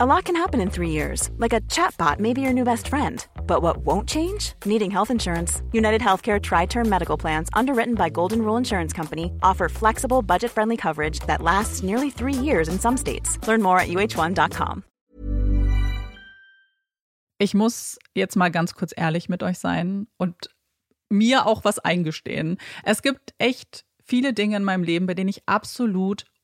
A lot can happen in three years, like a chatbot may be your new best friend. But what won't change? Needing health insurance. United Healthcare Tri Term Medical Plans, underwritten by Golden Rule Insurance Company, offer flexible, budget friendly coverage that lasts nearly three years in some states. Learn more at uh1.com. Ich muss jetzt mal ganz kurz ehrlich mit euch sein und mir auch was eingestehen. Es gibt echt viele Dinge in meinem Leben, bei denen ich absolut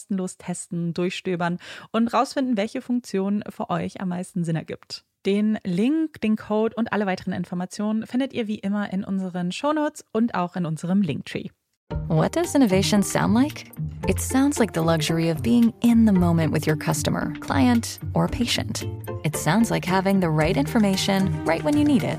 kostenlos testen, durchstöbern und rausfinden, welche Funktion für euch am meisten Sinn ergibt. Den Link, den Code und alle weiteren Informationen findet ihr wie immer in unseren Shownotes und auch in unserem Linktree. What does innovation sound like? It sounds like the luxury of being in the moment with your customer, client, or patient. It sounds like having the right information right when you need it.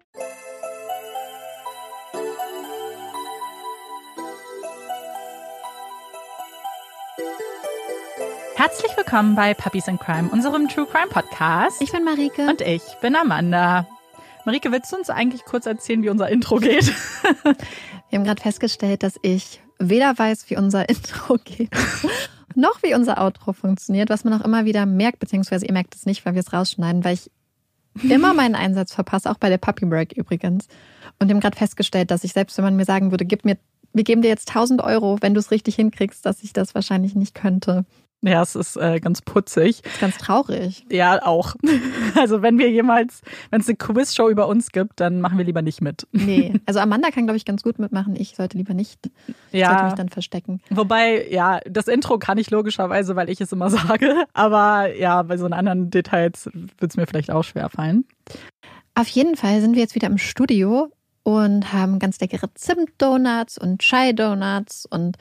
Herzlich willkommen bei Puppies in Crime, unserem True Crime Podcast. Ich bin Marike. Und ich bin Amanda. Marike, willst du uns eigentlich kurz erzählen, wie unser Intro geht? Wir haben gerade festgestellt, dass ich weder weiß, wie unser Intro geht, noch wie unser Outro funktioniert, was man auch immer wieder merkt, beziehungsweise ihr merkt es nicht, weil wir es rausschneiden, weil ich immer meinen Einsatz verpasse, auch bei der Puppy Break übrigens. Und wir haben gerade festgestellt, dass ich selbst, wenn man mir sagen würde, gib mir, wir geben dir jetzt 1000 Euro, wenn du es richtig hinkriegst, dass ich das wahrscheinlich nicht könnte. Ja, es ist äh, ganz putzig. Ganz traurig. Ja, auch. Also wenn wir jemals, wenn es eine Quizshow über uns gibt, dann machen wir lieber nicht mit. Nee, also Amanda kann, glaube ich, ganz gut mitmachen. Ich sollte lieber nicht. Ich ja. sollte mich dann verstecken. Wobei, ja, das Intro kann ich logischerweise, weil ich es immer sage. Aber ja, bei so anderen Details wird es mir vielleicht auch schwer fallen. Auf jeden Fall sind wir jetzt wieder im Studio und haben ganz leckere Zimtdonuts und Chai-Donuts und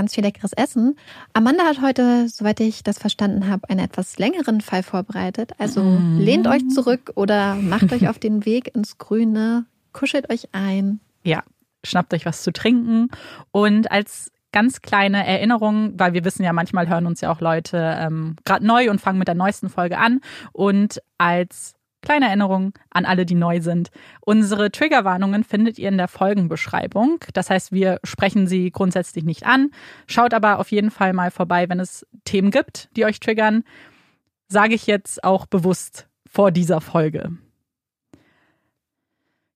ganz viel leckeres Essen. Amanda hat heute, soweit ich das verstanden habe, einen etwas längeren Fall vorbereitet. Also mm. lehnt euch zurück oder macht euch auf den Weg ins grüne Kuschelt euch ein. Ja, schnappt euch was zu trinken. Und als ganz kleine Erinnerung, weil wir wissen ja, manchmal hören uns ja auch Leute ähm, gerade neu und fangen mit der neuesten Folge an. Und als kleine Erinnerung an alle, die neu sind. Unsere Triggerwarnungen findet ihr in der Folgenbeschreibung. Das heißt, wir sprechen sie grundsätzlich nicht an. Schaut aber auf jeden Fall mal vorbei, wenn es Themen gibt, die euch triggern. Sage ich jetzt auch bewusst vor dieser Folge.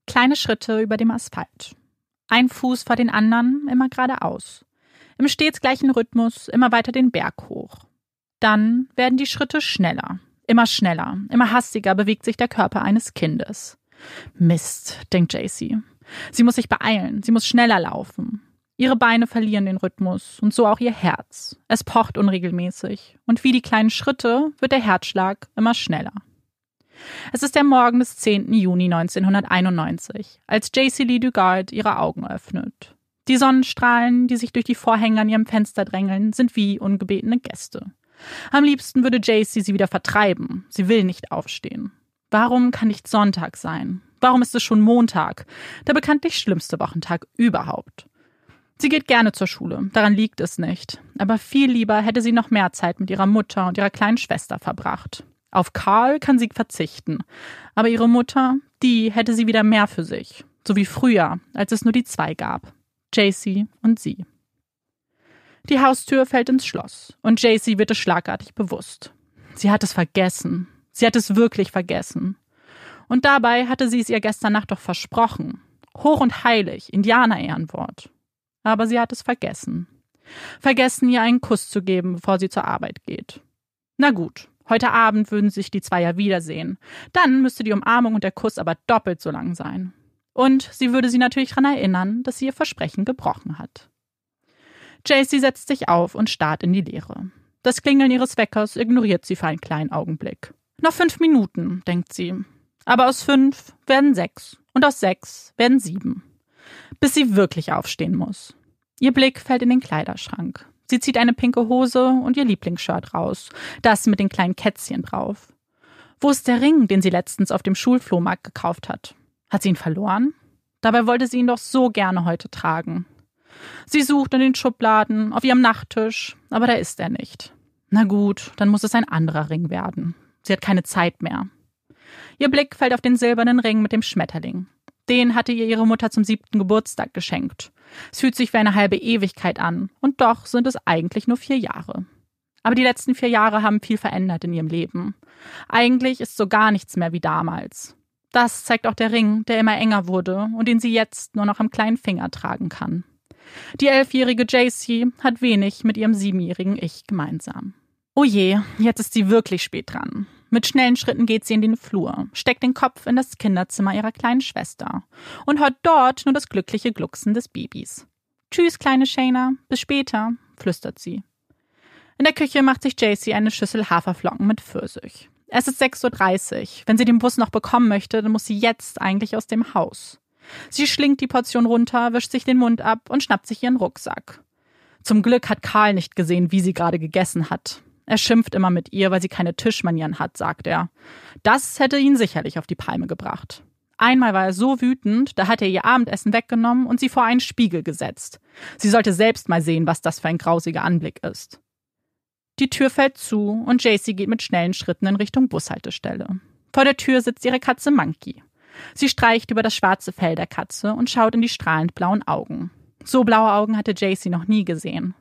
Kleine Schritte über dem Asphalt. Ein Fuß vor den anderen, immer geradeaus. Im stets gleichen Rhythmus, immer weiter den Berg hoch. Dann werden die Schritte schneller. Immer schneller, immer hastiger bewegt sich der Körper eines Kindes. Mist, denkt JC. Sie muss sich beeilen, sie muss schneller laufen. Ihre Beine verlieren den Rhythmus und so auch ihr Herz. Es pocht unregelmäßig und wie die kleinen Schritte wird der Herzschlag immer schneller. Es ist der Morgen des 10. Juni 1991, als JC Lee Dugard ihre Augen öffnet. Die Sonnenstrahlen, die sich durch die Vorhänge an ihrem Fenster drängeln, sind wie ungebetene Gäste. Am liebsten würde JC sie wieder vertreiben. Sie will nicht aufstehen. Warum kann nicht Sonntag sein? Warum ist es schon Montag? Der bekanntlich schlimmste Wochentag überhaupt. Sie geht gerne zur Schule, daran liegt es nicht. Aber viel lieber hätte sie noch mehr Zeit mit ihrer Mutter und ihrer kleinen Schwester verbracht. Auf Karl kann sie verzichten. Aber ihre Mutter, die hätte sie wieder mehr für sich. So wie früher, als es nur die zwei gab. JC und sie. Die Haustür fällt ins Schloss und JC wird es schlagartig bewusst. Sie hat es vergessen. Sie hat es wirklich vergessen. Und dabei hatte sie es ihr gestern Nacht doch versprochen. Hoch und heilig, Indianer-Ehrenwort. Aber sie hat es vergessen. Vergessen, ihr einen Kuss zu geben, bevor sie zur Arbeit geht. Na gut, Heute Abend würden sich die zwei ja wiedersehen. Dann müsste die Umarmung und der Kuss aber doppelt so lang sein. Und sie würde sie natürlich daran erinnern, dass sie ihr Versprechen gebrochen hat. JC setzt sich auf und starrt in die Leere. Das Klingeln ihres Weckers ignoriert sie für einen kleinen Augenblick. Noch fünf Minuten, denkt sie. Aber aus fünf werden sechs und aus sechs werden sieben. Bis sie wirklich aufstehen muss. Ihr Blick fällt in den Kleiderschrank. Sie zieht eine pinke Hose und ihr Lieblingsshirt raus, das mit den kleinen Kätzchen drauf. Wo ist der Ring, den sie letztens auf dem Schulflohmarkt gekauft hat? Hat sie ihn verloren? Dabei wollte sie ihn doch so gerne heute tragen. Sie sucht in den Schubladen, auf ihrem Nachttisch, aber da ist er nicht. Na gut, dann muss es ein anderer Ring werden. Sie hat keine Zeit mehr. Ihr Blick fällt auf den silbernen Ring mit dem Schmetterling. Den hatte ihr ihre Mutter zum siebten Geburtstag geschenkt. Es fühlt sich wie eine halbe Ewigkeit an, und doch sind es eigentlich nur vier Jahre. Aber die letzten vier Jahre haben viel verändert in ihrem Leben. Eigentlich ist so gar nichts mehr wie damals. Das zeigt auch der Ring, der immer enger wurde und den sie jetzt nur noch am kleinen Finger tragen kann. Die elfjährige JC hat wenig mit ihrem siebenjährigen Ich gemeinsam. Oh je, jetzt ist sie wirklich spät dran. Mit schnellen Schritten geht sie in den Flur, steckt den Kopf in das Kinderzimmer ihrer kleinen Schwester und hört dort nur das glückliche Glucksen des Babys. Tschüss, kleine Shayna, bis später, flüstert sie. In der Küche macht sich JC eine Schüssel Haferflocken mit Pfirsich. Es ist 6.30 Uhr. Wenn sie den Bus noch bekommen möchte, dann muss sie jetzt eigentlich aus dem Haus. Sie schlingt die Portion runter, wischt sich den Mund ab und schnappt sich ihren Rucksack. Zum Glück hat Karl nicht gesehen, wie sie gerade gegessen hat. Er schimpft immer mit ihr, weil sie keine Tischmanieren hat, sagt er. Das hätte ihn sicherlich auf die Palme gebracht. Einmal war er so wütend, da hat er ihr Abendessen weggenommen und sie vor einen Spiegel gesetzt. Sie sollte selbst mal sehen, was das für ein grausiger Anblick ist. Die Tür fällt zu und JC geht mit schnellen Schritten in Richtung Bushaltestelle. Vor der Tür sitzt ihre Katze Monkey. Sie streicht über das schwarze Fell der Katze und schaut in die strahlend blauen Augen. So blaue Augen hatte JC noch nie gesehen.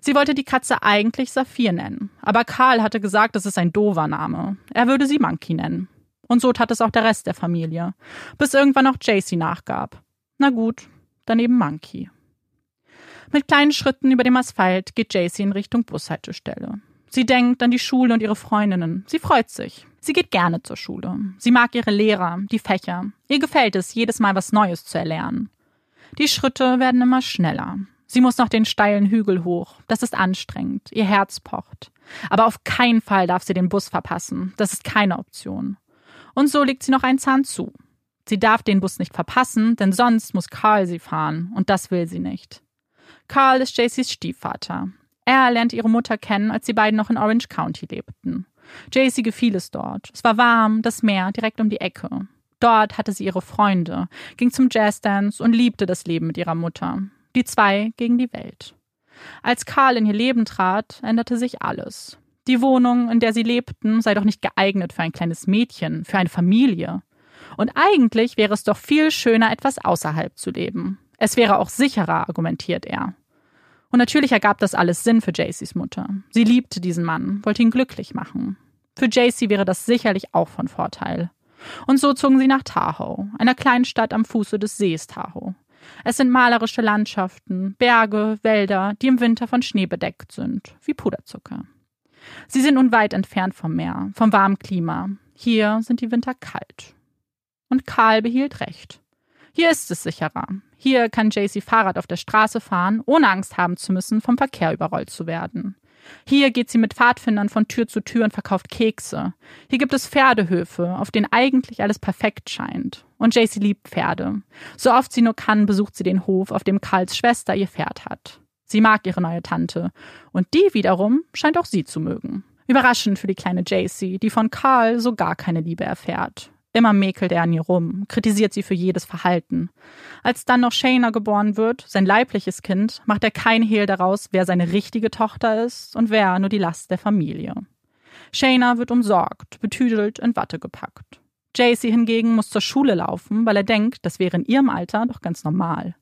Sie wollte die Katze eigentlich Saphir nennen, aber Karl hatte gesagt, das ist ein dover Name. Er würde sie Monkey nennen. Und so tat es auch der Rest der Familie, bis irgendwann auch JC nachgab. Na gut, dann eben Monkey. Mit kleinen Schritten über dem Asphalt geht JC in Richtung Bushaltestelle. Sie denkt an die Schule und ihre Freundinnen. Sie freut sich. Sie geht gerne zur Schule. Sie mag ihre Lehrer, die Fächer. Ihr gefällt es, jedes Mal was Neues zu erlernen. Die Schritte werden immer schneller. Sie muss noch den steilen Hügel hoch. Das ist anstrengend. Ihr Herz pocht. Aber auf keinen Fall darf sie den Bus verpassen. Das ist keine Option. Und so legt sie noch einen Zahn zu. Sie darf den Bus nicht verpassen, denn sonst muss Carl sie fahren. Und das will sie nicht. Carl ist Jaycees Stiefvater. Er lernt ihre Mutter kennen, als sie beiden noch in Orange County lebten. Jaycee gefiel es dort. Es war warm, das Meer direkt um die Ecke. Dort hatte sie ihre Freunde, ging zum Jazzdance und liebte das Leben mit ihrer Mutter. Die zwei gegen die Welt. Als Karl in ihr Leben trat, änderte sich alles. Die Wohnung, in der sie lebten, sei doch nicht geeignet für ein kleines Mädchen, für eine Familie. Und eigentlich wäre es doch viel schöner, etwas außerhalb zu leben. Es wäre auch sicherer, argumentiert er. Und natürlich ergab das alles Sinn für Jaycees Mutter. Sie liebte diesen Mann, wollte ihn glücklich machen. Für Jaycee wäre das sicherlich auch von Vorteil. Und so zogen sie nach Tahoe, einer kleinen Stadt am Fuße des Sees Tahoe. Es sind malerische Landschaften, Berge, Wälder, die im Winter von Schnee bedeckt sind, wie Puderzucker. Sie sind nun weit entfernt vom Meer, vom warmen Klima. Hier sind die Winter kalt. Und Karl behielt recht. Hier ist es sicherer. Hier kann JC Fahrrad auf der Straße fahren, ohne Angst haben zu müssen, vom Verkehr überrollt zu werden. Hier geht sie mit Pfadfindern von Tür zu Tür und verkauft Kekse. Hier gibt es Pferdehöfe, auf denen eigentlich alles perfekt scheint. Und JC liebt Pferde. So oft sie nur kann, besucht sie den Hof, auf dem Karls Schwester ihr Pferd hat. Sie mag ihre neue Tante. Und die wiederum scheint auch sie zu mögen. Überraschend für die kleine JC, die von Karl so gar keine Liebe erfährt. Immer mäkelt er an ihr rum, kritisiert sie für jedes Verhalten. Als dann noch Shayna geboren wird, sein leibliches Kind, macht er kein Hehl daraus, wer seine richtige Tochter ist und wer nur die Last der Familie. Shayna wird umsorgt, betüdelt, in Watte gepackt. JC hingegen muss zur Schule laufen, weil er denkt, das wäre in ihrem Alter doch ganz normal.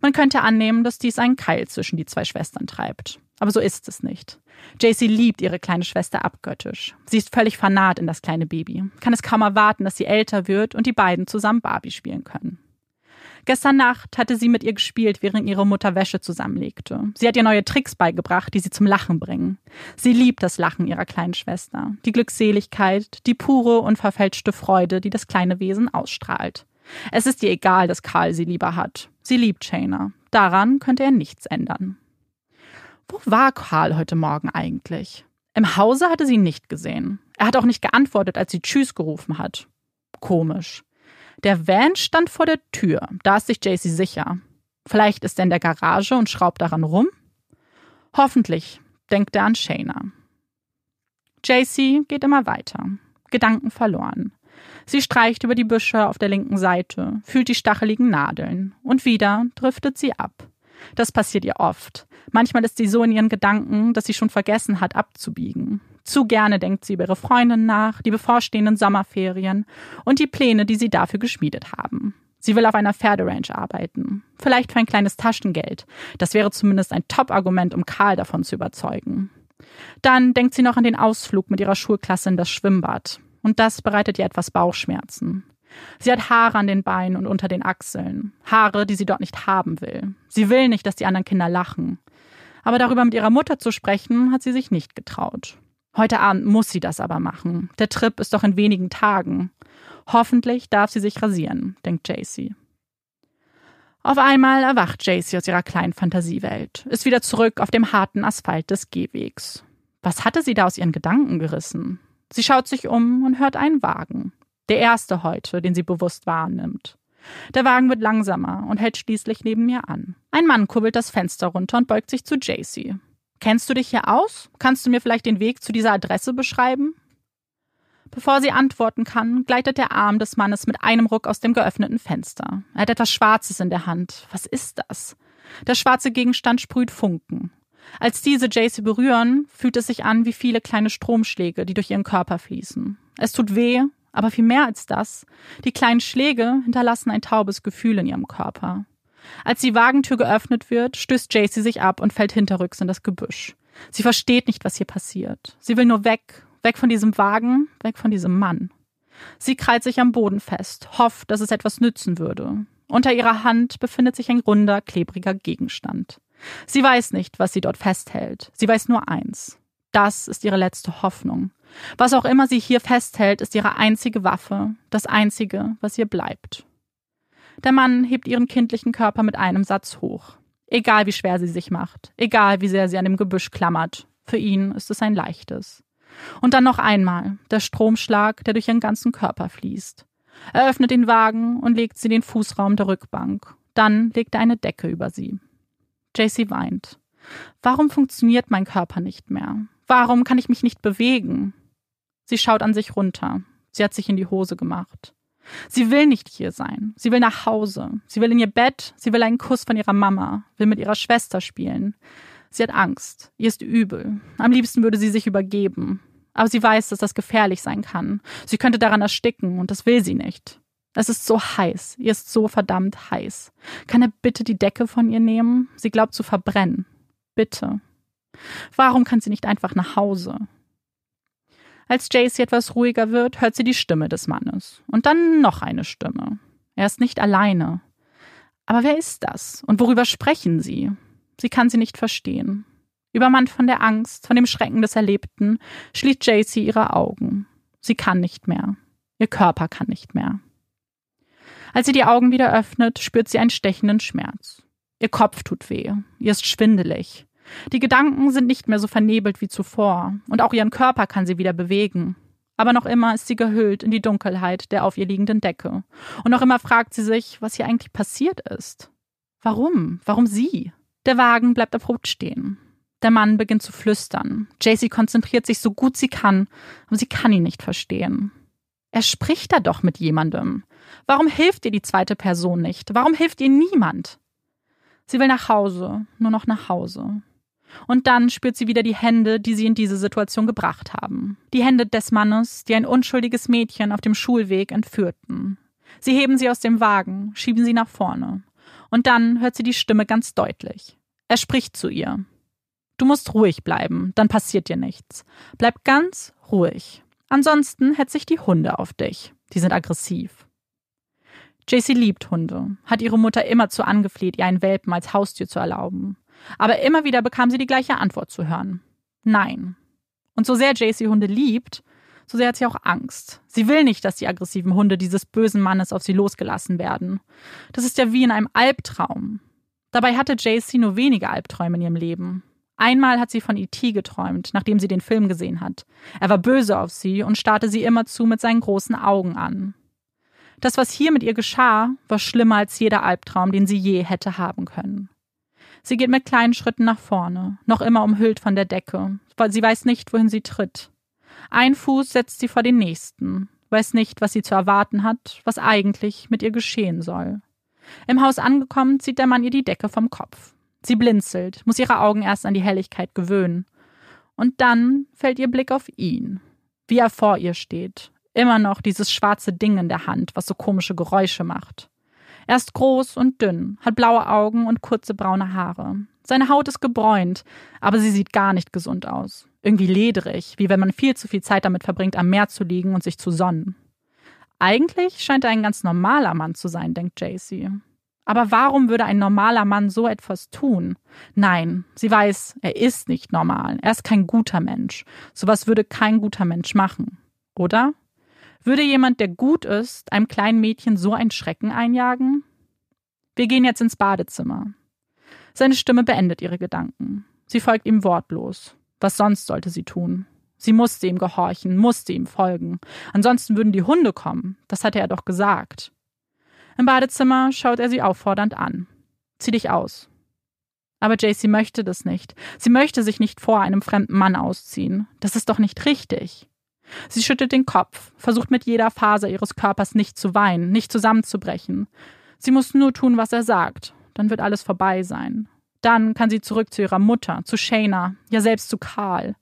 Man könnte annehmen, dass dies einen Keil zwischen die zwei Schwestern treibt. Aber so ist es nicht. JC liebt ihre kleine Schwester abgöttisch. Sie ist völlig fanat in das kleine Baby, kann es kaum erwarten, dass sie älter wird und die beiden zusammen Barbie spielen können. Gestern Nacht hatte sie mit ihr gespielt, während ihre Mutter Wäsche zusammenlegte. Sie hat ihr neue Tricks beigebracht, die sie zum Lachen bringen. Sie liebt das Lachen ihrer kleinen Schwester, die Glückseligkeit, die pure, unverfälschte Freude, die das kleine Wesen ausstrahlt. Es ist ihr egal, dass Karl sie lieber hat. Sie liebt Shayna. Daran könnte er nichts ändern. Wo war Karl heute Morgen eigentlich? Im Hause hatte sie ihn nicht gesehen. Er hat auch nicht geantwortet, als sie Tschüss gerufen hat. Komisch. Der Van stand vor der Tür. Da ist sich Jaycee sicher. Vielleicht ist er in der Garage und schraubt daran rum? Hoffentlich denkt er an Shayna. Jaycee geht immer weiter. Gedanken verloren. Sie streicht über die Büsche auf der linken Seite, fühlt die stacheligen Nadeln und wieder driftet sie ab. Das passiert ihr oft. Manchmal ist sie so in ihren Gedanken, dass sie schon vergessen hat, abzubiegen. Zu gerne denkt sie über ihre Freundin nach, die bevorstehenden Sommerferien und die Pläne, die sie dafür geschmiedet haben. Sie will auf einer Pferderanch arbeiten. Vielleicht für ein kleines Taschengeld. Das wäre zumindest ein Top-Argument, um Karl davon zu überzeugen. Dann denkt sie noch an den Ausflug mit ihrer Schulklasse in das Schwimmbad. Und das bereitet ihr etwas Bauchschmerzen. Sie hat Haare an den Beinen und unter den Achseln. Haare, die sie dort nicht haben will. Sie will nicht, dass die anderen Kinder lachen. Aber darüber mit ihrer Mutter zu sprechen, hat sie sich nicht getraut. Heute Abend muss sie das aber machen. Der Trip ist doch in wenigen Tagen. Hoffentlich darf sie sich rasieren, denkt Jaycee. Auf einmal erwacht Jaycee aus ihrer kleinen Fantasiewelt, ist wieder zurück auf dem harten Asphalt des Gehwegs. Was hatte sie da aus ihren Gedanken gerissen? Sie schaut sich um und hört einen Wagen. Der erste heute, den sie bewusst wahrnimmt. Der Wagen wird langsamer und hält schließlich neben mir an. Ein Mann kurbelt das Fenster runter und beugt sich zu JC. Kennst du dich hier aus? Kannst du mir vielleicht den Weg zu dieser Adresse beschreiben? Bevor sie antworten kann, gleitet der Arm des Mannes mit einem Ruck aus dem geöffneten Fenster. Er hat etwas Schwarzes in der Hand. Was ist das? Der schwarze Gegenstand sprüht Funken. Als diese JC berühren, fühlt es sich an wie viele kleine Stromschläge, die durch ihren Körper fließen. Es tut weh aber viel mehr als das. Die kleinen Schläge hinterlassen ein taubes Gefühl in ihrem Körper. Als die Wagentür geöffnet wird, stößt Jaycee sich ab und fällt hinterrücks in das Gebüsch. Sie versteht nicht, was hier passiert. Sie will nur weg, weg von diesem Wagen, weg von diesem Mann. Sie krallt sich am Boden fest, hofft, dass es etwas nützen würde. Unter ihrer Hand befindet sich ein runder, klebriger Gegenstand. Sie weiß nicht, was sie dort festhält. Sie weiß nur eins. Das ist ihre letzte Hoffnung. Was auch immer sie hier festhält, ist ihre einzige Waffe, das einzige, was ihr bleibt. Der Mann hebt ihren kindlichen Körper mit einem Satz hoch. Egal wie schwer sie sich macht, egal wie sehr sie an dem Gebüsch klammert, für ihn ist es ein leichtes. Und dann noch einmal, der Stromschlag, der durch ihren ganzen Körper fließt. Er öffnet den Wagen und legt sie den Fußraum der Rückbank. Dann legt er eine Decke über sie. JC weint. Warum funktioniert mein Körper nicht mehr? Warum kann ich mich nicht bewegen? Sie schaut an sich runter. Sie hat sich in die Hose gemacht. Sie will nicht hier sein. Sie will nach Hause. Sie will in ihr Bett. Sie will einen Kuss von ihrer Mama. Will mit ihrer Schwester spielen. Sie hat Angst. Ihr ist übel. Am liebsten würde sie sich übergeben. Aber sie weiß, dass das gefährlich sein kann. Sie könnte daran ersticken und das will sie nicht. Es ist so heiß. Ihr ist so verdammt heiß. Kann er bitte die Decke von ihr nehmen? Sie glaubt zu verbrennen. Bitte. Warum kann sie nicht einfach nach Hause? Als Jacy etwas ruhiger wird, hört sie die Stimme des Mannes. Und dann noch eine Stimme. Er ist nicht alleine. Aber wer ist das? Und worüber sprechen sie? Sie kann sie nicht verstehen. Übermannt von der Angst, von dem Schrecken des Erlebten, schließt Jacy ihre Augen. Sie kann nicht mehr. Ihr Körper kann nicht mehr. Als sie die Augen wieder öffnet, spürt sie einen stechenden Schmerz. Ihr Kopf tut weh. Ihr ist schwindelig. Die Gedanken sind nicht mehr so vernebelt wie zuvor, und auch ihren Körper kann sie wieder bewegen. Aber noch immer ist sie gehüllt in die Dunkelheit der auf ihr liegenden Decke. Und noch immer fragt sie sich, was hier eigentlich passiert ist. Warum? Warum sie? Der Wagen bleibt abrupt stehen. Der Mann beginnt zu flüstern. Jacy konzentriert sich so gut sie kann, aber sie kann ihn nicht verstehen. Er spricht da doch mit jemandem. Warum hilft ihr die zweite Person nicht? Warum hilft ihr niemand? Sie will nach Hause, nur noch nach Hause. Und dann spürt sie wieder die Hände, die sie in diese Situation gebracht haben. Die Hände des Mannes, die ein unschuldiges Mädchen auf dem Schulweg entführten. Sie heben sie aus dem Wagen, schieben sie nach vorne. Und dann hört sie die Stimme ganz deutlich. Er spricht zu ihr. Du musst ruhig bleiben, dann passiert dir nichts. Bleib ganz ruhig. Ansonsten hetzt sich die Hunde auf dich. Die sind aggressiv. JC liebt Hunde, hat ihre Mutter immer zu angefleht, ihr einen Welpen als Haustier zu erlauben. Aber immer wieder bekam sie die gleiche Antwort zu hören. Nein. Und so sehr JC Hunde liebt, so sehr hat sie auch Angst. Sie will nicht, dass die aggressiven Hunde dieses bösen Mannes auf sie losgelassen werden. Das ist ja wie in einem Albtraum. Dabei hatte JC nur wenige Albträume in ihrem Leben. Einmal hat sie von E.T. geträumt, nachdem sie den Film gesehen hat. Er war böse auf sie und starrte sie immerzu mit seinen großen Augen an. Das, was hier mit ihr geschah, war schlimmer als jeder Albtraum, den sie je hätte haben können. Sie geht mit kleinen Schritten nach vorne, noch immer umhüllt von der Decke, weil sie weiß nicht, wohin sie tritt. Ein Fuß setzt sie vor den nächsten, weiß nicht, was sie zu erwarten hat, was eigentlich mit ihr geschehen soll. Im Haus angekommen, zieht der Mann ihr die Decke vom Kopf. Sie blinzelt, muss ihre Augen erst an die Helligkeit gewöhnen. Und dann fällt ihr Blick auf ihn, wie er vor ihr steht. Immer noch dieses schwarze Ding in der Hand, was so komische Geräusche macht. Er ist groß und dünn, hat blaue Augen und kurze braune Haare. Seine Haut ist gebräunt, aber sie sieht gar nicht gesund aus. Irgendwie ledrig, wie wenn man viel zu viel Zeit damit verbringt, am Meer zu liegen und sich zu sonnen. Eigentlich scheint er ein ganz normaler Mann zu sein, denkt Jacy. Aber warum würde ein normaler Mann so etwas tun? Nein, sie weiß, er ist nicht normal. Er ist kein guter Mensch. Sowas würde kein guter Mensch machen. Oder? Würde jemand, der gut ist, einem kleinen Mädchen so einen Schrecken einjagen? Wir gehen jetzt ins Badezimmer. Seine Stimme beendet ihre Gedanken. Sie folgt ihm wortlos. Was sonst sollte sie tun? Sie musste ihm gehorchen, musste ihm folgen. Ansonsten würden die Hunde kommen. Das hatte er doch gesagt. Im Badezimmer schaut er sie auffordernd an. Zieh dich aus. Aber Jacy möchte das nicht. Sie möchte sich nicht vor einem fremden Mann ausziehen. Das ist doch nicht richtig. Sie schüttelt den Kopf, versucht mit jeder Faser ihres Körpers nicht zu weinen, nicht zusammenzubrechen. Sie muss nur tun, was er sagt. Dann wird alles vorbei sein. Dann kann sie zurück zu ihrer Mutter, zu Shayna, ja selbst zu Karl.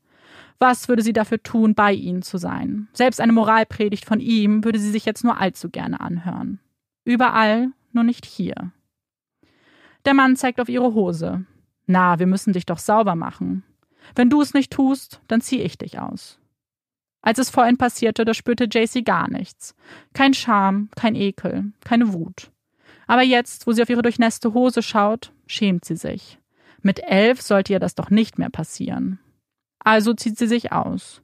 Was würde sie dafür tun, bei ihnen zu sein? Selbst eine Moralpredigt von ihm würde sie sich jetzt nur allzu gerne anhören. Überall, nur nicht hier. Der Mann zeigt auf ihre Hose. Na, wir müssen dich doch sauber machen. Wenn du es nicht tust, dann zieh ich dich aus. Als es vorhin passierte, da spürte Jacy gar nichts. Kein Scham, kein Ekel, keine Wut. Aber jetzt, wo sie auf ihre durchnässte Hose schaut, schämt sie sich. Mit elf sollte ihr das doch nicht mehr passieren. Also zieht sie sich aus.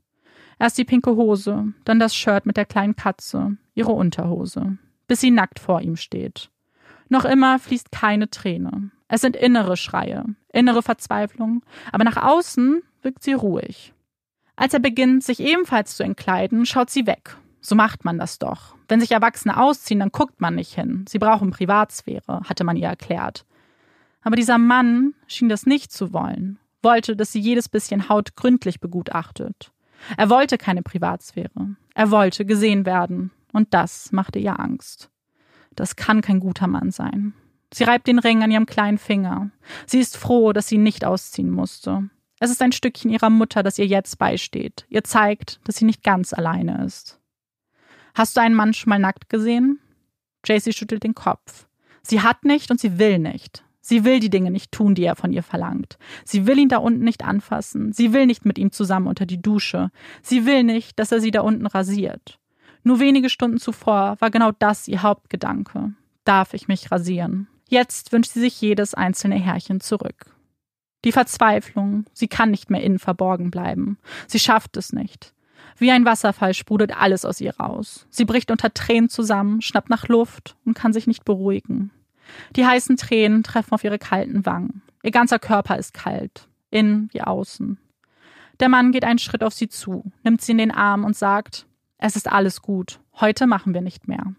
Erst die pinke Hose, dann das Shirt mit der kleinen Katze, ihre Unterhose, bis sie nackt vor ihm steht. Noch immer fließt keine Träne. Es sind innere Schreie, innere Verzweiflung, aber nach außen wirkt sie ruhig. Als er beginnt, sich ebenfalls zu entkleiden, schaut sie weg. So macht man das doch. Wenn sich Erwachsene ausziehen, dann guckt man nicht hin. Sie brauchen Privatsphäre, hatte man ihr erklärt. Aber dieser Mann schien das nicht zu wollen, wollte, dass sie jedes bisschen Haut gründlich begutachtet. Er wollte keine Privatsphäre. Er wollte gesehen werden. Und das machte ihr Angst. Das kann kein guter Mann sein. Sie reibt den Ring an ihrem kleinen Finger. Sie ist froh, dass sie nicht ausziehen musste. Es ist ein Stückchen ihrer Mutter, das ihr jetzt beisteht. Ihr zeigt, dass sie nicht ganz alleine ist. Hast du einen Mann schon mal nackt gesehen? Jacy schüttelt den Kopf. Sie hat nicht und sie will nicht. Sie will die Dinge nicht tun, die er von ihr verlangt. Sie will ihn da unten nicht anfassen. Sie will nicht mit ihm zusammen unter die Dusche. Sie will nicht, dass er sie da unten rasiert. Nur wenige Stunden zuvor war genau das ihr Hauptgedanke. Darf ich mich rasieren? Jetzt wünscht sie sich jedes einzelne Härchen zurück. Die Verzweiflung, sie kann nicht mehr innen verborgen bleiben. Sie schafft es nicht. Wie ein Wasserfall sprudelt alles aus ihr raus. Sie bricht unter Tränen zusammen, schnappt nach Luft und kann sich nicht beruhigen. Die heißen Tränen treffen auf ihre kalten Wangen. Ihr ganzer Körper ist kalt, innen wie außen. Der Mann geht einen Schritt auf sie zu, nimmt sie in den Arm und sagt, es ist alles gut, heute machen wir nicht mehr.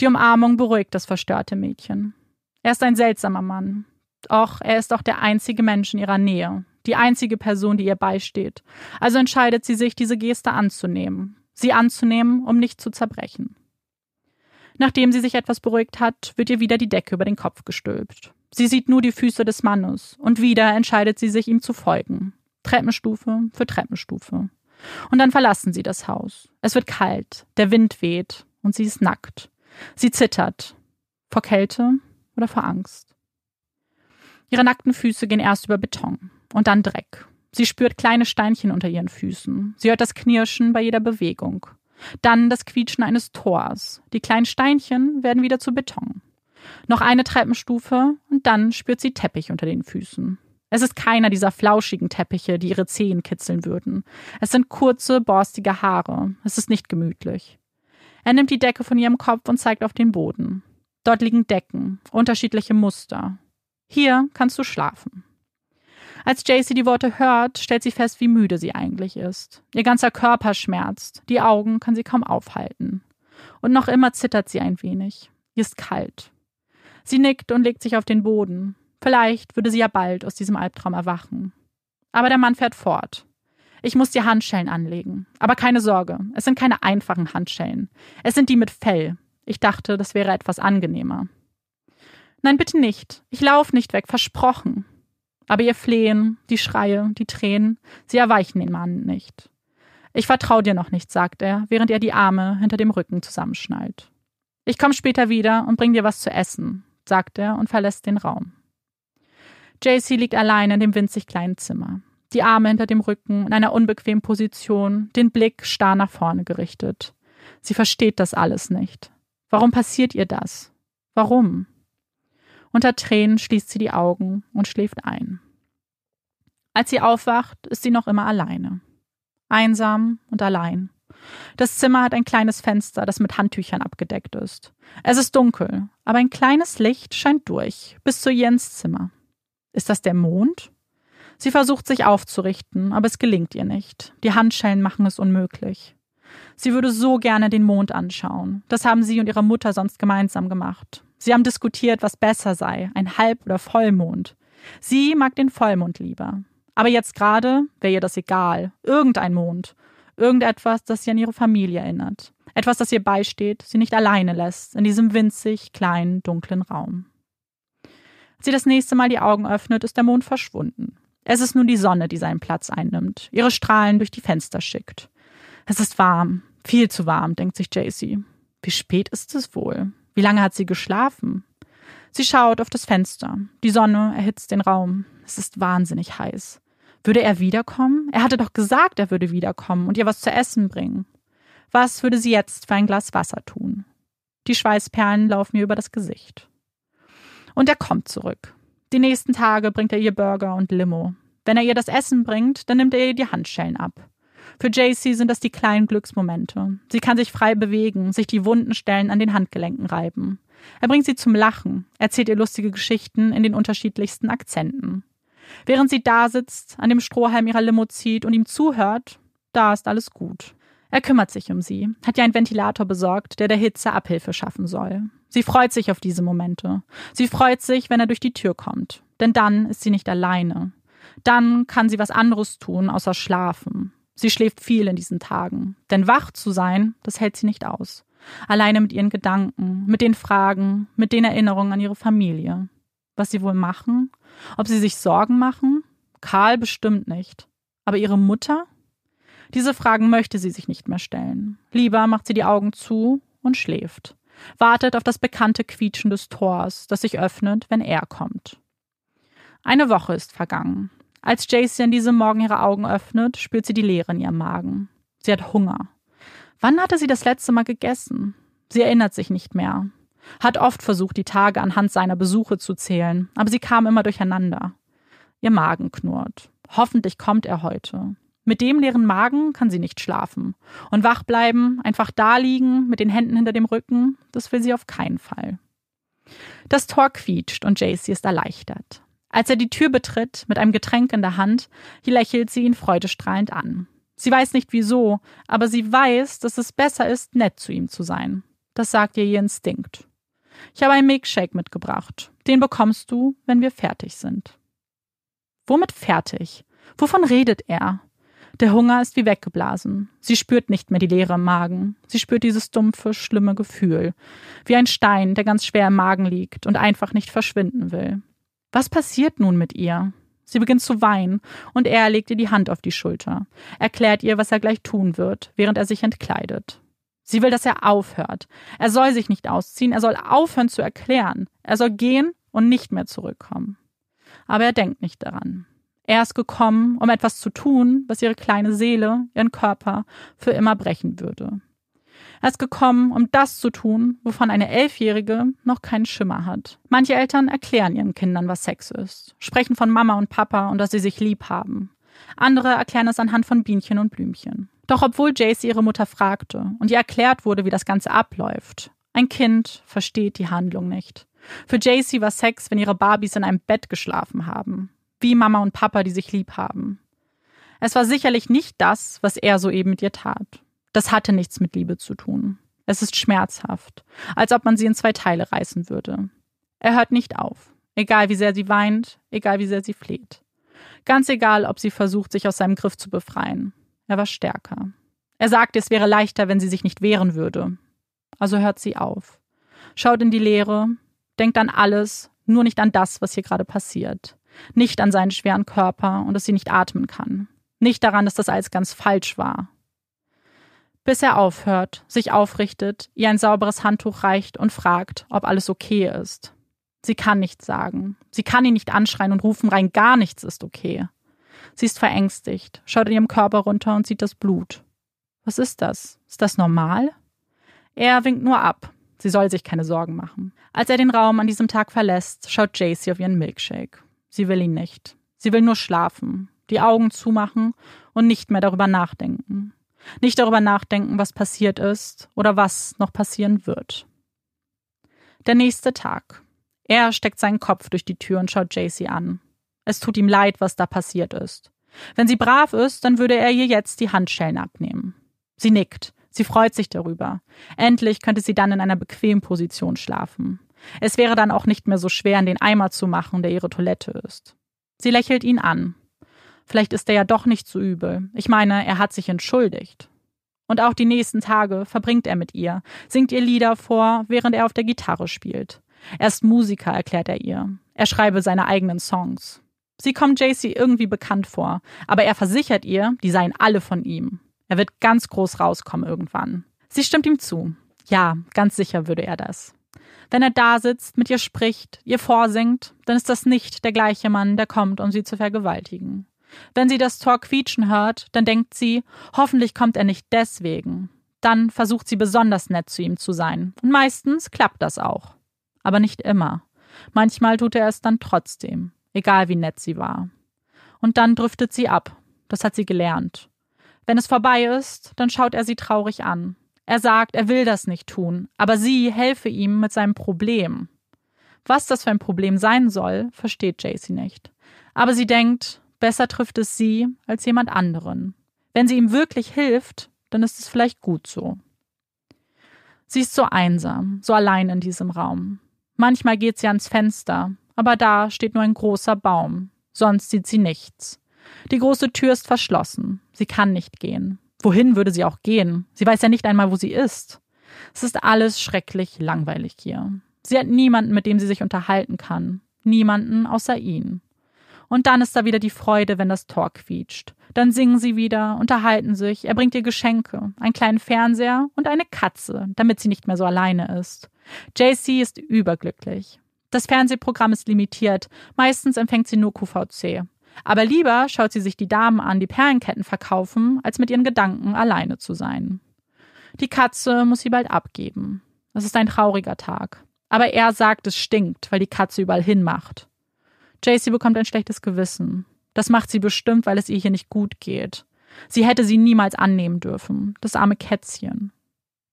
Die Umarmung beruhigt das verstörte Mädchen. Er ist ein seltsamer Mann. Doch er ist auch der einzige Mensch in ihrer Nähe, die einzige Person, die ihr beisteht. Also entscheidet sie sich, diese Geste anzunehmen. Sie anzunehmen, um nicht zu zerbrechen. Nachdem sie sich etwas beruhigt hat, wird ihr wieder die Decke über den Kopf gestülpt. Sie sieht nur die Füße des Mannes und wieder entscheidet sie sich, ihm zu folgen. Treppenstufe für Treppenstufe. Und dann verlassen sie das Haus. Es wird kalt, der Wind weht und sie ist nackt. Sie zittert. Vor Kälte oder vor Angst. Ihre nackten Füße gehen erst über Beton und dann Dreck. Sie spürt kleine Steinchen unter ihren Füßen. Sie hört das Knirschen bei jeder Bewegung. Dann das Quietschen eines Tors. Die kleinen Steinchen werden wieder zu Beton. Noch eine Treppenstufe und dann spürt sie Teppich unter den Füßen. Es ist keiner dieser flauschigen Teppiche, die ihre Zehen kitzeln würden. Es sind kurze, borstige Haare. Es ist nicht gemütlich. Er nimmt die Decke von ihrem Kopf und zeigt auf den Boden. Dort liegen Decken, unterschiedliche Muster. Hier kannst du schlafen. Als Jacy die Worte hört, stellt sie fest, wie müde sie eigentlich ist. Ihr ganzer Körper schmerzt, die Augen kann sie kaum aufhalten. Und noch immer zittert sie ein wenig. Ihr ist kalt. Sie nickt und legt sich auf den Boden. Vielleicht würde sie ja bald aus diesem Albtraum erwachen. Aber der Mann fährt fort. Ich muss dir Handschellen anlegen. Aber keine Sorge, es sind keine einfachen Handschellen. Es sind die mit Fell. Ich dachte, das wäre etwas angenehmer. Nein, bitte nicht. Ich lauf nicht weg, versprochen. Aber ihr Flehen, die Schreie, die Tränen, sie erweichen den Mann nicht. Ich vertraue dir noch nicht, sagt er, während er die Arme hinter dem Rücken zusammenschnallt. Ich komme später wieder und bring dir was zu essen, sagt er und verlässt den Raum. JC liegt allein in dem winzig kleinen Zimmer, die Arme hinter dem Rücken in einer unbequemen Position, den Blick starr nach vorne gerichtet. Sie versteht das alles nicht. Warum passiert ihr das? Warum? Unter Tränen schließt sie die Augen und schläft ein. Als sie aufwacht, ist sie noch immer alleine. Einsam und allein. Das Zimmer hat ein kleines Fenster, das mit Handtüchern abgedeckt ist. Es ist dunkel, aber ein kleines Licht scheint durch, bis zu Jens Zimmer. Ist das der Mond? Sie versucht sich aufzurichten, aber es gelingt ihr nicht. Die Handschellen machen es unmöglich. Sie würde so gerne den Mond anschauen. Das haben sie und ihre Mutter sonst gemeinsam gemacht. Sie haben diskutiert, was besser sei, ein Halb- oder Vollmond. Sie mag den Vollmond lieber. Aber jetzt gerade wäre ihr das egal. Irgendein Mond. Irgendetwas, das sie an ihre Familie erinnert. Etwas, das ihr beisteht, sie nicht alleine lässt, in diesem winzig kleinen, dunklen Raum. Als sie das nächste Mal die Augen öffnet, ist der Mond verschwunden. Es ist nur die Sonne, die seinen Platz einnimmt, ihre Strahlen durch die Fenster schickt. Es ist warm, viel zu warm, denkt sich Jaycee. Wie spät ist es wohl? Wie lange hat sie geschlafen? Sie schaut auf das Fenster. Die Sonne erhitzt den Raum. Es ist wahnsinnig heiß. Würde er wiederkommen? Er hatte doch gesagt, er würde wiederkommen und ihr was zu essen bringen. Was würde sie jetzt für ein Glas Wasser tun? Die Schweißperlen laufen ihr über das Gesicht. Und er kommt zurück. Die nächsten Tage bringt er ihr Burger und Limo. Wenn er ihr das Essen bringt, dann nimmt er ihr die Handschellen ab. Für JC sind das die kleinen Glücksmomente. Sie kann sich frei bewegen, sich die wunden Stellen an den Handgelenken reiben. Er bringt sie zum Lachen, erzählt ihr lustige Geschichten in den unterschiedlichsten Akzenten. Während sie da sitzt, an dem Strohhalm ihrer Limo zieht und ihm zuhört, da ist alles gut. Er kümmert sich um sie, hat ihr einen Ventilator besorgt, der der Hitze Abhilfe schaffen soll. Sie freut sich auf diese Momente. Sie freut sich, wenn er durch die Tür kommt. Denn dann ist sie nicht alleine. Dann kann sie was anderes tun, außer schlafen. Sie schläft viel in diesen Tagen. Denn wach zu sein, das hält sie nicht aus. Alleine mit ihren Gedanken, mit den Fragen, mit den Erinnerungen an ihre Familie. Was sie wohl machen? Ob sie sich Sorgen machen? Karl bestimmt nicht. Aber ihre Mutter? Diese Fragen möchte sie sich nicht mehr stellen. Lieber macht sie die Augen zu und schläft. Wartet auf das bekannte Quietschen des Tors, das sich öffnet, wenn er kommt. Eine Woche ist vergangen. Als Jacy an diesem Morgen ihre Augen öffnet, spürt sie die Leere in ihrem Magen. Sie hat Hunger. Wann hatte sie das letzte Mal gegessen? Sie erinnert sich nicht mehr. Hat oft versucht, die Tage anhand seiner Besuche zu zählen, aber sie kam immer durcheinander. Ihr Magen knurrt. Hoffentlich kommt er heute. Mit dem leeren Magen kann sie nicht schlafen. Und wach bleiben, einfach da liegen, mit den Händen hinter dem Rücken, das will sie auf keinen Fall. Das Tor quietscht und Jacy ist erleichtert. Als er die Tür betritt, mit einem Getränk in der Hand, lächelt sie ihn freudestrahlend an. Sie weiß nicht wieso, aber sie weiß, dass es besser ist, nett zu ihm zu sein. Das sagt ihr ihr Instinkt. Ich habe einen Milkshake mitgebracht. Den bekommst du, wenn wir fertig sind. Womit fertig? Wovon redet er? Der Hunger ist wie weggeblasen. Sie spürt nicht mehr die Leere im Magen. Sie spürt dieses dumpfe, schlimme Gefühl. Wie ein Stein, der ganz schwer im Magen liegt und einfach nicht verschwinden will. Was passiert nun mit ihr? Sie beginnt zu weinen und er legt ihr die Hand auf die Schulter, erklärt ihr, was er gleich tun wird, während er sich entkleidet. Sie will, dass er aufhört. Er soll sich nicht ausziehen, er soll aufhören zu erklären. Er soll gehen und nicht mehr zurückkommen. Aber er denkt nicht daran. Er ist gekommen, um etwas zu tun, was ihre kleine Seele, ihren Körper für immer brechen würde. Er ist gekommen, um das zu tun, wovon eine Elfjährige noch keinen Schimmer hat. Manche Eltern erklären ihren Kindern, was Sex ist, sprechen von Mama und Papa und dass sie sich lieb haben. Andere erklären es anhand von Bienchen und Blümchen. Doch obwohl Jace ihre Mutter fragte und ihr erklärt wurde, wie das Ganze abläuft, ein Kind versteht die Handlung nicht. Für Jacy war Sex, wenn ihre Barbies in einem Bett geschlafen haben wie Mama und Papa, die sich lieb haben. Es war sicherlich nicht das, was er soeben mit ihr tat. Das hatte nichts mit Liebe zu tun. Es ist schmerzhaft, als ob man sie in zwei Teile reißen würde. Er hört nicht auf, egal wie sehr sie weint, egal wie sehr sie fleht. Ganz egal, ob sie versucht, sich aus seinem Griff zu befreien. Er war stärker. Er sagte, es wäre leichter, wenn sie sich nicht wehren würde. Also hört sie auf. Schaut in die Leere, denkt an alles, nur nicht an das, was hier gerade passiert. Nicht an seinen schweren Körper und dass sie nicht atmen kann. Nicht daran, dass das alles ganz falsch war. Bis er aufhört, sich aufrichtet, ihr ein sauberes Handtuch reicht und fragt, ob alles okay ist. Sie kann nichts sagen. Sie kann ihn nicht anschreien und rufen rein, gar nichts ist okay. Sie ist verängstigt, schaut in ihrem Körper runter und sieht das Blut. Was ist das? Ist das normal? Er winkt nur ab. Sie soll sich keine Sorgen machen. Als er den Raum an diesem Tag verlässt, schaut Jacy auf ihren Milkshake. Sie will ihn nicht. Sie will nur schlafen, die Augen zumachen und nicht mehr darüber nachdenken. Nicht darüber nachdenken, was passiert ist oder was noch passieren wird. Der nächste Tag. Er steckt seinen Kopf durch die Tür und schaut Jacy an. Es tut ihm leid, was da passiert ist. Wenn sie brav ist, dann würde er ihr jetzt die Handschellen abnehmen. Sie nickt. Sie freut sich darüber. Endlich könnte sie dann in einer bequemen Position schlafen. Es wäre dann auch nicht mehr so schwer, in den Eimer zu machen, der ihre Toilette ist. Sie lächelt ihn an. Vielleicht ist er ja doch nicht so übel. Ich meine, er hat sich entschuldigt. Und auch die nächsten Tage verbringt er mit ihr, singt ihr Lieder vor, während er auf der Gitarre spielt. Er ist Musiker, erklärt er ihr. Er schreibe seine eigenen Songs. Sie kommt JC irgendwie bekannt vor, aber er versichert ihr, die seien alle von ihm. Er wird ganz groß rauskommen irgendwann. Sie stimmt ihm zu. Ja, ganz sicher würde er das. Wenn er da sitzt, mit ihr spricht, ihr vorsingt, dann ist das nicht der gleiche Mann, der kommt, um sie zu vergewaltigen. Wenn sie das Tor quietschen hört, dann denkt sie, hoffentlich kommt er nicht deswegen. Dann versucht sie besonders nett zu ihm zu sein. Und meistens klappt das auch. Aber nicht immer. Manchmal tut er es dann trotzdem, egal wie nett sie war. Und dann driftet sie ab. Das hat sie gelernt. Wenn es vorbei ist, dann schaut er sie traurig an. Er sagt, er will das nicht tun, aber sie helfe ihm mit seinem Problem. Was das für ein Problem sein soll, versteht Jacy nicht. Aber sie denkt, besser trifft es sie als jemand anderen. Wenn sie ihm wirklich hilft, dann ist es vielleicht gut so. Sie ist so einsam, so allein in diesem Raum. Manchmal geht sie ans Fenster, aber da steht nur ein großer Baum. Sonst sieht sie nichts. Die große Tür ist verschlossen. Sie kann nicht gehen. Wohin würde sie auch gehen? Sie weiß ja nicht einmal, wo sie ist. Es ist alles schrecklich langweilig hier. Sie hat niemanden, mit dem sie sich unterhalten kann. Niemanden außer ihn. Und dann ist da wieder die Freude, wenn das Tor quietscht. Dann singen sie wieder, unterhalten sich, er bringt ihr Geschenke, einen kleinen Fernseher und eine Katze, damit sie nicht mehr so alleine ist. JC ist überglücklich. Das Fernsehprogramm ist limitiert, meistens empfängt sie nur QVC. Aber lieber schaut sie sich die Damen an, die Perlenketten verkaufen, als mit ihren Gedanken alleine zu sein. Die Katze muss sie bald abgeben. Es ist ein trauriger Tag. Aber er sagt, es stinkt, weil die Katze überall hinmacht. JC bekommt ein schlechtes Gewissen. Das macht sie bestimmt, weil es ihr hier nicht gut geht. Sie hätte sie niemals annehmen dürfen, das arme Kätzchen.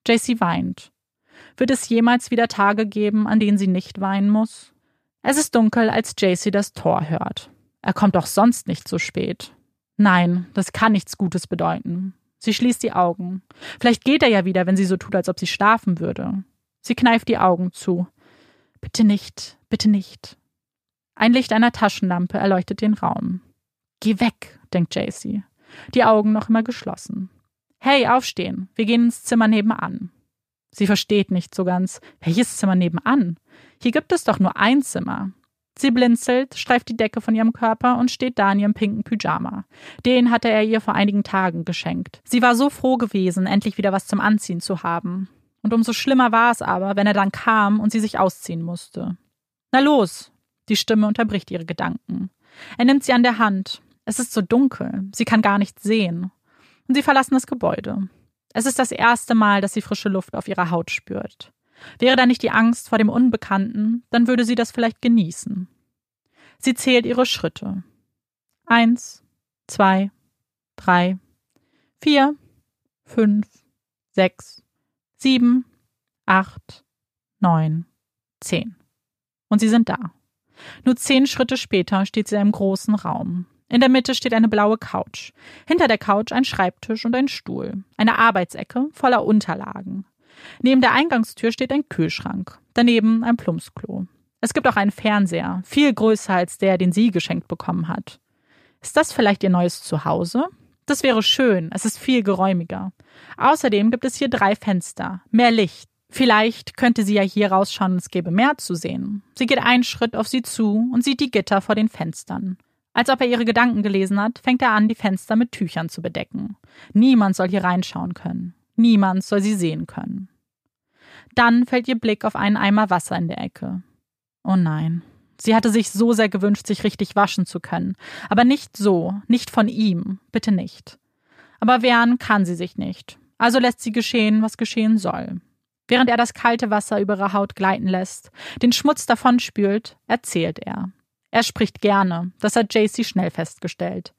JC weint. Wird es jemals wieder Tage geben, an denen sie nicht weinen muss? Es ist dunkel, als JC das Tor hört. Er kommt doch sonst nicht so spät. Nein, das kann nichts Gutes bedeuten. Sie schließt die Augen. Vielleicht geht er ja wieder, wenn sie so tut, als ob sie schlafen würde. Sie kneift die Augen zu. Bitte nicht, bitte nicht. Ein Licht einer Taschenlampe erleuchtet den Raum. Geh weg, denkt JC. Die Augen noch immer geschlossen. Hey, aufstehen. Wir gehen ins Zimmer nebenan. Sie versteht nicht so ganz. Welches Zimmer nebenan? Hier gibt es doch nur ein Zimmer. Sie blinzelt, streift die Decke von ihrem Körper und steht da in ihrem pinken Pyjama. Den hatte er ihr vor einigen Tagen geschenkt. Sie war so froh gewesen, endlich wieder was zum Anziehen zu haben. Und umso schlimmer war es aber, wenn er dann kam und sie sich ausziehen musste. Na los! Die Stimme unterbricht ihre Gedanken. Er nimmt sie an der Hand. Es ist so dunkel, sie kann gar nichts sehen. Und sie verlassen das Gebäude. Es ist das erste Mal, dass sie frische Luft auf ihrer Haut spürt. Wäre da nicht die Angst vor dem Unbekannten, dann würde sie das vielleicht genießen. Sie zählt ihre Schritte. Eins, zwei, drei, vier, fünf, sechs, sieben, acht, neun, zehn. Und sie sind da. Nur zehn Schritte später steht sie in einem großen Raum. In der Mitte steht eine blaue Couch. Hinter der Couch ein Schreibtisch und ein Stuhl. Eine Arbeitsecke voller Unterlagen. Neben der Eingangstür steht ein Kühlschrank. Daneben ein Plumpsklo. Es gibt auch einen Fernseher, viel größer als der, den sie geschenkt bekommen hat. Ist das vielleicht ihr neues Zuhause? Das wäre schön, es ist viel geräumiger. Außerdem gibt es hier drei Fenster, mehr Licht. Vielleicht könnte sie ja hier rausschauen es gäbe mehr zu sehen. Sie geht einen Schritt auf sie zu und sieht die Gitter vor den Fenstern. Als ob er ihre Gedanken gelesen hat, fängt er an, die Fenster mit Tüchern zu bedecken. Niemand soll hier reinschauen können. Niemand soll sie sehen können. Dann fällt ihr Blick auf einen Eimer Wasser in der Ecke. Oh nein. Sie hatte sich so sehr gewünscht, sich richtig waschen zu können. Aber nicht so, nicht von ihm, bitte nicht. Aber wehren kann sie sich nicht. Also lässt sie geschehen, was geschehen soll. Während er das kalte Wasser über ihre Haut gleiten lässt, den Schmutz davonspült, erzählt er. Er spricht gerne, das hat JC schnell festgestellt.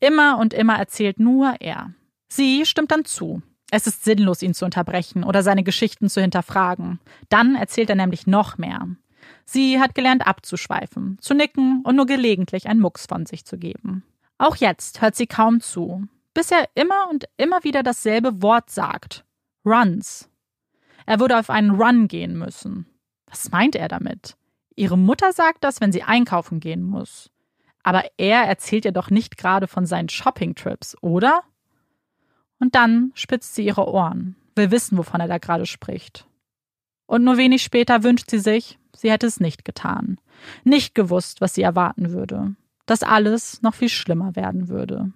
Immer und immer erzählt nur er. Sie stimmt dann zu. Es ist sinnlos, ihn zu unterbrechen oder seine Geschichten zu hinterfragen. Dann erzählt er nämlich noch mehr. Sie hat gelernt abzuschweifen, zu nicken und nur gelegentlich einen Mucks von sich zu geben. Auch jetzt hört sie kaum zu, bis er immer und immer wieder dasselbe Wort sagt. Runs. Er würde auf einen Run gehen müssen. Was meint er damit? Ihre Mutter sagt das, wenn sie einkaufen gehen muss. Aber er erzählt ihr doch nicht gerade von seinen Shopping-Trips, oder? Und dann spitzt sie ihre Ohren, will wissen, wovon er da gerade spricht. Und nur wenig später wünscht sie sich, sie hätte es nicht getan, nicht gewusst, was sie erwarten würde, dass alles noch viel schlimmer werden würde.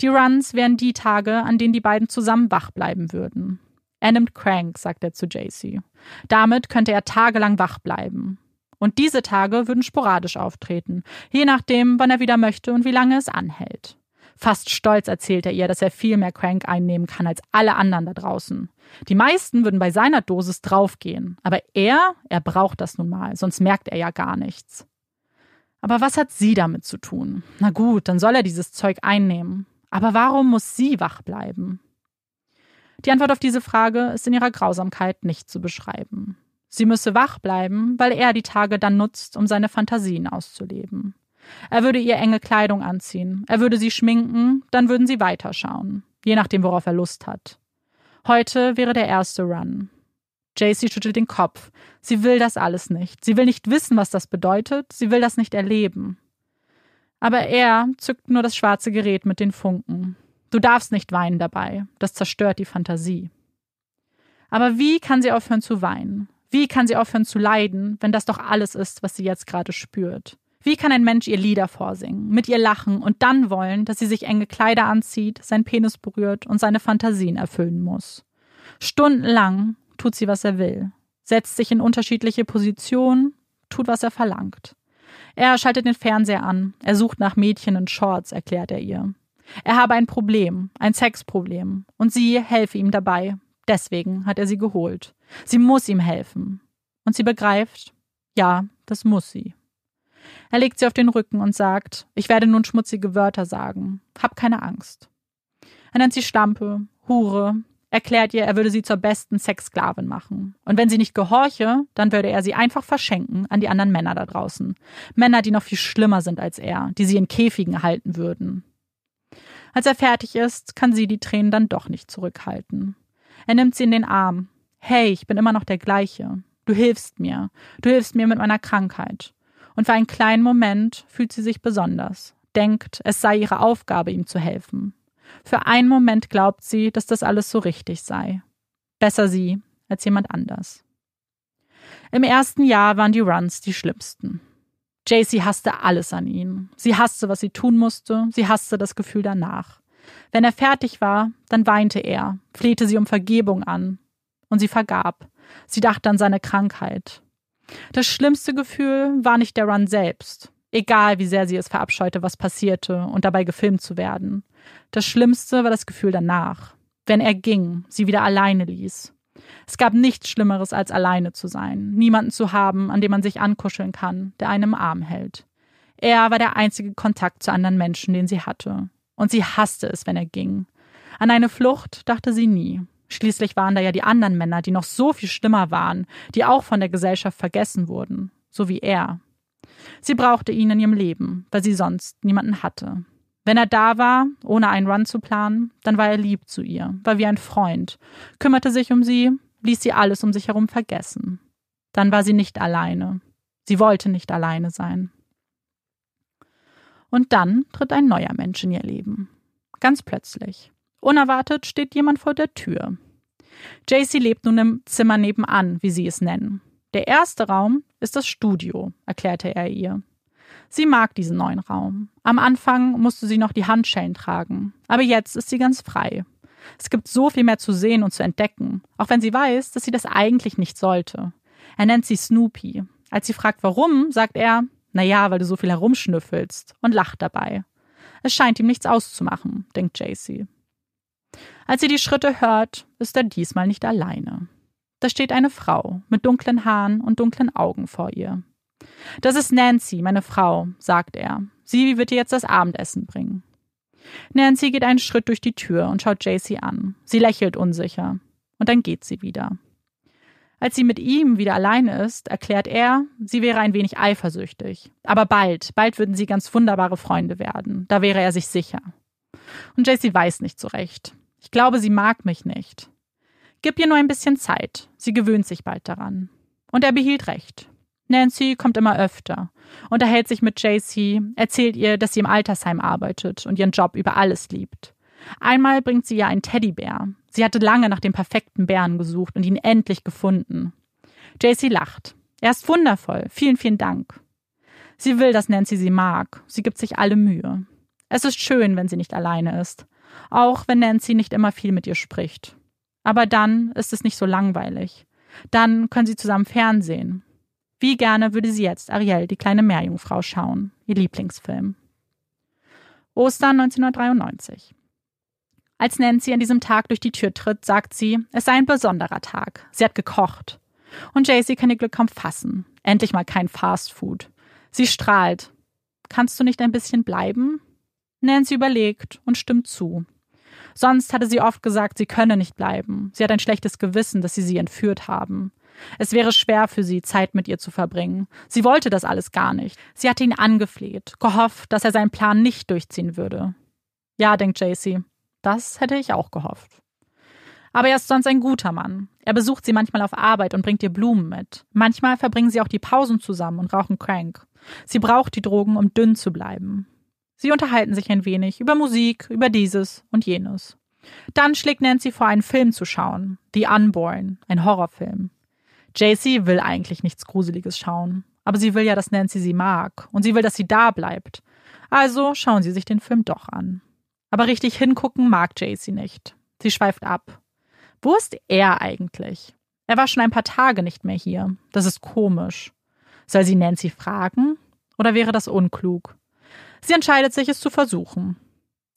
Die Runs wären die Tage, an denen die beiden zusammen wach bleiben würden. Er nimmt Crank, sagt er zu JC. Damit könnte er tagelang wach bleiben. Und diese Tage würden sporadisch auftreten, je nachdem, wann er wieder möchte und wie lange es anhält. Fast stolz erzählt er ihr, dass er viel mehr Crank einnehmen kann als alle anderen da draußen. Die meisten würden bei seiner Dosis draufgehen, aber er, er braucht das nun mal, sonst merkt er ja gar nichts. Aber was hat sie damit zu tun? Na gut, dann soll er dieses Zeug einnehmen. Aber warum muss sie wach bleiben? Die Antwort auf diese Frage ist in ihrer Grausamkeit nicht zu beschreiben. Sie müsse wach bleiben, weil er die Tage dann nutzt, um seine Fantasien auszuleben. Er würde ihr enge Kleidung anziehen, er würde sie schminken, dann würden sie weiterschauen, je nachdem, worauf er Lust hat. Heute wäre der erste Run. JC schüttelt den Kopf. Sie will das alles nicht. Sie will nicht wissen, was das bedeutet. Sie will das nicht erleben. Aber er zückt nur das schwarze Gerät mit den Funken. Du darfst nicht weinen dabei. Das zerstört die Fantasie. Aber wie kann sie aufhören zu weinen? Wie kann sie aufhören zu leiden, wenn das doch alles ist, was sie jetzt gerade spürt? Wie kann ein Mensch ihr Lieder vorsingen, mit ihr lachen und dann wollen, dass sie sich enge Kleider anzieht, sein Penis berührt und seine Fantasien erfüllen muss? Stundenlang tut sie, was er will, setzt sich in unterschiedliche Positionen, tut, was er verlangt. Er schaltet den Fernseher an, er sucht nach Mädchen in Shorts, erklärt er ihr. Er habe ein Problem, ein Sexproblem, und sie helfe ihm dabei. Deswegen hat er sie geholt. Sie muss ihm helfen. Und sie begreift, ja, das muss sie. Er legt sie auf den Rücken und sagt, ich werde nun schmutzige Wörter sagen. Hab keine Angst. Er nennt sie Stampe, Hure, erklärt ihr, er würde sie zur besten Sexsklavin machen. Und wenn sie nicht gehorche, dann würde er sie einfach verschenken an die anderen Männer da draußen. Männer, die noch viel schlimmer sind als er, die sie in Käfigen halten würden. Als er fertig ist, kann sie die Tränen dann doch nicht zurückhalten. Er nimmt sie in den Arm. Hey, ich bin immer noch der gleiche. Du hilfst mir. Du hilfst mir mit meiner Krankheit. Und für einen kleinen Moment fühlt sie sich besonders, denkt, es sei ihre Aufgabe, ihm zu helfen. Für einen Moment glaubt sie, dass das alles so richtig sei. Besser sie als jemand anders. Im ersten Jahr waren die Runs die schlimmsten. JC hasste alles an ihn. Sie hasste, was sie tun musste, sie hasste das Gefühl danach. Wenn er fertig war, dann weinte er, flehte sie um Vergebung an. Und sie vergab. Sie dachte an seine Krankheit. Das schlimmste Gefühl war nicht der Run selbst, egal wie sehr sie es verabscheute, was passierte und dabei gefilmt zu werden. Das Schlimmste war das Gefühl danach, wenn er ging, sie wieder alleine ließ. Es gab nichts Schlimmeres, als alleine zu sein, niemanden zu haben, an dem man sich ankuscheln kann, der einen im Arm hält. Er war der einzige Kontakt zu anderen Menschen, den sie hatte. Und sie hasste es, wenn er ging. An eine Flucht dachte sie nie. Schließlich waren da ja die anderen Männer, die noch so viel schlimmer waren, die auch von der Gesellschaft vergessen wurden, so wie er. Sie brauchte ihn in ihrem Leben, weil sie sonst niemanden hatte. Wenn er da war, ohne einen Run zu planen, dann war er lieb zu ihr, war wie ein Freund, kümmerte sich um sie, ließ sie alles um sich herum vergessen. Dann war sie nicht alleine. Sie wollte nicht alleine sein. Und dann tritt ein neuer Mensch in ihr Leben. Ganz plötzlich. Unerwartet steht jemand vor der Tür. JC lebt nun im Zimmer nebenan, wie sie es nennen. Der erste Raum ist das Studio, erklärte er ihr. Sie mag diesen neuen Raum. Am Anfang musste sie noch die Handschellen tragen, aber jetzt ist sie ganz frei. Es gibt so viel mehr zu sehen und zu entdecken, auch wenn sie weiß, dass sie das eigentlich nicht sollte. Er nennt sie Snoopy. Als sie fragt, warum, sagt er, na ja, weil du so viel herumschnüffelst und lacht dabei. Es scheint ihm nichts auszumachen, denkt JC. Als sie die Schritte hört, ist er diesmal nicht alleine. Da steht eine Frau mit dunklen Haaren und dunklen Augen vor ihr. Das ist Nancy, meine Frau, sagt er. Sie wird dir jetzt das Abendessen bringen. Nancy geht einen Schritt durch die Tür und schaut JC an. Sie lächelt unsicher. Und dann geht sie wieder. Als sie mit ihm wieder alleine ist, erklärt er, sie wäre ein wenig eifersüchtig. Aber bald, bald würden sie ganz wunderbare Freunde werden. Da wäre er sich sicher. Und JC weiß nicht so recht. Ich glaube, sie mag mich nicht. Gib ihr nur ein bisschen Zeit. Sie gewöhnt sich bald daran. Und er behielt recht. Nancy kommt immer öfter, unterhält sich mit JC, erzählt ihr, dass sie im Altersheim arbeitet und ihren Job über alles liebt. Einmal bringt sie ihr einen Teddybär. Sie hatte lange nach dem perfekten Bären gesucht und ihn endlich gefunden. JC lacht. Er ist wundervoll. Vielen, vielen Dank. Sie will, dass Nancy sie mag. Sie gibt sich alle Mühe. Es ist schön, wenn sie nicht alleine ist. Auch wenn Nancy nicht immer viel mit ihr spricht. Aber dann ist es nicht so langweilig. Dann können sie zusammen Fernsehen. Wie gerne würde sie jetzt Ariel, die kleine Meerjungfrau, schauen, ihr Lieblingsfilm. Ostern 1993. Als Nancy an diesem Tag durch die Tür tritt, sagt sie, es sei ein besonderer Tag. Sie hat gekocht. Und JC kann ihr Glück kaum fassen. Endlich mal kein Fast Food. Sie strahlt. Kannst du nicht ein bisschen bleiben? Nancy überlegt und stimmt zu. Sonst hatte sie oft gesagt, sie könne nicht bleiben. Sie hat ein schlechtes Gewissen, dass sie sie entführt haben. Es wäre schwer für sie, Zeit mit ihr zu verbringen. Sie wollte das alles gar nicht. Sie hatte ihn angefleht, gehofft, dass er seinen Plan nicht durchziehen würde. Ja, denkt JC, das hätte ich auch gehofft. Aber er ist sonst ein guter Mann. Er besucht sie manchmal auf Arbeit und bringt ihr Blumen mit. Manchmal verbringen sie auch die Pausen zusammen und rauchen Crank. Sie braucht die Drogen, um dünn zu bleiben. Sie unterhalten sich ein wenig über Musik, über dieses und jenes. Dann schlägt Nancy vor, einen Film zu schauen. The Unborn, ein Horrorfilm. JC will eigentlich nichts Gruseliges schauen. Aber sie will ja, dass Nancy sie mag. Und sie will, dass sie da bleibt. Also schauen sie sich den Film doch an. Aber richtig hingucken mag JC nicht. Sie schweift ab. Wo ist er eigentlich? Er war schon ein paar Tage nicht mehr hier. Das ist komisch. Soll sie Nancy fragen? Oder wäre das unklug? Sie entscheidet sich, es zu versuchen.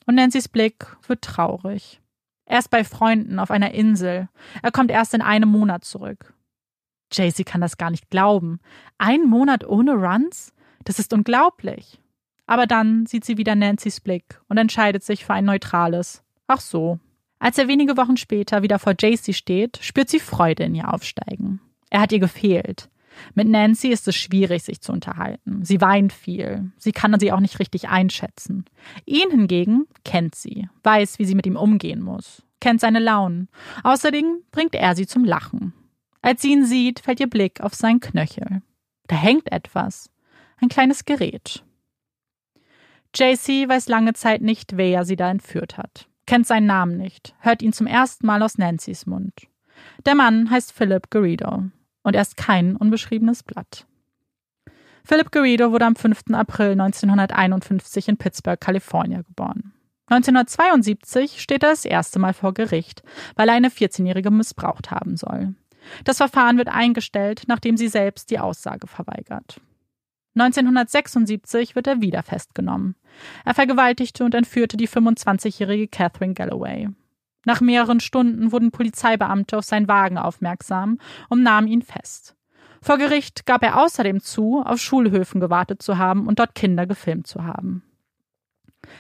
Und Nancy's Blick wird traurig. Er ist bei Freunden auf einer Insel. Er kommt erst in einem Monat zurück. Jaycee kann das gar nicht glauben. Ein Monat ohne Runs? Das ist unglaublich. Aber dann sieht sie wieder Nancy's Blick und entscheidet sich für ein neutrales. Ach so. Als er wenige Wochen später wieder vor Jaycee steht, spürt sie Freude in ihr aufsteigen. Er hat ihr gefehlt. Mit Nancy ist es schwierig, sich zu unterhalten. Sie weint viel. Sie kann sie auch nicht richtig einschätzen. Ihn hingegen kennt sie, weiß, wie sie mit ihm umgehen muss, kennt seine Launen. Außerdem bringt er sie zum Lachen. Als sie ihn sieht, fällt ihr Blick auf seinen Knöchel. Da hängt etwas. Ein kleines Gerät. JC weiß lange Zeit nicht, wer sie da entführt hat, kennt seinen Namen nicht, hört ihn zum ersten Mal aus Nancys Mund. Der Mann heißt Philip Garrido und er ist kein unbeschriebenes Blatt. Philip Garrido wurde am 5. April 1951 in Pittsburgh, Kalifornien geboren. 1972 steht er das erste Mal vor Gericht, weil er eine 14-Jährige missbraucht haben soll. Das Verfahren wird eingestellt, nachdem sie selbst die Aussage verweigert. 1976 wird er wieder festgenommen. Er vergewaltigte und entführte die 25-jährige Catherine Galloway. Nach mehreren Stunden wurden Polizeibeamte auf seinen Wagen aufmerksam und nahmen ihn fest. Vor Gericht gab er außerdem zu, auf Schulhöfen gewartet zu haben und dort Kinder gefilmt zu haben.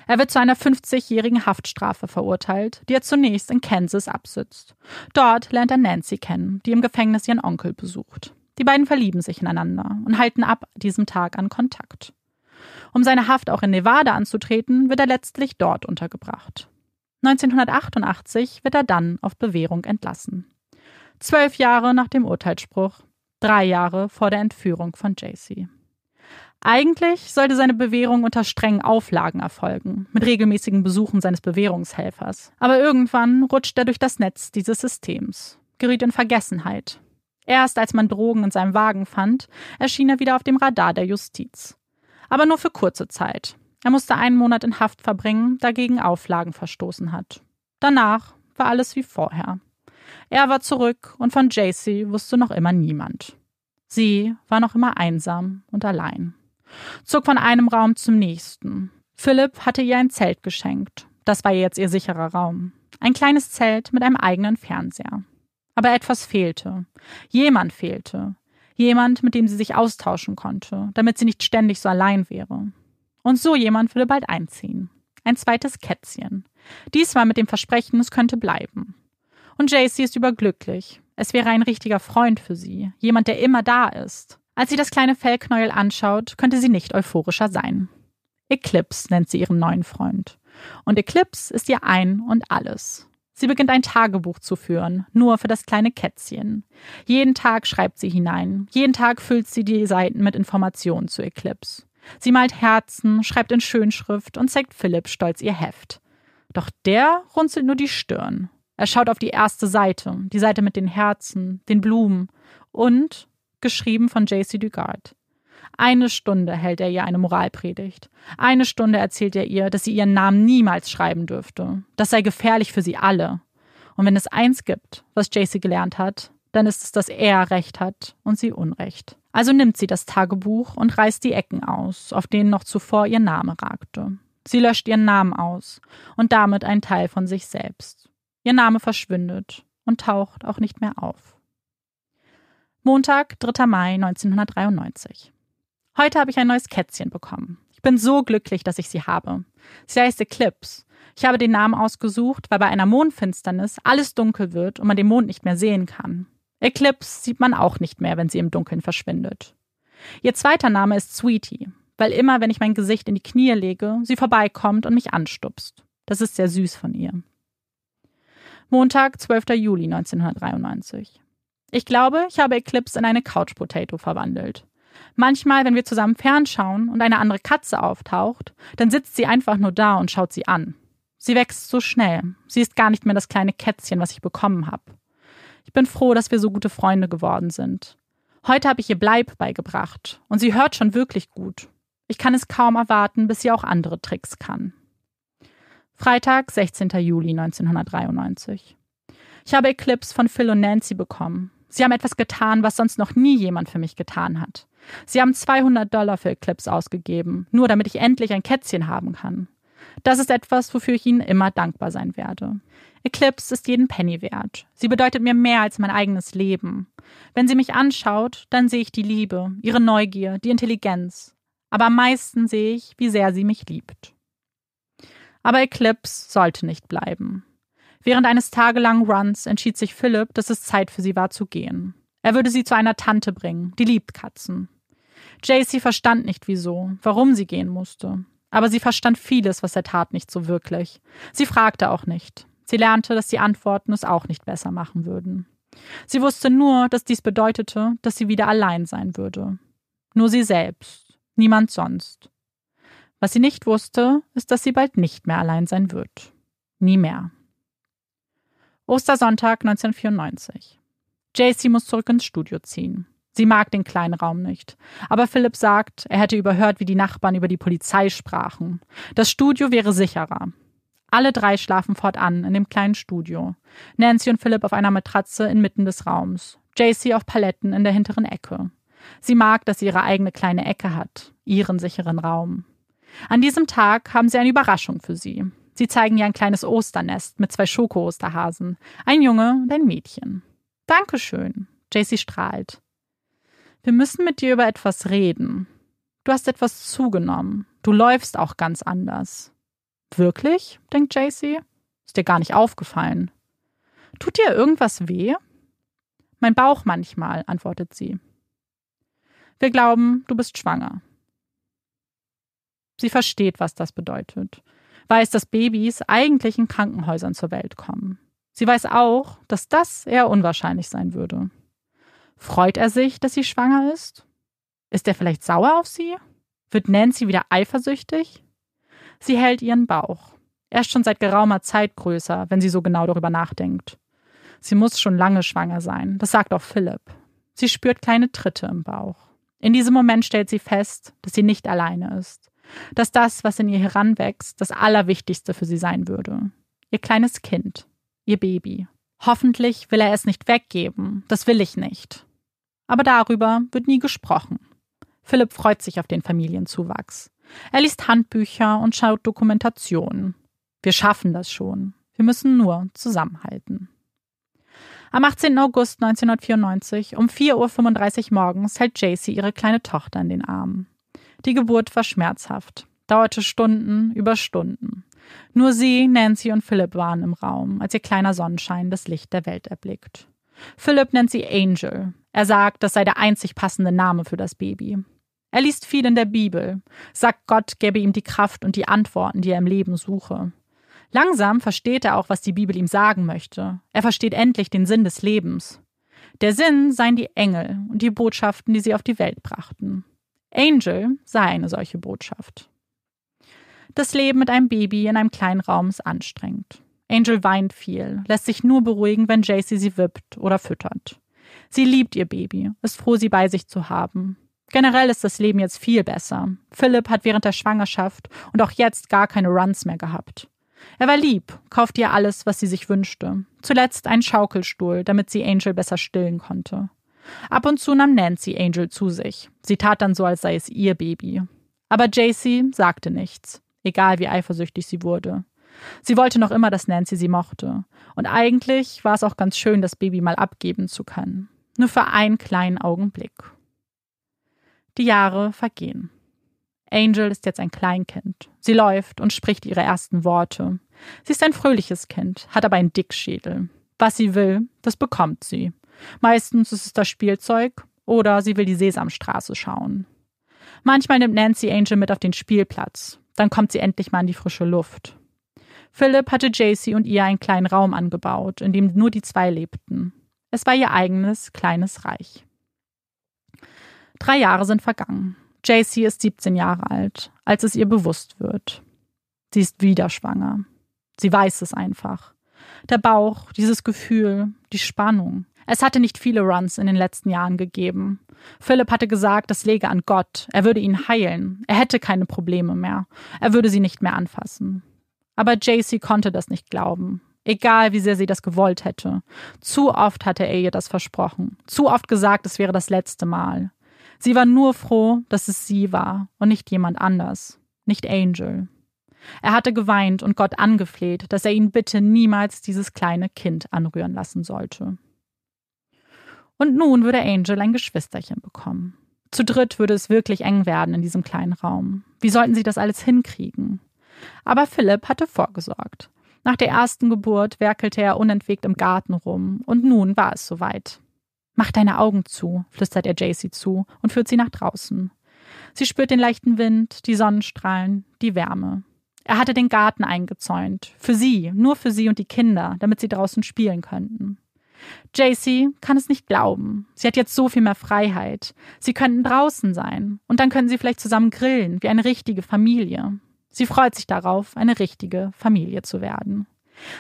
Er wird zu einer 50-jährigen Haftstrafe verurteilt, die er zunächst in Kansas absitzt. Dort lernt er Nancy kennen, die im Gefängnis ihren Onkel besucht. Die beiden verlieben sich ineinander und halten ab diesem Tag an Kontakt. Um seine Haft auch in Nevada anzutreten, wird er letztlich dort untergebracht. 1988 wird er dann auf Bewährung entlassen. Zwölf Jahre nach dem Urteilsspruch, drei Jahre vor der Entführung von JC. Eigentlich sollte seine Bewährung unter strengen Auflagen erfolgen, mit regelmäßigen Besuchen seines Bewährungshelfers. Aber irgendwann rutscht er durch das Netz dieses Systems, geriet in Vergessenheit. Erst als man Drogen in seinem Wagen fand, erschien er wieder auf dem Radar der Justiz. Aber nur für kurze Zeit. Er musste einen Monat in Haft verbringen, da gegen Auflagen verstoßen hat. Danach war alles wie vorher. Er war zurück und von JC wusste noch immer niemand. Sie war noch immer einsam und allein zog von einem Raum zum nächsten. Philipp hatte ihr ein Zelt geschenkt. Das war jetzt ihr sicherer Raum. Ein kleines Zelt mit einem eigenen Fernseher. Aber etwas fehlte. Jemand fehlte. Jemand, mit dem sie sich austauschen konnte, damit sie nicht ständig so allein wäre. Und so jemand würde bald einziehen. Ein zweites Kätzchen. Diesmal mit dem Versprechen, es könnte bleiben. Und JC ist überglücklich. Es wäre ein richtiger Freund für sie. Jemand, der immer da ist. Als sie das kleine Fellknäuel anschaut, könnte sie nicht euphorischer sein. Eclipse nennt sie ihren neuen Freund. Und Eclipse ist ihr ein und alles. Sie beginnt ein Tagebuch zu führen, nur für das kleine Kätzchen. Jeden Tag schreibt sie hinein. Jeden Tag füllt sie die Seiten mit Informationen zu Eclipse. Sie malt Herzen, schreibt in Schönschrift und zeigt Philipp stolz ihr Heft. Doch der runzelt nur die Stirn. Er schaut auf die erste Seite, die Seite mit den Herzen, den Blumen und geschrieben von J.C. Dugard. Eine Stunde hält er ihr eine Moralpredigt. Eine Stunde erzählt er ihr, dass sie ihren Namen niemals schreiben dürfte. Das sei gefährlich für sie alle. Und wenn es eins gibt, was JC gelernt hat, dann ist es, dass er Recht hat und sie Unrecht. Also nimmt sie das Tagebuch und reißt die Ecken aus, auf denen noch zuvor ihr Name ragte. Sie löscht ihren Namen aus und damit einen Teil von sich selbst. Ihr Name verschwindet und taucht auch nicht mehr auf. Montag, 3. Mai 1993. Heute habe ich ein neues Kätzchen bekommen. Ich bin so glücklich, dass ich sie habe. Sie heißt Eclipse. Ich habe den Namen ausgesucht, weil bei einer Mondfinsternis alles dunkel wird und man den Mond nicht mehr sehen kann. Eclipse sieht man auch nicht mehr, wenn sie im Dunkeln verschwindet. Ihr zweiter Name ist Sweetie, weil immer, wenn ich mein Gesicht in die Knie lege, sie vorbeikommt und mich anstupst. Das ist sehr süß von ihr. Montag, 12. Juli 1993. Ich glaube, ich habe Eclipse in eine Couch Potato verwandelt. Manchmal, wenn wir zusammen fernschauen und eine andere Katze auftaucht, dann sitzt sie einfach nur da und schaut sie an. Sie wächst so schnell. Sie ist gar nicht mehr das kleine Kätzchen, was ich bekommen habe. Ich bin froh, dass wir so gute Freunde geworden sind. Heute habe ich ihr Bleib beigebracht und sie hört schon wirklich gut. Ich kann es kaum erwarten, bis sie auch andere Tricks kann. Freitag, 16. Juli 1993. Ich habe Eclipse von Phil und Nancy bekommen. Sie haben etwas getan, was sonst noch nie jemand für mich getan hat. Sie haben 200 Dollar für Eclipse ausgegeben, nur damit ich endlich ein Kätzchen haben kann. Das ist etwas, wofür ich Ihnen immer dankbar sein werde. Eclipse ist jeden Penny wert. Sie bedeutet mir mehr als mein eigenes Leben. Wenn sie mich anschaut, dann sehe ich die Liebe, ihre Neugier, die Intelligenz. Aber am meisten sehe ich, wie sehr sie mich liebt. Aber Eclipse sollte nicht bleiben. Während eines tagelangen Runs entschied sich Philipp, dass es Zeit für sie war zu gehen. Er würde sie zu einer Tante bringen, die liebt Katzen. JC verstand nicht wieso, warum sie gehen musste. Aber sie verstand vieles, was er tat, nicht so wirklich. Sie fragte auch nicht. Sie lernte, dass die Antworten es auch nicht besser machen würden. Sie wusste nur, dass dies bedeutete, dass sie wieder allein sein würde. Nur sie selbst, niemand sonst. Was sie nicht wusste, ist, dass sie bald nicht mehr allein sein wird. Nie mehr. Ostersonntag 1994. JC muss zurück ins Studio ziehen. Sie mag den kleinen Raum nicht. Aber Philipp sagt, er hätte überhört, wie die Nachbarn über die Polizei sprachen. Das Studio wäre sicherer. Alle drei schlafen fortan in dem kleinen Studio. Nancy und Philipp auf einer Matratze inmitten des Raums. JC auf Paletten in der hinteren Ecke. Sie mag, dass sie ihre eigene kleine Ecke hat, ihren sicheren Raum. An diesem Tag haben sie eine Überraschung für sie. Sie zeigen ihr ein kleines Osternest mit zwei Schoko-Osterhasen, ein Junge und ein Mädchen. Dankeschön. JC strahlt. Wir müssen mit dir über etwas reden. Du hast etwas zugenommen. Du läufst auch ganz anders. Wirklich? denkt JC. Ist dir gar nicht aufgefallen. Tut dir irgendwas weh? Mein Bauch manchmal, antwortet sie. Wir glauben, du bist schwanger. Sie versteht, was das bedeutet, weiß, dass Babys eigentlich in Krankenhäusern zur Welt kommen. Sie weiß auch, dass das eher unwahrscheinlich sein würde. Freut er sich, dass sie schwanger ist? Ist er vielleicht sauer auf sie? Wird Nancy wieder eifersüchtig? Sie hält ihren Bauch. Er ist schon seit geraumer Zeit größer, wenn sie so genau darüber nachdenkt. Sie muss schon lange schwanger sein, das sagt auch Philipp. Sie spürt kleine Tritte im Bauch. In diesem Moment stellt sie fest, dass sie nicht alleine ist. Dass das, was in ihr heranwächst, das Allerwichtigste für sie sein würde. Ihr kleines Kind. Ihr Baby. Hoffentlich will er es nicht weggeben. Das will ich nicht. Aber darüber wird nie gesprochen. Philipp freut sich auf den Familienzuwachs. Er liest Handbücher und schaut Dokumentationen. Wir schaffen das schon. Wir müssen nur zusammenhalten. Am 18. August 1994 um 4.35 Uhr morgens hält JC ihre kleine Tochter in den Armen. Die Geburt war schmerzhaft, dauerte Stunden über Stunden. Nur sie, Nancy und Philipp waren im Raum, als ihr kleiner Sonnenschein das Licht der Welt erblickt. Philipp nennt sie Angel, er sagt, das sei der einzig passende Name für das Baby. Er liest viel in der Bibel, sagt Gott gäbe ihm die Kraft und die Antworten, die er im Leben suche. Langsam versteht er auch, was die Bibel ihm sagen möchte. Er versteht endlich den Sinn des Lebens. Der Sinn seien die Engel und die Botschaften, die sie auf die Welt brachten. Angel sei eine solche Botschaft. Das Leben mit einem Baby in einem kleinen Raum ist anstrengend. Angel weint viel, lässt sich nur beruhigen, wenn JC sie wippt oder füttert. Sie liebt ihr Baby, ist froh, sie bei sich zu haben. Generell ist das Leben jetzt viel besser. Philipp hat während der Schwangerschaft und auch jetzt gar keine Runs mehr gehabt. Er war lieb, kaufte ihr alles, was sie sich wünschte. Zuletzt einen Schaukelstuhl, damit sie Angel besser stillen konnte. Ab und zu nahm Nancy Angel zu sich. Sie tat dann so, als sei es ihr Baby. Aber JC sagte nichts, egal wie eifersüchtig sie wurde. Sie wollte noch immer, dass Nancy sie mochte. Und eigentlich war es auch ganz schön, das Baby mal abgeben zu können. Nur für einen kleinen Augenblick. Die Jahre vergehen. Angel ist jetzt ein Kleinkind. Sie läuft und spricht ihre ersten Worte. Sie ist ein fröhliches Kind, hat aber einen Dickschädel. Was sie will, das bekommt sie. Meistens ist es das Spielzeug oder sie will die Sesamstraße schauen. Manchmal nimmt Nancy Angel mit auf den Spielplatz. Dann kommt sie endlich mal in die frische Luft. Philip hatte JC und ihr einen kleinen Raum angebaut, in dem nur die zwei lebten. Es war ihr eigenes kleines Reich. Drei Jahre sind vergangen. JC ist 17 Jahre alt, als es ihr bewusst wird. Sie ist wieder schwanger. Sie weiß es einfach. Der Bauch, dieses Gefühl, die Spannung. Es hatte nicht viele Runs in den letzten Jahren gegeben. Philipp hatte gesagt, das läge an Gott. Er würde ihn heilen. Er hätte keine Probleme mehr. Er würde sie nicht mehr anfassen. Aber JC konnte das nicht glauben. Egal, wie sehr sie das gewollt hätte. Zu oft hatte er ihr das versprochen. Zu oft gesagt, es wäre das letzte Mal. Sie war nur froh, dass es sie war und nicht jemand anders. Nicht Angel. Er hatte geweint und Gott angefleht, dass er ihn bitte niemals dieses kleine Kind anrühren lassen sollte. Und nun würde Angel ein Geschwisterchen bekommen. Zu dritt würde es wirklich eng werden in diesem kleinen Raum. Wie sollten sie das alles hinkriegen? Aber Philipp hatte vorgesorgt. Nach der ersten Geburt werkelte er unentwegt im Garten rum, und nun war es soweit. Mach deine Augen zu, flüstert er Jacy zu und führt sie nach draußen. Sie spürt den leichten Wind, die Sonnenstrahlen, die Wärme. Er hatte den Garten eingezäunt. Für sie, nur für sie und die Kinder, damit sie draußen spielen könnten. Jacy kann es nicht glauben. Sie hat jetzt so viel mehr Freiheit. Sie könnten draußen sein. Und dann könnten sie vielleicht zusammen grillen, wie eine richtige Familie. Sie freut sich darauf, eine richtige Familie zu werden.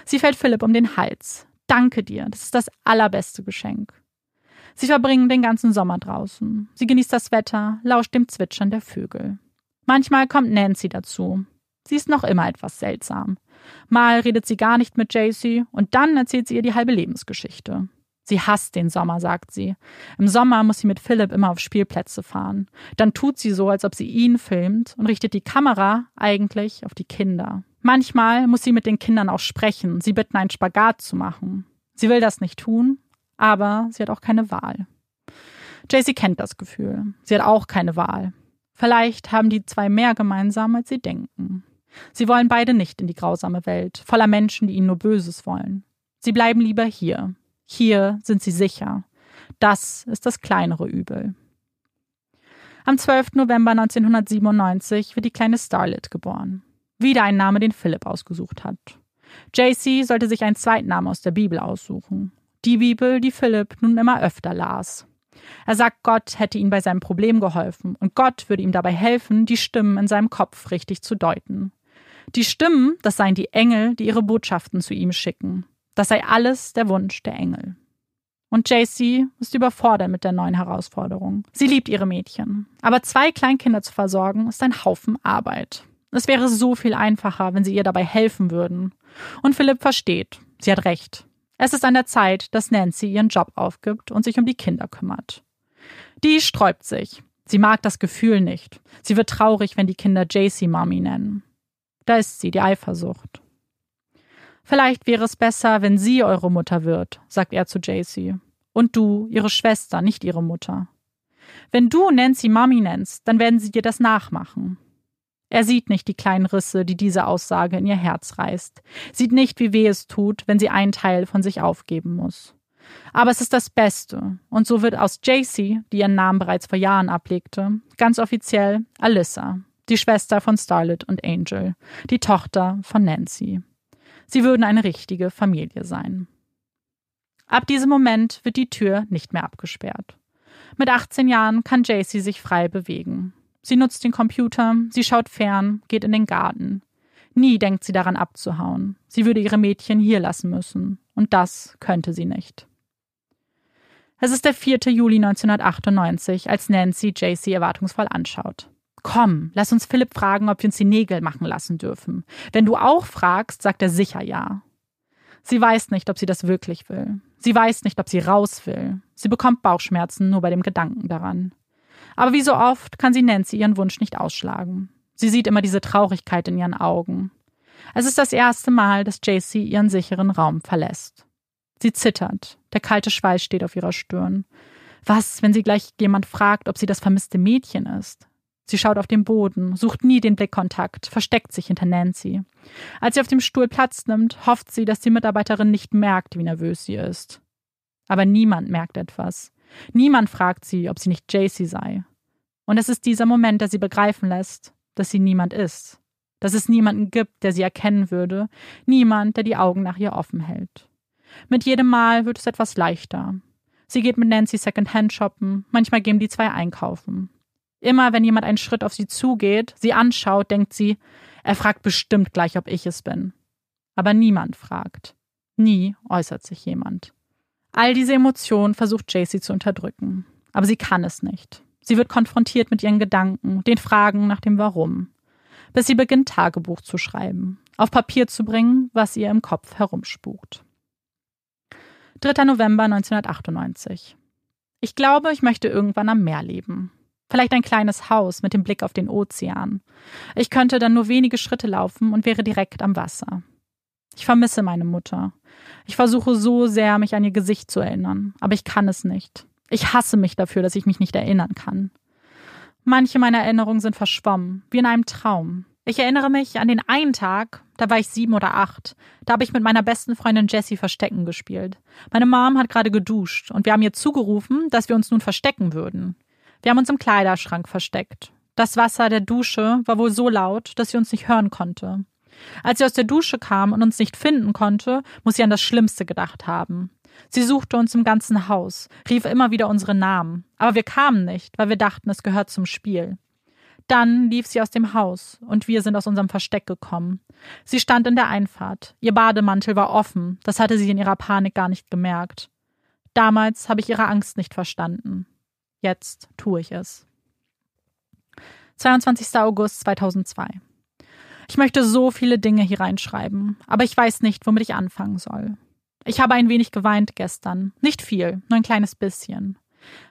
Sie fällt Philipp um den Hals. Danke dir, das ist das allerbeste Geschenk. Sie verbringen den ganzen Sommer draußen. Sie genießt das Wetter, lauscht dem Zwitschern der Vögel. Manchmal kommt Nancy dazu. Sie ist noch immer etwas seltsam. Mal redet sie gar nicht mit JC und dann erzählt sie ihr die halbe Lebensgeschichte. Sie hasst den Sommer, sagt sie. Im Sommer muss sie mit Philipp immer auf Spielplätze fahren. Dann tut sie so, als ob sie ihn filmt und richtet die Kamera eigentlich auf die Kinder. Manchmal muss sie mit den Kindern auch sprechen, sie bitten, einen Spagat zu machen. Sie will das nicht tun, aber sie hat auch keine Wahl. JC kennt das Gefühl. Sie hat auch keine Wahl. Vielleicht haben die zwei mehr gemeinsam, als sie denken. Sie wollen beide nicht in die grausame Welt, voller Menschen, die ihnen nur Böses wollen. Sie bleiben lieber hier. Hier sind sie sicher. Das ist das kleinere Übel. Am 12. November 1997 wird die kleine Starlet geboren. Wieder ein Name, den Philipp ausgesucht hat. JC sollte sich einen Zweitnamen aus der Bibel aussuchen. Die Bibel, die Philipp nun immer öfter las. Er sagt, Gott hätte ihm bei seinem Problem geholfen und Gott würde ihm dabei helfen, die Stimmen in seinem Kopf richtig zu deuten. Die Stimmen, das seien die Engel, die ihre Botschaften zu ihm schicken. Das sei alles der Wunsch der Engel. Und JC ist überfordert mit der neuen Herausforderung. Sie liebt ihre Mädchen. Aber zwei Kleinkinder zu versorgen, ist ein Haufen Arbeit. Es wäre so viel einfacher, wenn sie ihr dabei helfen würden. Und Philipp versteht. Sie hat recht. Es ist an der Zeit, dass Nancy ihren Job aufgibt und sich um die Kinder kümmert. Die sträubt sich. Sie mag das Gefühl nicht. Sie wird traurig, wenn die Kinder JC Mommy nennen. Da ist sie, die Eifersucht. Vielleicht wäre es besser, wenn sie eure Mutter wird, sagt er zu JC. Und du, ihre Schwester, nicht ihre Mutter. Wenn du Nancy Mommy nennst, dann werden sie dir das nachmachen. Er sieht nicht die kleinen Risse, die diese Aussage in ihr Herz reißt, sieht nicht, wie weh es tut, wenn sie einen Teil von sich aufgeben muss. Aber es ist das Beste, und so wird aus JC, die ihren Namen bereits vor Jahren ablegte, ganz offiziell Alyssa, die Schwester von Starlet und Angel, die Tochter von Nancy. Sie würden eine richtige Familie sein. Ab diesem Moment wird die Tür nicht mehr abgesperrt. Mit 18 Jahren kann JC sich frei bewegen. Sie nutzt den Computer, sie schaut fern, geht in den Garten. Nie denkt sie daran abzuhauen. Sie würde ihre Mädchen hier lassen müssen. Und das könnte sie nicht. Es ist der 4. Juli 1998, als Nancy JC erwartungsvoll anschaut. Komm, lass uns Philipp fragen, ob wir uns die Nägel machen lassen dürfen. Wenn du auch fragst, sagt er sicher ja. Sie weiß nicht, ob sie das wirklich will. Sie weiß nicht, ob sie raus will. Sie bekommt Bauchschmerzen nur bei dem Gedanken daran. Aber wie so oft kann sie Nancy ihren Wunsch nicht ausschlagen. Sie sieht immer diese Traurigkeit in ihren Augen. Es ist das erste Mal, dass JC ihren sicheren Raum verlässt. Sie zittert. Der kalte Schweiß steht auf ihrer Stirn. Was, wenn sie gleich jemand fragt, ob sie das vermisste Mädchen ist? Sie schaut auf den Boden, sucht nie den Blickkontakt, versteckt sich hinter Nancy. Als sie auf dem Stuhl Platz nimmt, hofft sie, dass die Mitarbeiterin nicht merkt, wie nervös sie ist. Aber niemand merkt etwas. Niemand fragt sie, ob sie nicht JC sei. Und es ist dieser Moment, der sie begreifen lässt, dass sie niemand ist. Dass es niemanden gibt, der sie erkennen würde. Niemand, der die Augen nach ihr offen hält. Mit jedem Mal wird es etwas leichter. Sie geht mit Nancy Secondhand shoppen, manchmal gehen die zwei einkaufen. Immer wenn jemand einen Schritt auf sie zugeht, sie anschaut, denkt sie, er fragt bestimmt gleich, ob ich es bin. Aber niemand fragt. Nie äußert sich jemand. All diese Emotionen versucht JC zu unterdrücken. Aber sie kann es nicht. Sie wird konfrontiert mit ihren Gedanken, den Fragen nach dem Warum. Bis sie beginnt, Tagebuch zu schreiben, auf Papier zu bringen, was ihr im Kopf herumspukt. 3. November 1998. Ich glaube, ich möchte irgendwann am Meer leben. Vielleicht ein kleines Haus mit dem Blick auf den Ozean. Ich könnte dann nur wenige Schritte laufen und wäre direkt am Wasser. Ich vermisse meine Mutter. Ich versuche so sehr, mich an ihr Gesicht zu erinnern, aber ich kann es nicht. Ich hasse mich dafür, dass ich mich nicht erinnern kann. Manche meiner Erinnerungen sind verschwommen, wie in einem Traum. Ich erinnere mich an den einen Tag, da war ich sieben oder acht. Da habe ich mit meiner besten Freundin Jessie Verstecken gespielt. Meine Mom hat gerade geduscht und wir haben ihr zugerufen, dass wir uns nun verstecken würden. Wir haben uns im Kleiderschrank versteckt. Das Wasser der Dusche war wohl so laut, dass sie uns nicht hören konnte. Als sie aus der Dusche kam und uns nicht finden konnte, muss sie an das Schlimmste gedacht haben. Sie suchte uns im ganzen Haus, rief immer wieder unsere Namen, aber wir kamen nicht, weil wir dachten, es gehört zum Spiel. Dann lief sie aus dem Haus und wir sind aus unserem Versteck gekommen. Sie stand in der Einfahrt. Ihr Bademantel war offen, das hatte sie in ihrer Panik gar nicht gemerkt. Damals habe ich ihre Angst nicht verstanden. Jetzt tue ich es. 22. August 2002. Ich möchte so viele Dinge hier reinschreiben, aber ich weiß nicht, womit ich anfangen soll. Ich habe ein wenig geweint gestern. Nicht viel, nur ein kleines bisschen.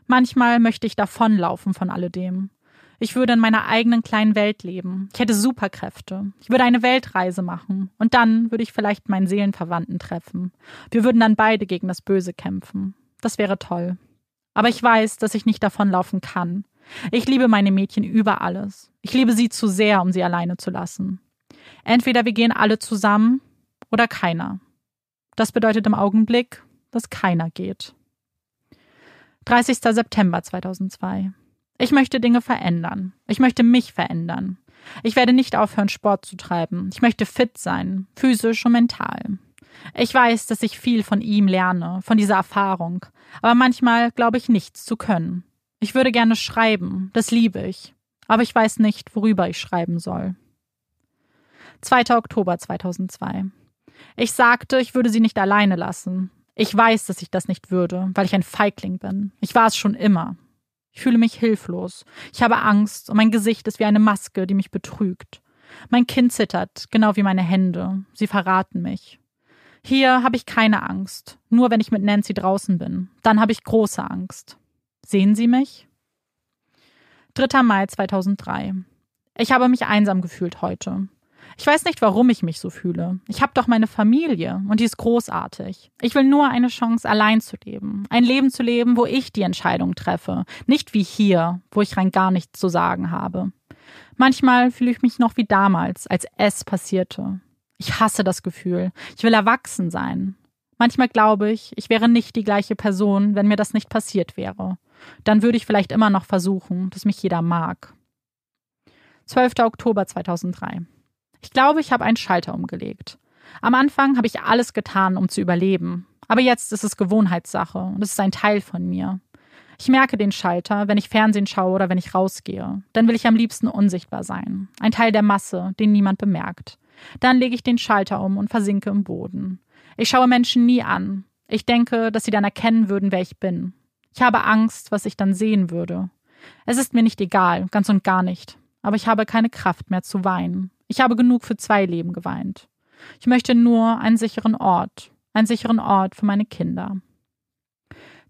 Manchmal möchte ich davonlaufen von alledem. Ich würde in meiner eigenen kleinen Welt leben. Ich hätte Superkräfte. Ich würde eine Weltreise machen. Und dann würde ich vielleicht meinen Seelenverwandten treffen. Wir würden dann beide gegen das Böse kämpfen. Das wäre toll. Aber ich weiß, dass ich nicht davonlaufen kann. Ich liebe meine Mädchen über alles. Ich liebe sie zu sehr, um sie alleine zu lassen. Entweder wir gehen alle zusammen oder keiner. Das bedeutet im Augenblick, dass keiner geht. 30. September 2002. Ich möchte Dinge verändern. Ich möchte mich verändern. Ich werde nicht aufhören, Sport zu treiben. Ich möchte fit sein, physisch und mental. Ich weiß, dass ich viel von ihm lerne, von dieser Erfahrung, aber manchmal glaube ich nichts zu können. Ich würde gerne schreiben, das liebe ich, aber ich weiß nicht, worüber ich schreiben soll. 2. Oktober 2002. Ich sagte, ich würde sie nicht alleine lassen. Ich weiß, dass ich das nicht würde, weil ich ein Feigling bin. Ich war es schon immer. Ich fühle mich hilflos. Ich habe Angst und mein Gesicht ist wie eine Maske, die mich betrügt. Mein Kind zittert, genau wie meine Hände. Sie verraten mich. Hier habe ich keine Angst, nur wenn ich mit Nancy draußen bin. Dann habe ich große Angst. Sehen Sie mich? 3. Mai 2003. Ich habe mich einsam gefühlt heute. Ich weiß nicht, warum ich mich so fühle. Ich habe doch meine Familie und die ist großartig. Ich will nur eine Chance, allein zu leben. Ein Leben zu leben, wo ich die Entscheidung treffe. Nicht wie hier, wo ich rein gar nichts zu sagen habe. Manchmal fühle ich mich noch wie damals, als es passierte. Ich hasse das Gefühl. Ich will erwachsen sein. Manchmal glaube ich, ich wäre nicht die gleiche Person, wenn mir das nicht passiert wäre. Dann würde ich vielleicht immer noch versuchen, dass mich jeder mag. 12. Oktober 2003. Ich glaube, ich habe einen Schalter umgelegt. Am Anfang habe ich alles getan, um zu überleben. Aber jetzt ist es Gewohnheitssache und es ist ein Teil von mir. Ich merke den Schalter, wenn ich Fernsehen schaue oder wenn ich rausgehe. Dann will ich am liebsten unsichtbar sein. Ein Teil der Masse, den niemand bemerkt. Dann lege ich den Schalter um und versinke im Boden. Ich schaue Menschen nie an. Ich denke, dass sie dann erkennen würden, wer ich bin. Ich habe Angst, was ich dann sehen würde. Es ist mir nicht egal, ganz und gar nicht. Aber ich habe keine Kraft mehr zu weinen. Ich habe genug für zwei Leben geweint. Ich möchte nur einen sicheren Ort, einen sicheren Ort für meine Kinder.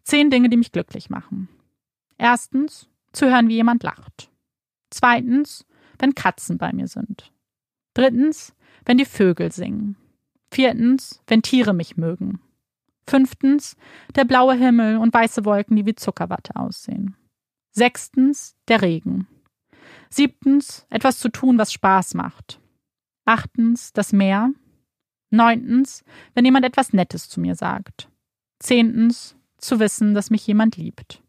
Zehn Dinge, die mich glücklich machen. Erstens, zu hören, wie jemand lacht. Zweitens, wenn Katzen bei mir sind. Drittens, wenn die Vögel singen. Viertens, wenn Tiere mich mögen. Fünftens, der blaue Himmel und weiße Wolken, die wie Zuckerwatte aussehen. Sechstens, der Regen. Siebtens, etwas zu tun, was Spaß macht. Achtens, das Meer. Neuntens, wenn jemand etwas Nettes zu mir sagt. Zehntens, zu wissen, dass mich jemand liebt.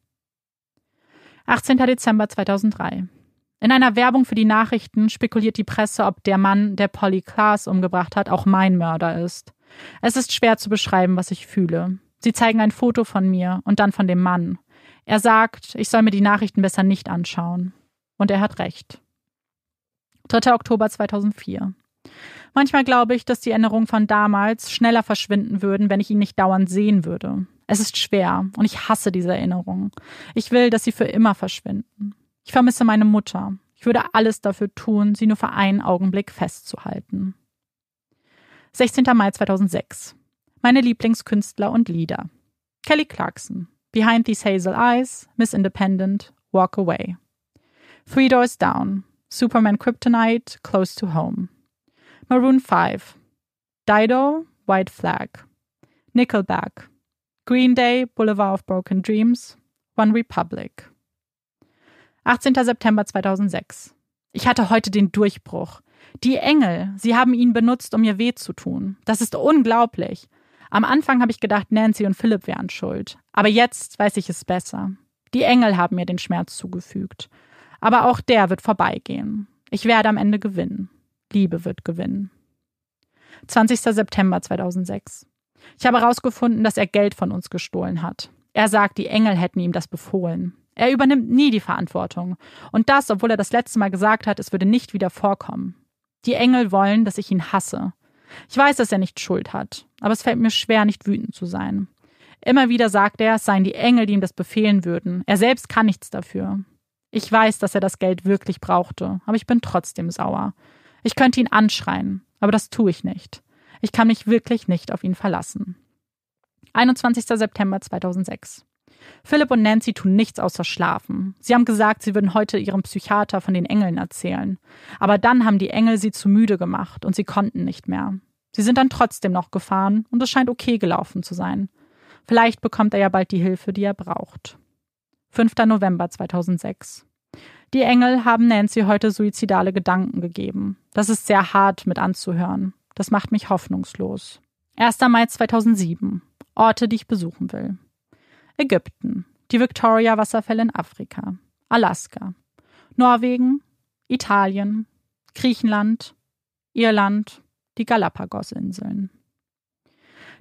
18. Dezember 2003. In einer Werbung für die Nachrichten spekuliert die Presse, ob der Mann, der Polly Klaas umgebracht hat, auch mein Mörder ist. Es ist schwer zu beschreiben, was ich fühle. Sie zeigen ein Foto von mir und dann von dem Mann. Er sagt, ich soll mir die Nachrichten besser nicht anschauen. Und er hat recht. 3. Oktober 2004. Manchmal glaube ich, dass die Erinnerungen von damals schneller verschwinden würden, wenn ich ihn nicht dauernd sehen würde. Es ist schwer und ich hasse diese Erinnerungen. Ich will, dass sie für immer verschwinden. Ich vermisse meine Mutter. Ich würde alles dafür tun, sie nur für einen Augenblick festzuhalten. 16. Mai 2006. Meine Lieblingskünstler und Lieder. Kelly Clarkson. Behind These Hazel Eyes, Miss Independent, Walk Away. Three Doors Down. Superman Kryptonite, Close to Home. Maroon 5. Dido, White Flag. Nickelback. Green Day, Boulevard of Broken Dreams. One Republic. 18. September 2006. Ich hatte heute den Durchbruch. Die Engel, sie haben ihn benutzt, um mir weh zu tun. Das ist unglaublich. Am Anfang habe ich gedacht, Nancy und Philipp wären schuld. Aber jetzt weiß ich es besser. Die Engel haben mir den Schmerz zugefügt. Aber auch der wird vorbeigehen. Ich werde am Ende gewinnen. Liebe wird gewinnen. 20. September 2006. Ich habe herausgefunden, dass er Geld von uns gestohlen hat. Er sagt, die Engel hätten ihm das befohlen. Er übernimmt nie die Verantwortung. Und das, obwohl er das letzte Mal gesagt hat, es würde nicht wieder vorkommen. Die Engel wollen, dass ich ihn hasse. Ich weiß, dass er nicht Schuld hat, aber es fällt mir schwer, nicht wütend zu sein. Immer wieder sagt er, es seien die Engel, die ihm das befehlen würden. Er selbst kann nichts dafür. Ich weiß, dass er das Geld wirklich brauchte, aber ich bin trotzdem sauer. Ich könnte ihn anschreien, aber das tue ich nicht. Ich kann mich wirklich nicht auf ihn verlassen. 21. September 2006. Philipp und Nancy tun nichts außer schlafen. Sie haben gesagt, sie würden heute ihrem Psychiater von den Engeln erzählen. Aber dann haben die Engel sie zu müde gemacht und sie konnten nicht mehr. Sie sind dann trotzdem noch gefahren und es scheint okay gelaufen zu sein. Vielleicht bekommt er ja bald die Hilfe, die er braucht. 5. November 2006. Die Engel haben Nancy heute suizidale Gedanken gegeben. Das ist sehr hart mit anzuhören. Das macht mich hoffnungslos. 1. Mai 2007. Orte, die ich besuchen will. Ägypten, die Victoria-Wasserfälle in Afrika, Alaska, Norwegen, Italien, Griechenland, Irland, die Galapagos-Inseln.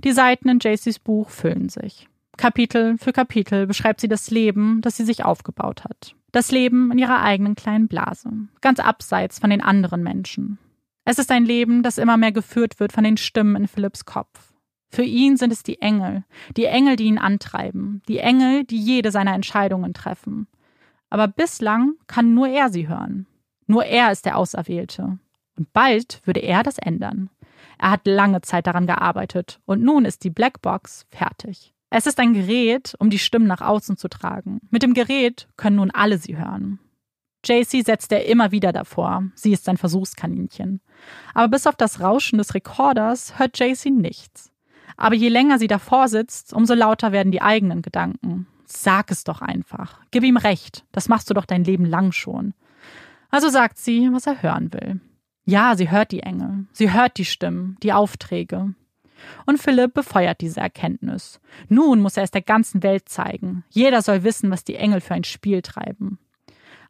Die Seiten in Jaycees Buch füllen sich. Kapitel für Kapitel beschreibt sie das Leben, das sie sich aufgebaut hat. Das Leben in ihrer eigenen kleinen Blase, ganz abseits von den anderen Menschen. Es ist ein Leben, das immer mehr geführt wird von den Stimmen in Philipps Kopf. Für ihn sind es die Engel, die Engel, die ihn antreiben, die Engel, die jede seiner Entscheidungen treffen. Aber bislang kann nur er sie hören. Nur er ist der Auserwählte. Und bald würde er das ändern. Er hat lange Zeit daran gearbeitet und nun ist die Blackbox fertig. Es ist ein Gerät, um die Stimmen nach außen zu tragen. Mit dem Gerät können nun alle sie hören. JC setzt er immer wieder davor. Sie ist sein Versuchskaninchen. Aber bis auf das Rauschen des Rekorders hört JC nichts. Aber je länger sie davor sitzt, umso lauter werden die eigenen Gedanken. Sag es doch einfach. Gib ihm recht. Das machst du doch dein Leben lang schon. Also sagt sie, was er hören will. Ja, sie hört die Engel. Sie hört die Stimmen, die Aufträge. Und Philipp befeuert diese Erkenntnis. Nun muss er es der ganzen Welt zeigen. Jeder soll wissen, was die Engel für ein Spiel treiben.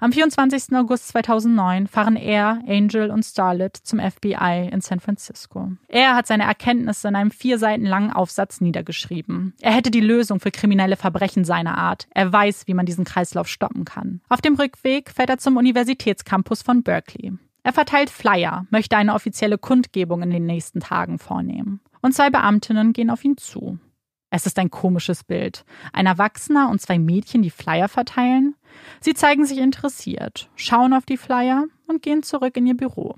Am 24. August 2009 fahren er, Angel und Starlet zum FBI in San Francisco. Er hat seine Erkenntnisse in einem vier Seiten langen Aufsatz niedergeschrieben. Er hätte die Lösung für kriminelle Verbrechen seiner Art. Er weiß, wie man diesen Kreislauf stoppen kann. Auf dem Rückweg fährt er zum Universitätscampus von Berkeley. Er verteilt Flyer, möchte eine offizielle Kundgebung in den nächsten Tagen vornehmen. Und zwei Beamtinnen gehen auf ihn zu. Es ist ein komisches Bild. Ein Erwachsener und zwei Mädchen, die Flyer verteilen. Sie zeigen sich interessiert, schauen auf die Flyer und gehen zurück in ihr Büro.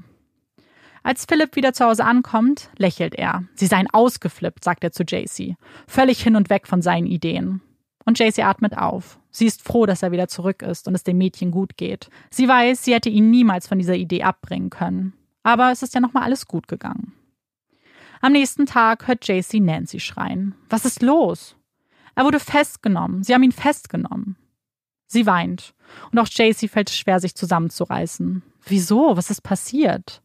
Als Philipp wieder zu Hause ankommt, lächelt er. Sie seien ausgeflippt, sagt er zu JC. Völlig hin und weg von seinen Ideen. Und JC atmet auf. Sie ist froh, dass er wieder zurück ist und es dem Mädchen gut geht. Sie weiß, sie hätte ihn niemals von dieser Idee abbringen können. Aber es ist ja nochmal alles gut gegangen. Am nächsten Tag hört JC Nancy schreien. Was ist los? Er wurde festgenommen. Sie haben ihn festgenommen. Sie weint. Und auch JC fällt es schwer, sich zusammenzureißen. Wieso? Was ist passiert?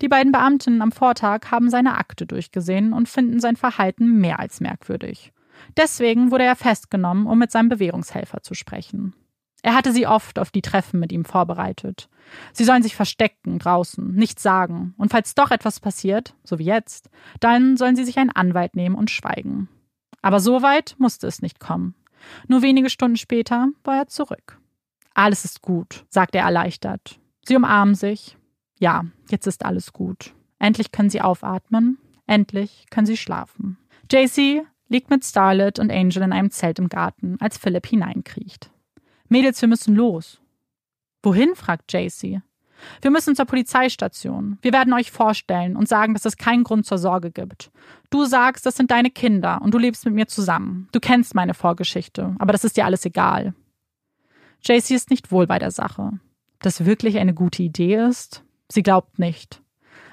Die beiden Beamtinnen am Vortag haben seine Akte durchgesehen und finden sein Verhalten mehr als merkwürdig. Deswegen wurde er festgenommen, um mit seinem Bewährungshelfer zu sprechen. Er hatte sie oft auf die Treffen mit ihm vorbereitet. Sie sollen sich verstecken draußen, nichts sagen, und falls doch etwas passiert, so wie jetzt, dann sollen sie sich einen Anwalt nehmen und schweigen. Aber so weit musste es nicht kommen. Nur wenige Stunden später war er zurück. Alles ist gut, sagt er erleichtert. Sie umarmen sich. Ja, jetzt ist alles gut. Endlich können sie aufatmen. Endlich können sie schlafen. JC liegt mit Starlet und Angel in einem Zelt im Garten, als Philipp hineinkriecht. Mädels, wir müssen los. Wohin? fragt JC. Wir müssen zur Polizeistation. Wir werden euch vorstellen und sagen, dass es keinen Grund zur Sorge gibt. Du sagst, das sind deine Kinder und du lebst mit mir zusammen. Du kennst meine Vorgeschichte, aber das ist dir alles egal. JC ist nicht wohl bei der Sache. Ob das wirklich eine gute Idee ist? Sie glaubt nicht.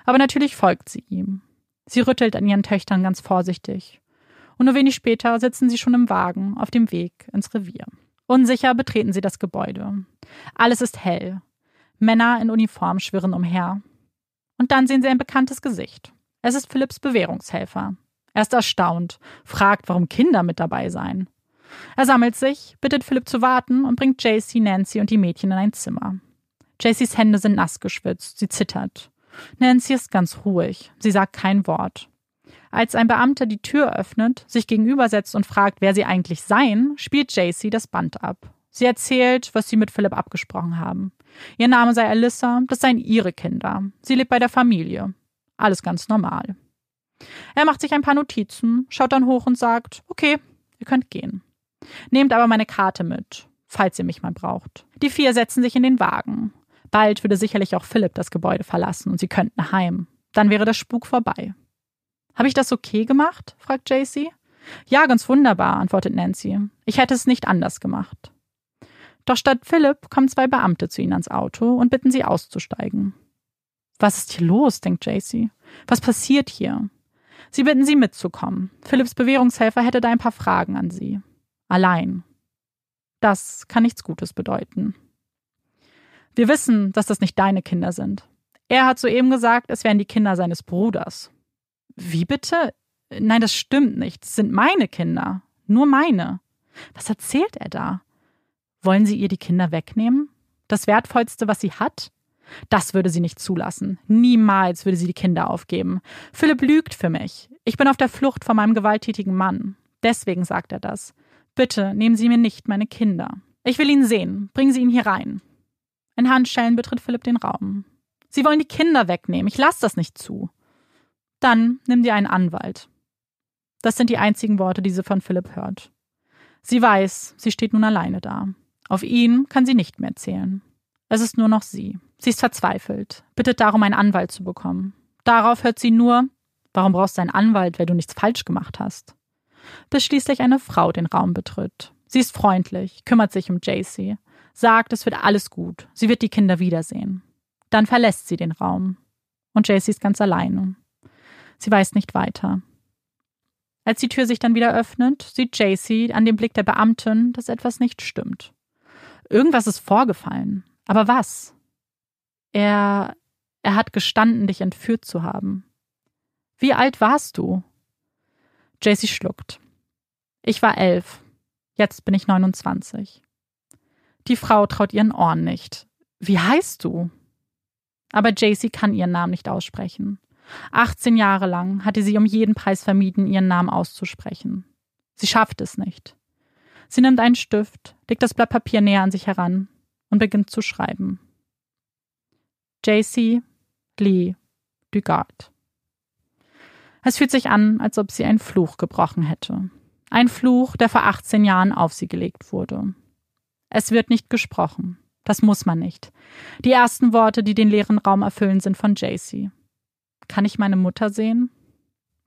Aber natürlich folgt sie ihm. Sie rüttelt an ihren Töchtern ganz vorsichtig. Und nur wenig später sitzen sie schon im Wagen auf dem Weg ins Revier. Unsicher betreten sie das Gebäude. Alles ist hell. Männer in Uniform schwirren umher. Und dann sehen sie ein bekanntes Gesicht. Es ist Philipps Bewährungshelfer. Er ist erstaunt, fragt, warum Kinder mit dabei seien. Er sammelt sich, bittet Philipp zu warten und bringt JC, Nancy und die Mädchen in ein Zimmer. JCs Hände sind nass geschwitzt, sie zittert. Nancy ist ganz ruhig, sie sagt kein Wort. Als ein Beamter die Tür öffnet, sich gegenübersetzt und fragt, wer sie eigentlich seien, spielt JC das Band ab. Sie erzählt, was sie mit Philipp abgesprochen haben. Ihr Name sei Alyssa, das seien ihre Kinder. Sie lebt bei der Familie. Alles ganz normal. Er macht sich ein paar Notizen, schaut dann hoch und sagt, okay, ihr könnt gehen. Nehmt aber meine Karte mit, falls ihr mich mal braucht. Die vier setzen sich in den Wagen. Bald würde sicherlich auch Philipp das Gebäude verlassen und sie könnten heim. Dann wäre der Spuk vorbei. Habe ich das okay gemacht? fragt JC. Ja, ganz wunderbar, antwortet Nancy. Ich hätte es nicht anders gemacht. Doch statt Philipp kommen zwei Beamte zu ihnen ans Auto und bitten sie auszusteigen. Was ist hier los? denkt JC. Was passiert hier? Sie bitten sie mitzukommen. Philipps Bewährungshelfer hätte da ein paar Fragen an sie. Allein. Das kann nichts Gutes bedeuten. Wir wissen, dass das nicht deine Kinder sind. Er hat soeben gesagt, es wären die Kinder seines Bruders. Wie bitte? Nein, das stimmt nicht. Es sind meine Kinder. Nur meine. Was erzählt er da? Wollen Sie ihr die Kinder wegnehmen? Das Wertvollste, was sie hat? Das würde sie nicht zulassen. Niemals würde sie die Kinder aufgeben. Philipp lügt für mich. Ich bin auf der Flucht vor meinem gewalttätigen Mann. Deswegen sagt er das. Bitte nehmen Sie mir nicht meine Kinder. Ich will ihn sehen. Bringen Sie ihn hier rein. In Handschellen betritt Philipp den Raum. Sie wollen die Kinder wegnehmen. Ich lasse das nicht zu. Dann nimm dir einen Anwalt. Das sind die einzigen Worte, die sie von Philipp hört. Sie weiß, sie steht nun alleine da. Auf ihn kann sie nicht mehr zählen. Es ist nur noch sie. Sie ist verzweifelt, bittet darum, einen Anwalt zu bekommen. Darauf hört sie nur, warum brauchst du einen Anwalt, weil du nichts falsch gemacht hast? Bis schließlich eine Frau den Raum betritt. Sie ist freundlich, kümmert sich um JC, sagt, es wird alles gut, sie wird die Kinder wiedersehen. Dann verlässt sie den Raum. Und JC ist ganz alleine. Sie weiß nicht weiter. Als die Tür sich dann wieder öffnet, sieht JC an dem Blick der Beamtin, dass etwas nicht stimmt. Irgendwas ist vorgefallen. Aber was? Er. Er hat gestanden, dich entführt zu haben. Wie alt warst du? JC schluckt. Ich war elf. Jetzt bin ich 29. Die Frau traut ihren Ohren nicht. Wie heißt du? Aber JC kann ihren Namen nicht aussprechen. 18 Jahre lang hatte sie um jeden Preis vermieden, ihren Namen auszusprechen. Sie schafft es nicht. Sie nimmt einen Stift, legt das Blatt Papier näher an sich heran und beginnt zu schreiben. JC Lee Dugard. Es fühlt sich an, als ob sie einen Fluch gebrochen hätte. Ein Fluch, der vor 18 Jahren auf sie gelegt wurde. Es wird nicht gesprochen. Das muss man nicht. Die ersten Worte, die den leeren Raum erfüllen, sind von JC. Kann ich meine Mutter sehen?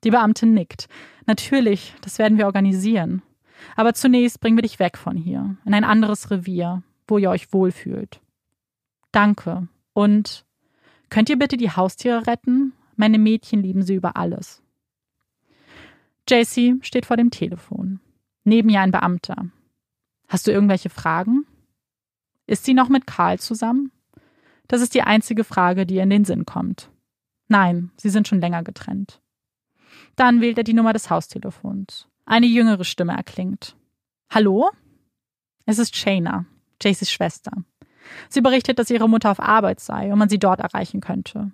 Die Beamtin nickt. Natürlich, das werden wir organisieren. Aber zunächst bringen wir dich weg von hier, in ein anderes Revier, wo ihr euch wohlfühlt. Danke. Und könnt ihr bitte die Haustiere retten? Meine Mädchen lieben sie über alles. JC steht vor dem Telefon. Neben ihr ein Beamter. Hast du irgendwelche Fragen? Ist sie noch mit Karl zusammen? Das ist die einzige Frage, die ihr in den Sinn kommt. Nein, sie sind schon länger getrennt. Dann wählt er die Nummer des Haustelefons. Eine jüngere Stimme erklingt. Hallo? Es ist Shayna, Jayceys Schwester. Sie berichtet, dass ihre Mutter auf Arbeit sei und man sie dort erreichen könnte.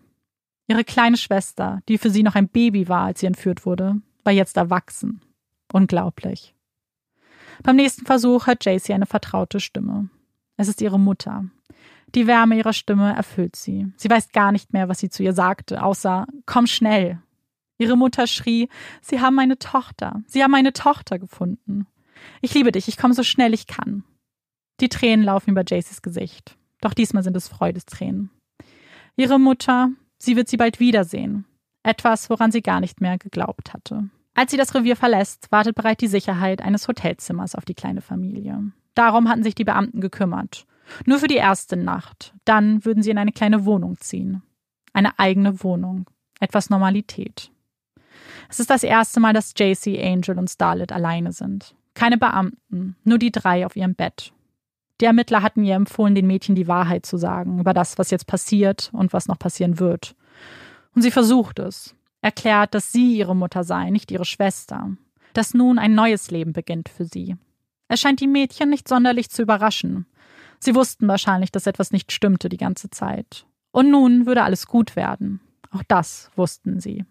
Ihre kleine Schwester, die für sie noch ein Baby war, als sie entführt wurde, war jetzt erwachsen. Unglaublich. Beim nächsten Versuch hört Jaycee eine vertraute Stimme. Es ist ihre Mutter. Die Wärme ihrer Stimme erfüllt sie. Sie weiß gar nicht mehr, was sie zu ihr sagte, außer Komm schnell. Ihre Mutter schrie, Sie haben meine Tochter. Sie haben meine Tochter gefunden. Ich liebe dich, ich komme so schnell ich kann. Die Tränen laufen über Jacys Gesicht. Doch diesmal sind es Freudestränen. Ihre Mutter, sie wird sie bald wiedersehen. Etwas, woran sie gar nicht mehr geglaubt hatte. Als sie das Revier verlässt, wartet bereit die Sicherheit eines Hotelzimmers auf die kleine Familie. Darum hatten sich die Beamten gekümmert. Nur für die erste Nacht. Dann würden sie in eine kleine Wohnung ziehen. Eine eigene Wohnung. Etwas Normalität. Es ist das erste Mal, dass JC, Angel und Starlet alleine sind. Keine Beamten, nur die drei auf ihrem Bett. Die Ermittler hatten ihr empfohlen, den Mädchen die Wahrheit zu sagen über das, was jetzt passiert und was noch passieren wird. Und sie versucht es, erklärt, dass sie ihre Mutter sei, nicht ihre Schwester, dass nun ein neues Leben beginnt für sie. Es scheint die Mädchen nicht sonderlich zu überraschen. Sie wussten wahrscheinlich, dass etwas nicht stimmte die ganze Zeit. Und nun würde alles gut werden. Auch das wussten sie.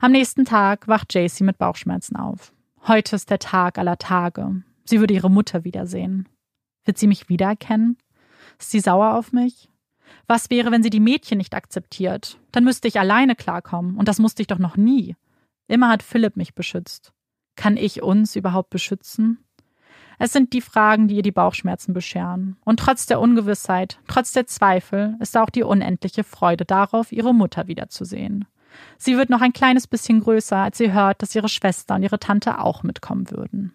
Am nächsten Tag wacht JC mit Bauchschmerzen auf. Heute ist der Tag aller Tage. Sie würde ihre Mutter wiedersehen. Wird sie mich wiedererkennen? Ist sie sauer auf mich? Was wäre, wenn sie die Mädchen nicht akzeptiert? Dann müsste ich alleine klarkommen, und das musste ich doch noch nie. Immer hat Philipp mich beschützt. Kann ich uns überhaupt beschützen? Es sind die Fragen, die ihr die Bauchschmerzen bescheren. Und trotz der Ungewissheit, trotz der Zweifel, ist auch die unendliche Freude darauf, ihre Mutter wiederzusehen. Sie wird noch ein kleines bisschen größer, als sie hört, dass ihre Schwester und ihre Tante auch mitkommen würden.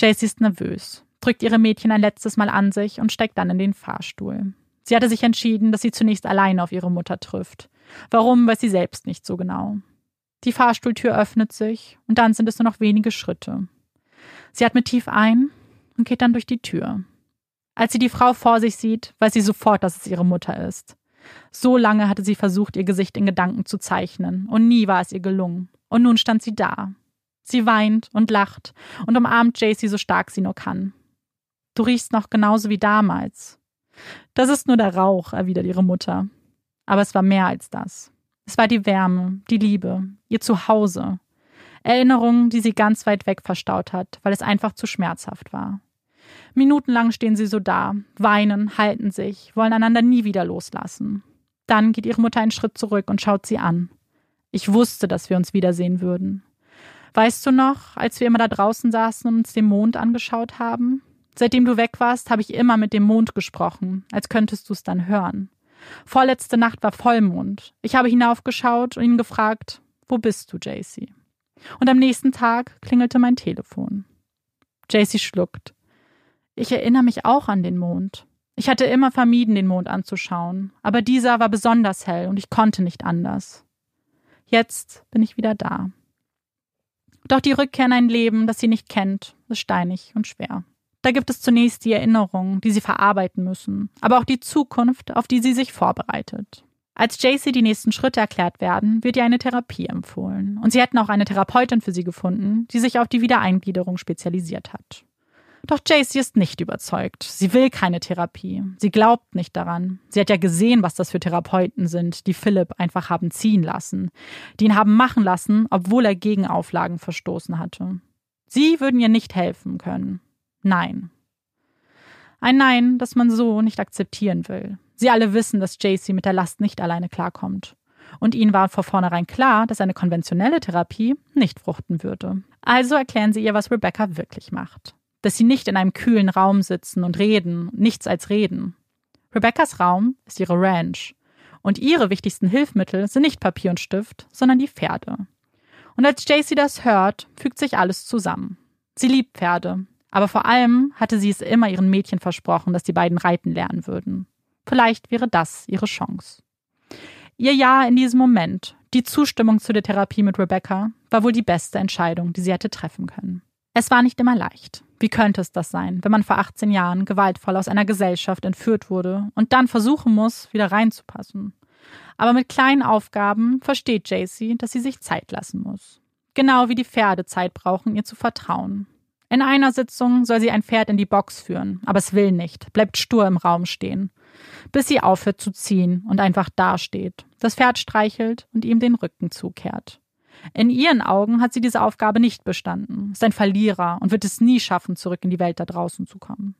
Jaycee ist nervös, drückt ihre Mädchen ein letztes Mal an sich und steigt dann in den Fahrstuhl. Sie hatte sich entschieden, dass sie zunächst alleine auf ihre Mutter trifft. Warum, weiß sie selbst nicht so genau. Die Fahrstuhltür öffnet sich und dann sind es nur noch wenige Schritte. Sie atmet tief ein und geht dann durch die Tür. Als sie die Frau vor sich sieht, weiß sie sofort, dass es ihre Mutter ist. So lange hatte sie versucht, ihr Gesicht in Gedanken zu zeichnen, und nie war es ihr gelungen. Und nun stand sie da. Sie weint und lacht und umarmt Jacey so stark sie nur kann. Du riechst noch genauso wie damals. Das ist nur der Rauch, erwidert ihre Mutter. Aber es war mehr als das. Es war die Wärme, die Liebe, ihr Zuhause. Erinnerungen, die sie ganz weit weg verstaut hat, weil es einfach zu schmerzhaft war. Minutenlang stehen sie so da, weinen, halten sich, wollen einander nie wieder loslassen. Dann geht ihre Mutter einen Schritt zurück und schaut sie an. Ich wusste, dass wir uns wiedersehen würden. Weißt du noch, als wir immer da draußen saßen und uns den Mond angeschaut haben? Seitdem du weg warst, habe ich immer mit dem Mond gesprochen, als könntest du es dann hören. Vorletzte Nacht war Vollmond. Ich habe hinaufgeschaut und ihn gefragt, wo bist du, JC? Und am nächsten Tag klingelte mein Telefon. JC schluckt. Ich erinnere mich auch an den Mond. Ich hatte immer vermieden, den Mond anzuschauen, aber dieser war besonders hell und ich konnte nicht anders. Jetzt bin ich wieder da. Doch die Rückkehr in ein Leben, das sie nicht kennt, ist steinig und schwer. Da gibt es zunächst die Erinnerungen, die sie verarbeiten müssen, aber auch die Zukunft, auf die sie sich vorbereitet. Als JC die nächsten Schritte erklärt werden, wird ihr eine Therapie empfohlen. Und sie hätten auch eine Therapeutin für sie gefunden, die sich auf die Wiedereingliederung spezialisiert hat. Doch Jaycee ist nicht überzeugt. Sie will keine Therapie. Sie glaubt nicht daran. Sie hat ja gesehen, was das für Therapeuten sind, die Philipp einfach haben ziehen lassen, die ihn haben machen lassen, obwohl er gegen Auflagen verstoßen hatte. Sie würden ihr nicht helfen können. Nein. Ein Nein, das man so nicht akzeptieren will. Sie alle wissen, dass Jaycee mit der Last nicht alleine klarkommt. Und ihnen war vor vornherein klar, dass eine konventionelle Therapie nicht fruchten würde. Also erklären sie ihr, was Rebecca wirklich macht dass sie nicht in einem kühlen Raum sitzen und reden, nichts als reden. Rebeccas Raum ist ihre Ranch. Und ihre wichtigsten Hilfsmittel sind nicht Papier und Stift, sondern die Pferde. Und als Jaycee das hört, fügt sich alles zusammen. Sie liebt Pferde, aber vor allem hatte sie es immer ihren Mädchen versprochen, dass die beiden reiten lernen würden. Vielleicht wäre das ihre Chance. Ihr Ja in diesem Moment, die Zustimmung zu der Therapie mit Rebecca, war wohl die beste Entscheidung, die sie hätte treffen können. Es war nicht immer leicht. Wie könnte es das sein, wenn man vor 18 Jahren gewaltvoll aus einer Gesellschaft entführt wurde und dann versuchen muss, wieder reinzupassen? Aber mit kleinen Aufgaben versteht Jaycee, dass sie sich Zeit lassen muss. Genau wie die Pferde Zeit brauchen, ihr zu vertrauen. In einer Sitzung soll sie ein Pferd in die Box führen, aber es will nicht, bleibt stur im Raum stehen, bis sie aufhört zu ziehen und einfach dasteht, das Pferd streichelt und ihm den Rücken zukehrt. In ihren Augen hat sie diese Aufgabe nicht bestanden, ist ein Verlierer und wird es nie schaffen, zurück in die Welt da draußen zu kommen.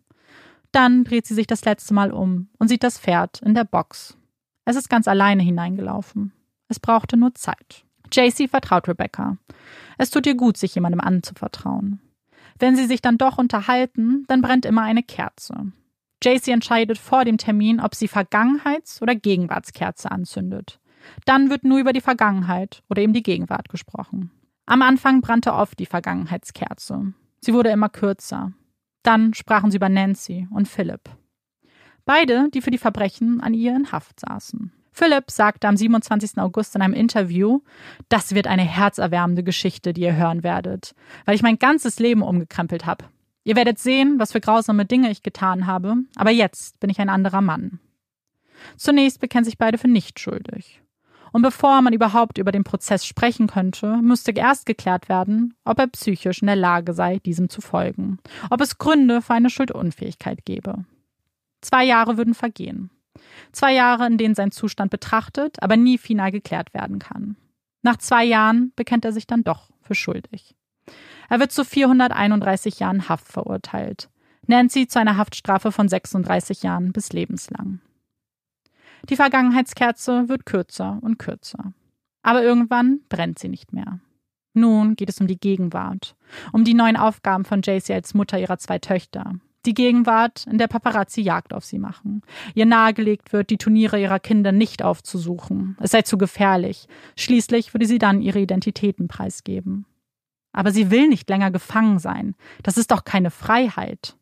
Dann dreht sie sich das letzte Mal um und sieht das Pferd in der Box. Es ist ganz alleine hineingelaufen. Es brauchte nur Zeit. JC vertraut Rebecca. Es tut ihr gut, sich jemandem anzuvertrauen. Wenn sie sich dann doch unterhalten, dann brennt immer eine Kerze. JC entscheidet vor dem Termin, ob sie Vergangenheits- oder Gegenwartskerze anzündet. Dann wird nur über die Vergangenheit oder eben die Gegenwart gesprochen. Am Anfang brannte oft die Vergangenheitskerze. Sie wurde immer kürzer. Dann sprachen sie über Nancy und Philip. Beide, die für die Verbrechen an ihr in Haft saßen. Philip sagte am 27. August in einem Interview, das wird eine herzerwärmende Geschichte, die ihr hören werdet, weil ich mein ganzes Leben umgekrempelt habe. Ihr werdet sehen, was für grausame Dinge ich getan habe, aber jetzt bin ich ein anderer Mann. Zunächst bekennen sich beide für nicht schuldig. Und bevor man überhaupt über den Prozess sprechen könnte, müsste erst geklärt werden, ob er psychisch in der Lage sei, diesem zu folgen, ob es Gründe für eine Schuldunfähigkeit gebe. Zwei Jahre würden vergehen. Zwei Jahre, in denen sein Zustand betrachtet, aber nie final geklärt werden kann. Nach zwei Jahren bekennt er sich dann doch für schuldig. Er wird zu 431 Jahren Haft verurteilt. Nancy zu einer Haftstrafe von 36 Jahren bis lebenslang. Die Vergangenheitskerze wird kürzer und kürzer. Aber irgendwann brennt sie nicht mehr. Nun geht es um die Gegenwart, um die neuen Aufgaben von JC als Mutter ihrer zwei Töchter. Die Gegenwart, in der Paparazzi Jagd auf sie machen. Ihr nahegelegt wird, die Turniere ihrer Kinder nicht aufzusuchen. Es sei zu gefährlich. Schließlich würde sie dann ihre Identitäten preisgeben. Aber sie will nicht länger gefangen sein. Das ist doch keine Freiheit.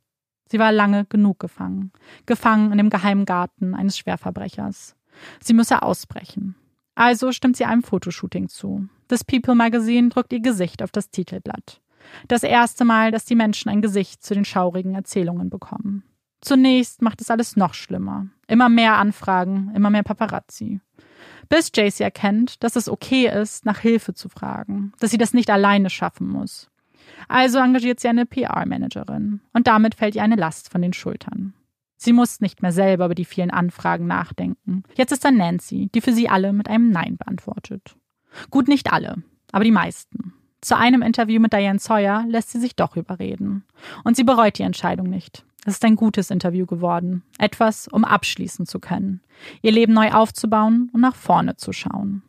Sie war lange genug gefangen, gefangen in dem geheimen Garten eines Schwerverbrechers. Sie müsse ausbrechen. Also stimmt sie einem Fotoshooting zu. Das People Magazine drückt ihr Gesicht auf das Titelblatt. Das erste Mal, dass die Menschen ein Gesicht zu den schaurigen Erzählungen bekommen. Zunächst macht es alles noch schlimmer. Immer mehr Anfragen, immer mehr Paparazzi. Bis JC erkennt, dass es okay ist, nach Hilfe zu fragen, dass sie das nicht alleine schaffen muss. Also engagiert sie eine PR-Managerin und damit fällt ihr eine Last von den Schultern. Sie muss nicht mehr selber über die vielen Anfragen nachdenken. Jetzt ist da Nancy, die für sie alle mit einem Nein beantwortet. Gut, nicht alle, aber die meisten. Zu einem Interview mit Diane Sawyer lässt sie sich doch überreden. Und sie bereut die Entscheidung nicht. Es ist ein gutes Interview geworden. Etwas, um abschließen zu können. Ihr Leben neu aufzubauen und nach vorne zu schauen.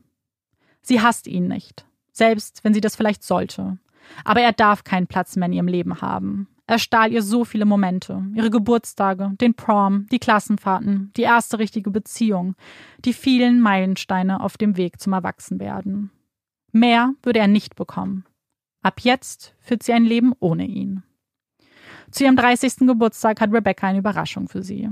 Sie hasst ihn nicht. Selbst wenn sie das vielleicht sollte. Aber er darf keinen Platz mehr in ihrem Leben haben. Er stahl ihr so viele Momente, ihre Geburtstage, den Prom, die Klassenfahrten, die erste richtige Beziehung, die vielen Meilensteine auf dem Weg zum Erwachsenwerden. Mehr würde er nicht bekommen. Ab jetzt führt sie ein Leben ohne ihn. Zu ihrem 30. Geburtstag hat Rebecca eine Überraschung für sie.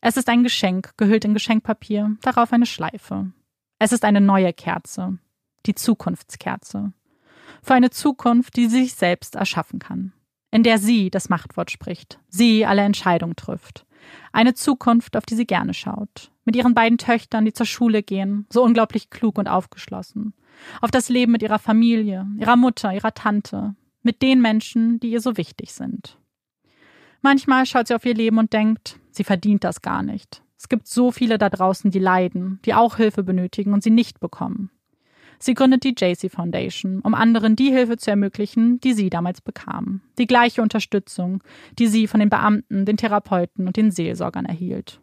Es ist ein Geschenk, gehüllt in Geschenkpapier, darauf eine Schleife. Es ist eine neue Kerze, die Zukunftskerze für eine Zukunft, die sie sich selbst erschaffen kann, in der sie das Machtwort spricht, sie alle Entscheidungen trifft. Eine Zukunft, auf die sie gerne schaut, mit ihren beiden Töchtern, die zur Schule gehen, so unglaublich klug und aufgeschlossen, auf das Leben mit ihrer Familie, ihrer Mutter, ihrer Tante, mit den Menschen, die ihr so wichtig sind. Manchmal schaut sie auf ihr Leben und denkt, sie verdient das gar nicht. Es gibt so viele da draußen, die leiden, die auch Hilfe benötigen und sie nicht bekommen. Sie gründet die JC Foundation, um anderen die Hilfe zu ermöglichen, die sie damals bekam. Die gleiche Unterstützung, die sie von den Beamten, den Therapeuten und den Seelsorgern erhielt.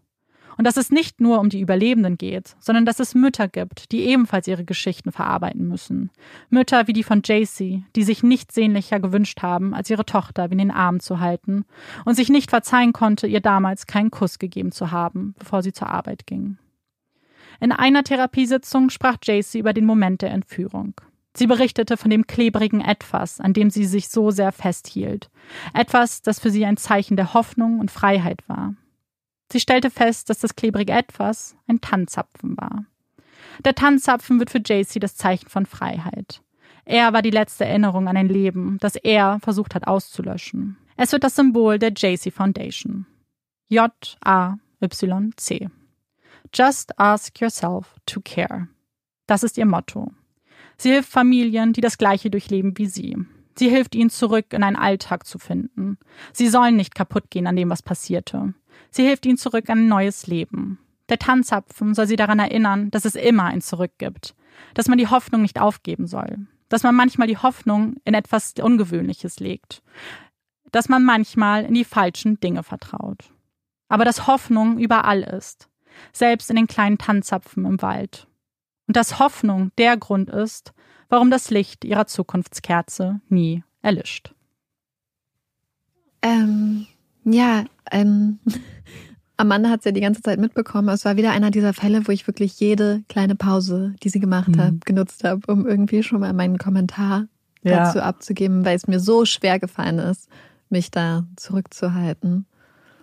Und dass es nicht nur um die Überlebenden geht, sondern dass es Mütter gibt, die ebenfalls ihre Geschichten verarbeiten müssen. Mütter wie die von JC, die sich nichts sehnlicher gewünscht haben, als ihre Tochter wie in den Arm zu halten und sich nicht verzeihen konnte, ihr damals keinen Kuss gegeben zu haben, bevor sie zur Arbeit ging. In einer Therapiesitzung sprach JC über den Moment der Entführung. Sie berichtete von dem klebrigen Etwas, an dem sie sich so sehr festhielt. Etwas, das für sie ein Zeichen der Hoffnung und Freiheit war. Sie stellte fest, dass das klebrige Etwas ein Tanzzapfen war. Der Tanzzapfen wird für JC das Zeichen von Freiheit. Er war die letzte Erinnerung an ein Leben, das er versucht hat auszulöschen. Es wird das Symbol der JC Foundation. J-A-Y-C. Just ask yourself to care. Das ist ihr Motto. Sie hilft Familien, die das Gleiche durchleben wie sie. Sie hilft ihnen zurück in einen Alltag zu finden. Sie sollen nicht kaputt gehen an dem, was passierte. Sie hilft ihnen zurück an ein neues Leben. Der Tanzapfen soll sie daran erinnern, dass es immer ein Zurück gibt. Dass man die Hoffnung nicht aufgeben soll. Dass man manchmal die Hoffnung in etwas Ungewöhnliches legt. Dass man manchmal in die falschen Dinge vertraut. aber dass Hoffnung überall ist, selbst in den kleinen Tanzapfen im Wald. Und dass Hoffnung der Grund ist, warum das Licht ihrer Zukunftskerze nie erlischt. Ähm, ja, ähm, Amanda hat es ja die ganze Zeit mitbekommen. Es war wieder einer dieser Fälle, wo ich wirklich jede kleine Pause, die sie gemacht mhm. hat, genutzt habe, um irgendwie schon mal meinen Kommentar ja. dazu abzugeben, weil es mir so schwer gefallen ist, mich da zurückzuhalten.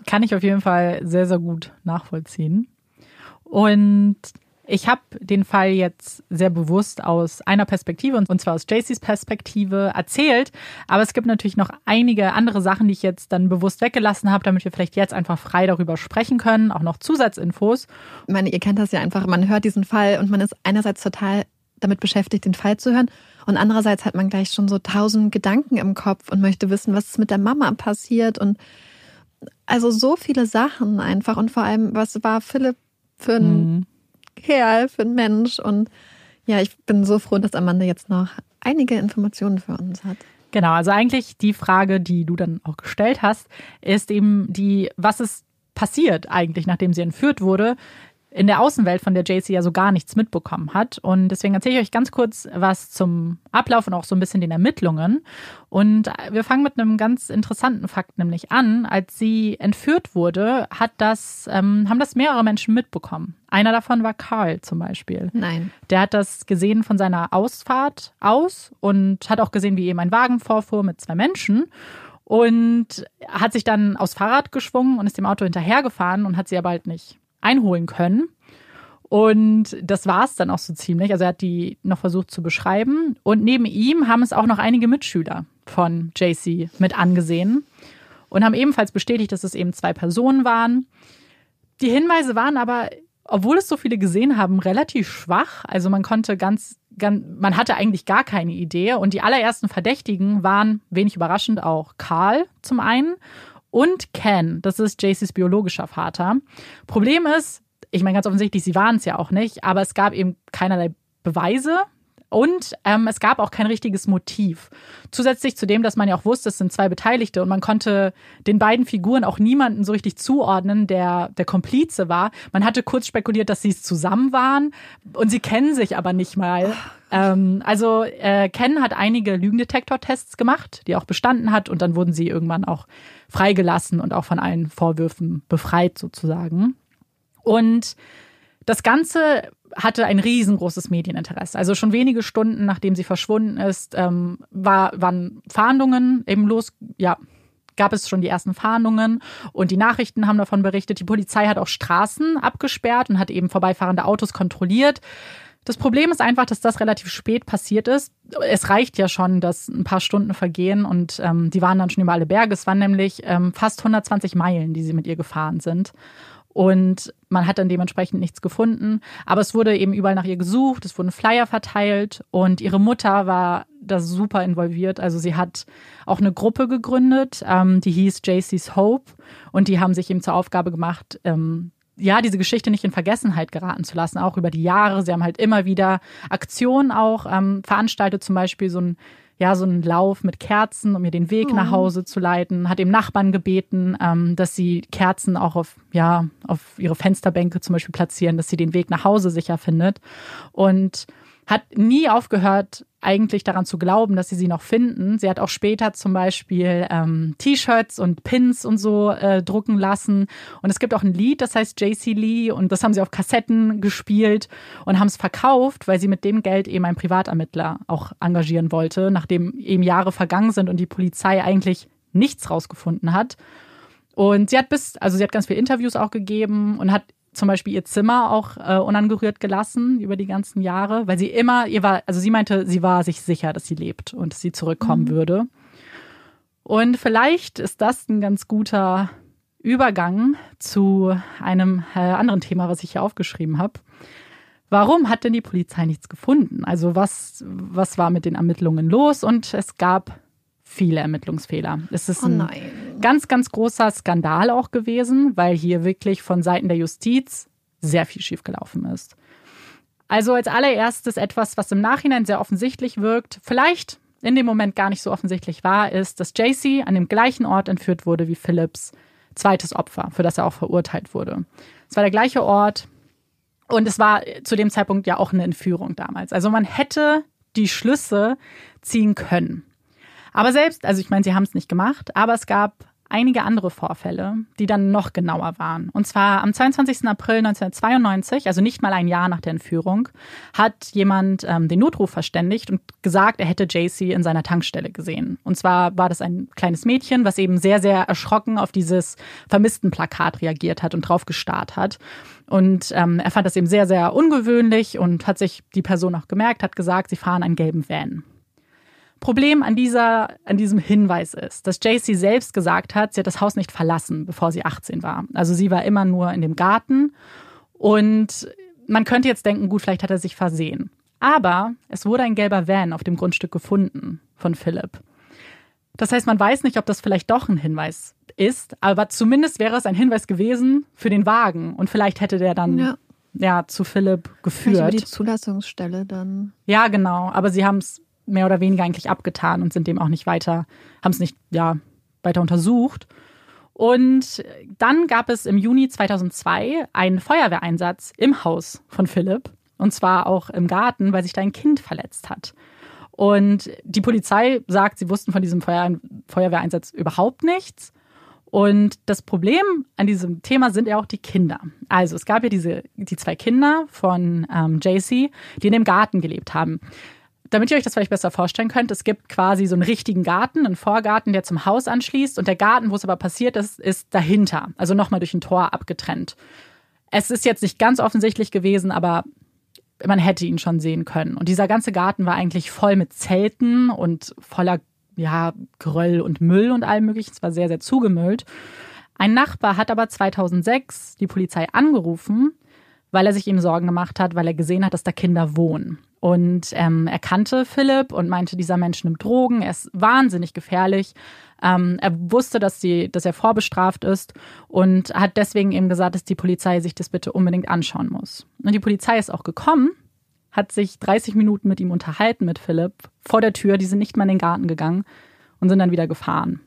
Kann ich auf jeden Fall sehr, sehr gut nachvollziehen. Und ich habe den Fall jetzt sehr bewusst aus einer Perspektive, und zwar aus JCs Perspektive, erzählt. Aber es gibt natürlich noch einige andere Sachen, die ich jetzt dann bewusst weggelassen habe, damit wir vielleicht jetzt einfach frei darüber sprechen können. Auch noch Zusatzinfos. Ich meine, ihr kennt das ja einfach. Man hört diesen Fall und man ist einerseits total damit beschäftigt, den Fall zu hören. Und andererseits hat man gleich schon so tausend Gedanken im Kopf und möchte wissen, was ist mit der Mama passiert und also so viele Sachen einfach. Und vor allem, was war Philipp für ein mhm. Kerl, für ein Mensch? Und ja, ich bin so froh, dass Amanda jetzt noch einige Informationen für uns hat. Genau, also eigentlich die Frage, die du dann auch gestellt hast, ist eben die, was ist passiert eigentlich, nachdem sie entführt wurde? In der Außenwelt, von der JC ja so gar nichts mitbekommen hat. Und deswegen erzähle ich euch ganz kurz was zum Ablauf und auch so ein bisschen den Ermittlungen. Und wir fangen mit einem ganz interessanten Fakt nämlich an. Als sie entführt wurde, hat das, ähm, haben das mehrere Menschen mitbekommen. Einer davon war Carl zum Beispiel. Nein. Der hat das gesehen von seiner Ausfahrt aus und hat auch gesehen, wie eben ein Wagen vorfuhr mit zwei Menschen und hat sich dann aufs Fahrrad geschwungen und ist dem Auto hinterhergefahren und hat sie aber halt nicht einholen können. Und das war es dann auch so ziemlich. Also er hat die noch versucht zu beschreiben. Und neben ihm haben es auch noch einige Mitschüler von JC mit angesehen und haben ebenfalls bestätigt, dass es eben zwei Personen waren. Die Hinweise waren aber, obwohl es so viele gesehen haben, relativ schwach. Also man konnte ganz, ganz man hatte eigentlich gar keine Idee. Und die allerersten Verdächtigen waren, wenig überraschend, auch Karl zum einen und Ken, das ist JCs biologischer Vater. Problem ist, ich meine ganz offensichtlich, sie waren es ja auch nicht, aber es gab eben keinerlei Beweise. Und ähm, es gab auch kein richtiges Motiv. Zusätzlich zu dem, dass man ja auch wusste, es sind zwei Beteiligte und man konnte den beiden Figuren auch niemanden so richtig zuordnen, der der Komplize war. Man hatte kurz spekuliert, dass sie es zusammen waren und sie kennen sich aber nicht mal. Ähm, also äh, Ken hat einige Lügendetektor-Tests gemacht, die auch bestanden hat und dann wurden sie irgendwann auch freigelassen und auch von allen Vorwürfen befreit sozusagen. Und das Ganze hatte ein riesengroßes Medieninteresse. Also schon wenige Stunden nachdem sie verschwunden ist, ähm, war, waren Fahndungen eben los, ja, gab es schon die ersten Fahndungen und die Nachrichten haben davon berichtet. Die Polizei hat auch Straßen abgesperrt und hat eben vorbeifahrende Autos kontrolliert. Das Problem ist einfach, dass das relativ spät passiert ist. Es reicht ja schon, dass ein paar Stunden vergehen und ähm, die waren dann schon über alle Berge. Es waren nämlich ähm, fast 120 Meilen, die sie mit ihr gefahren sind. Und man hat dann dementsprechend nichts gefunden. Aber es wurde eben überall nach ihr gesucht, es wurden Flyer verteilt und ihre Mutter war da super involviert. Also sie hat auch eine Gruppe gegründet, ähm, die hieß JC's Hope und die haben sich eben zur Aufgabe gemacht, ähm, ja, diese Geschichte nicht in Vergessenheit geraten zu lassen, auch über die Jahre. Sie haben halt immer wieder Aktionen auch ähm, veranstaltet, zum Beispiel so ein ja, so einen Lauf mit Kerzen, um ihr den Weg oh. nach Hause zu leiten, hat dem Nachbarn gebeten, ähm, dass sie Kerzen auch auf, ja, auf ihre Fensterbänke zum Beispiel platzieren, dass sie den Weg nach Hause sicher findet. Und hat nie aufgehört, eigentlich daran zu glauben, dass sie sie noch finden. Sie hat auch später zum Beispiel ähm, T-Shirts und Pins und so äh, drucken lassen. Und es gibt auch ein Lied, das heißt JC Lee und das haben sie auf Kassetten gespielt und haben es verkauft, weil sie mit dem Geld eben einen Privatermittler auch engagieren wollte, nachdem eben Jahre vergangen sind und die Polizei eigentlich nichts rausgefunden hat. Und sie hat bis, also sie hat ganz viele Interviews auch gegeben und hat zum Beispiel ihr Zimmer auch äh, unangerührt gelassen über die ganzen Jahre, weil sie immer, ihr war, also sie meinte, sie war sich sicher, dass sie lebt und dass sie zurückkommen mhm. würde. Und vielleicht ist das ein ganz guter Übergang zu einem äh, anderen Thema, was ich hier aufgeschrieben habe. Warum hat denn die Polizei nichts gefunden? Also was, was war mit den Ermittlungen los? Und es gab viele Ermittlungsfehler. Es ist oh ein ganz, ganz großer Skandal auch gewesen, weil hier wirklich von Seiten der Justiz sehr viel schiefgelaufen ist. Also als allererstes etwas, was im Nachhinein sehr offensichtlich wirkt, vielleicht in dem Moment gar nicht so offensichtlich war, ist, dass JC an dem gleichen Ort entführt wurde wie Phillips zweites Opfer, für das er auch verurteilt wurde. Es war der gleiche Ort und es war zu dem Zeitpunkt ja auch eine Entführung damals. Also man hätte die Schlüsse ziehen können. Aber selbst, also ich meine, sie haben es nicht gemacht, aber es gab einige andere Vorfälle, die dann noch genauer waren. Und zwar am 22. April 1992, also nicht mal ein Jahr nach der Entführung, hat jemand ähm, den Notruf verständigt und gesagt, er hätte JC in seiner Tankstelle gesehen. Und zwar war das ein kleines Mädchen, was eben sehr, sehr erschrocken auf dieses vermissten Plakat reagiert hat und drauf gestarrt hat. Und ähm, er fand das eben sehr, sehr ungewöhnlich und hat sich die Person auch gemerkt, hat gesagt, sie fahren einen gelben Van. Problem an, dieser, an diesem Hinweis ist, dass JC selbst gesagt hat, sie hat das Haus nicht verlassen, bevor sie 18 war. Also sie war immer nur in dem Garten. Und man könnte jetzt denken, gut, vielleicht hat er sich versehen. Aber es wurde ein gelber Van auf dem Grundstück gefunden von Philipp. Das heißt, man weiß nicht, ob das vielleicht doch ein Hinweis ist, aber zumindest wäre es ein Hinweis gewesen für den Wagen. Und vielleicht hätte der dann ja, ja zu Philipp geführt. Vielleicht über die Zulassungsstelle dann. Ja, genau. Aber sie haben es mehr oder weniger eigentlich abgetan und sind dem auch nicht weiter, haben es nicht ja, weiter untersucht. Und dann gab es im Juni 2002 einen Feuerwehreinsatz im Haus von Philipp. Und zwar auch im Garten, weil sich da ein Kind verletzt hat. Und die Polizei sagt, sie wussten von diesem Feuer Feuerwehreinsatz überhaupt nichts. Und das Problem an diesem Thema sind ja auch die Kinder. Also es gab ja diese, die zwei Kinder von ähm, JC, die in dem Garten gelebt haben damit ihr euch das vielleicht besser vorstellen könnt, es gibt quasi so einen richtigen Garten, einen Vorgarten, der zum Haus anschließt und der Garten, wo es aber passiert ist, ist dahinter, also nochmal durch ein Tor abgetrennt. Es ist jetzt nicht ganz offensichtlich gewesen, aber man hätte ihn schon sehen können. Und dieser ganze Garten war eigentlich voll mit Zelten und voller ja, Geröll und Müll und allem möglichen. Es war sehr, sehr zugemüllt. Ein Nachbar hat aber 2006 die Polizei angerufen, weil er sich ihm Sorgen gemacht hat, weil er gesehen hat, dass da Kinder wohnen. Und ähm, er kannte Philipp und meinte, dieser Mensch nimmt Drogen, er ist wahnsinnig gefährlich. Ähm, er wusste, dass, die, dass er vorbestraft ist und hat deswegen eben gesagt, dass die Polizei sich das bitte unbedingt anschauen muss. Und die Polizei ist auch gekommen, hat sich 30 Minuten mit ihm unterhalten, mit Philipp, vor der Tür. Die sind nicht mal in den Garten gegangen und sind dann wieder gefahren.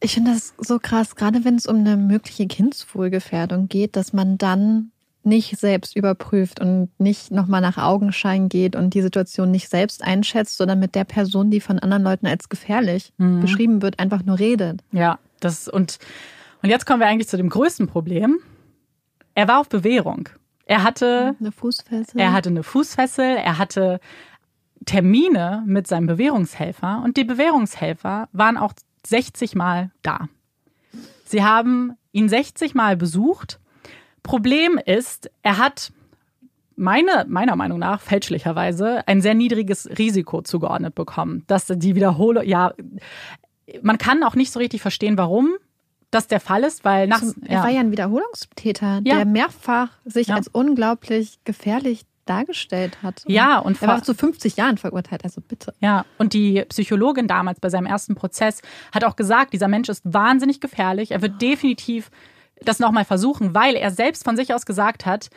Ich finde das so krass, gerade wenn es um eine mögliche Kindswohlgefährdung geht, dass man dann nicht selbst überprüft und nicht nochmal nach Augenschein geht und die Situation nicht selbst einschätzt, sondern mit der Person, die von anderen Leuten als gefährlich mhm. beschrieben wird, einfach nur redet. Ja, das und, und jetzt kommen wir eigentlich zu dem größten Problem. Er war auf Bewährung. Er hatte eine Fußfessel. Er hatte eine Fußfessel, er hatte Termine mit seinem Bewährungshelfer und die Bewährungshelfer waren auch 60 Mal da. Sie haben ihn 60 Mal besucht Problem ist, er hat meine, meiner Meinung nach fälschlicherweise ein sehr niedriges Risiko zugeordnet bekommen, dass die Wiederholung, ja, man kann auch nicht so richtig verstehen, warum das der Fall ist, weil nach. er ja. war ja ein Wiederholungstäter, ja. der mehrfach sich ja. als unglaublich gefährlich dargestellt hat. Und ja, und er war zu 50 Jahren verurteilt, also bitte. Ja, und die Psychologin damals bei seinem ersten Prozess hat auch gesagt, dieser Mensch ist wahnsinnig gefährlich, er wird definitiv das nochmal versuchen, weil er selbst von sich aus gesagt hat,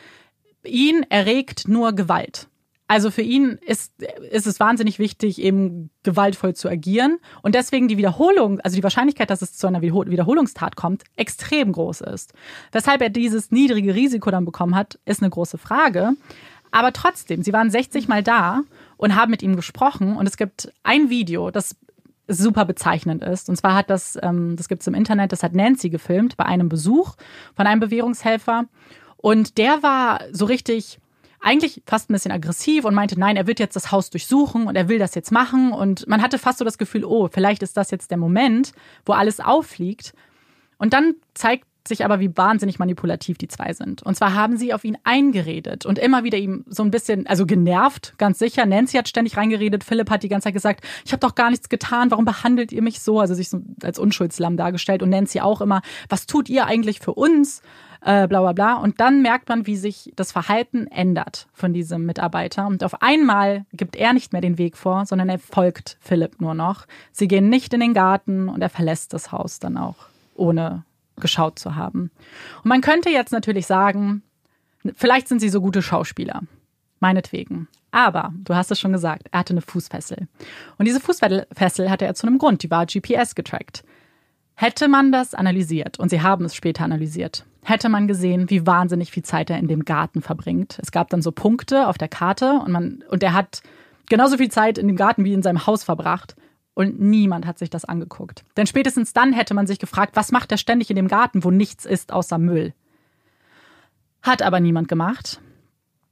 ihn erregt nur Gewalt. Also für ihn ist, ist es wahnsinnig wichtig, eben gewaltvoll zu agieren. Und deswegen die Wiederholung, also die Wahrscheinlichkeit, dass es zu einer Wiederholungstat kommt, extrem groß ist. Weshalb er dieses niedrige Risiko dann bekommen hat, ist eine große Frage. Aber trotzdem, sie waren 60 Mal da und haben mit ihm gesprochen. Und es gibt ein Video, das super bezeichnend ist. Und zwar hat das, ähm, das gibt es im Internet, das hat Nancy gefilmt bei einem Besuch von einem Bewährungshelfer. Und der war so richtig, eigentlich fast ein bisschen aggressiv und meinte, nein, er wird jetzt das Haus durchsuchen und er will das jetzt machen. Und man hatte fast so das Gefühl, oh, vielleicht ist das jetzt der Moment, wo alles auffliegt. Und dann zeigt sich aber, wie wahnsinnig manipulativ die zwei sind. Und zwar haben sie auf ihn eingeredet und immer wieder ihm so ein bisschen, also genervt, ganz sicher. Nancy hat ständig reingeredet, Philipp hat die ganze Zeit gesagt, ich habe doch gar nichts getan, warum behandelt ihr mich so? Also sich so als Unschuldslamm dargestellt und Nancy auch immer, was tut ihr eigentlich für uns? Äh, bla bla bla. Und dann merkt man, wie sich das Verhalten ändert von diesem Mitarbeiter. Und auf einmal gibt er nicht mehr den Weg vor, sondern er folgt Philipp nur noch. Sie gehen nicht in den Garten und er verlässt das Haus dann auch ohne geschaut zu haben. Und man könnte jetzt natürlich sagen, vielleicht sind sie so gute Schauspieler. Meinetwegen. Aber, du hast es schon gesagt, er hatte eine Fußfessel. Und diese Fußfessel hatte er zu einem Grund, die war GPS getrackt. Hätte man das analysiert, und sie haben es später analysiert, hätte man gesehen, wie wahnsinnig viel Zeit er in dem Garten verbringt. Es gab dann so Punkte auf der Karte und man, und er hat genauso viel Zeit in dem Garten wie in seinem Haus verbracht. Und niemand hat sich das angeguckt. Denn spätestens dann hätte man sich gefragt, was macht er ständig in dem Garten, wo nichts ist außer Müll? Hat aber niemand gemacht.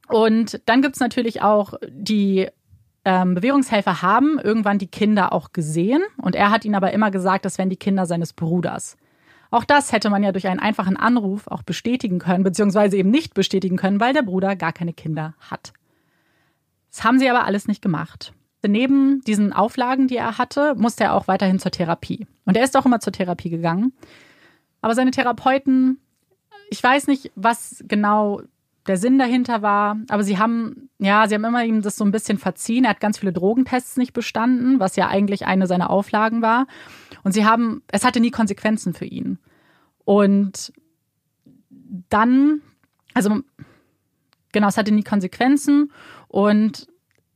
Und dann gibt es natürlich auch die ähm, Bewährungshelfer haben irgendwann die Kinder auch gesehen und er hat ihnen aber immer gesagt, das wären die Kinder seines Bruders. Auch das hätte man ja durch einen einfachen Anruf auch bestätigen können, beziehungsweise eben nicht bestätigen können, weil der Bruder gar keine Kinder hat. Das haben sie aber alles nicht gemacht. Neben diesen Auflagen, die er hatte, musste er auch weiterhin zur Therapie. Und er ist auch immer zur Therapie gegangen. Aber seine Therapeuten, ich weiß nicht, was genau der Sinn dahinter war. Aber sie haben, ja, sie haben immer ihm das so ein bisschen verziehen. Er hat ganz viele Drogentests nicht bestanden, was ja eigentlich eine seiner Auflagen war. Und sie haben, es hatte nie Konsequenzen für ihn. Und dann, also genau, es hatte nie Konsequenzen. Und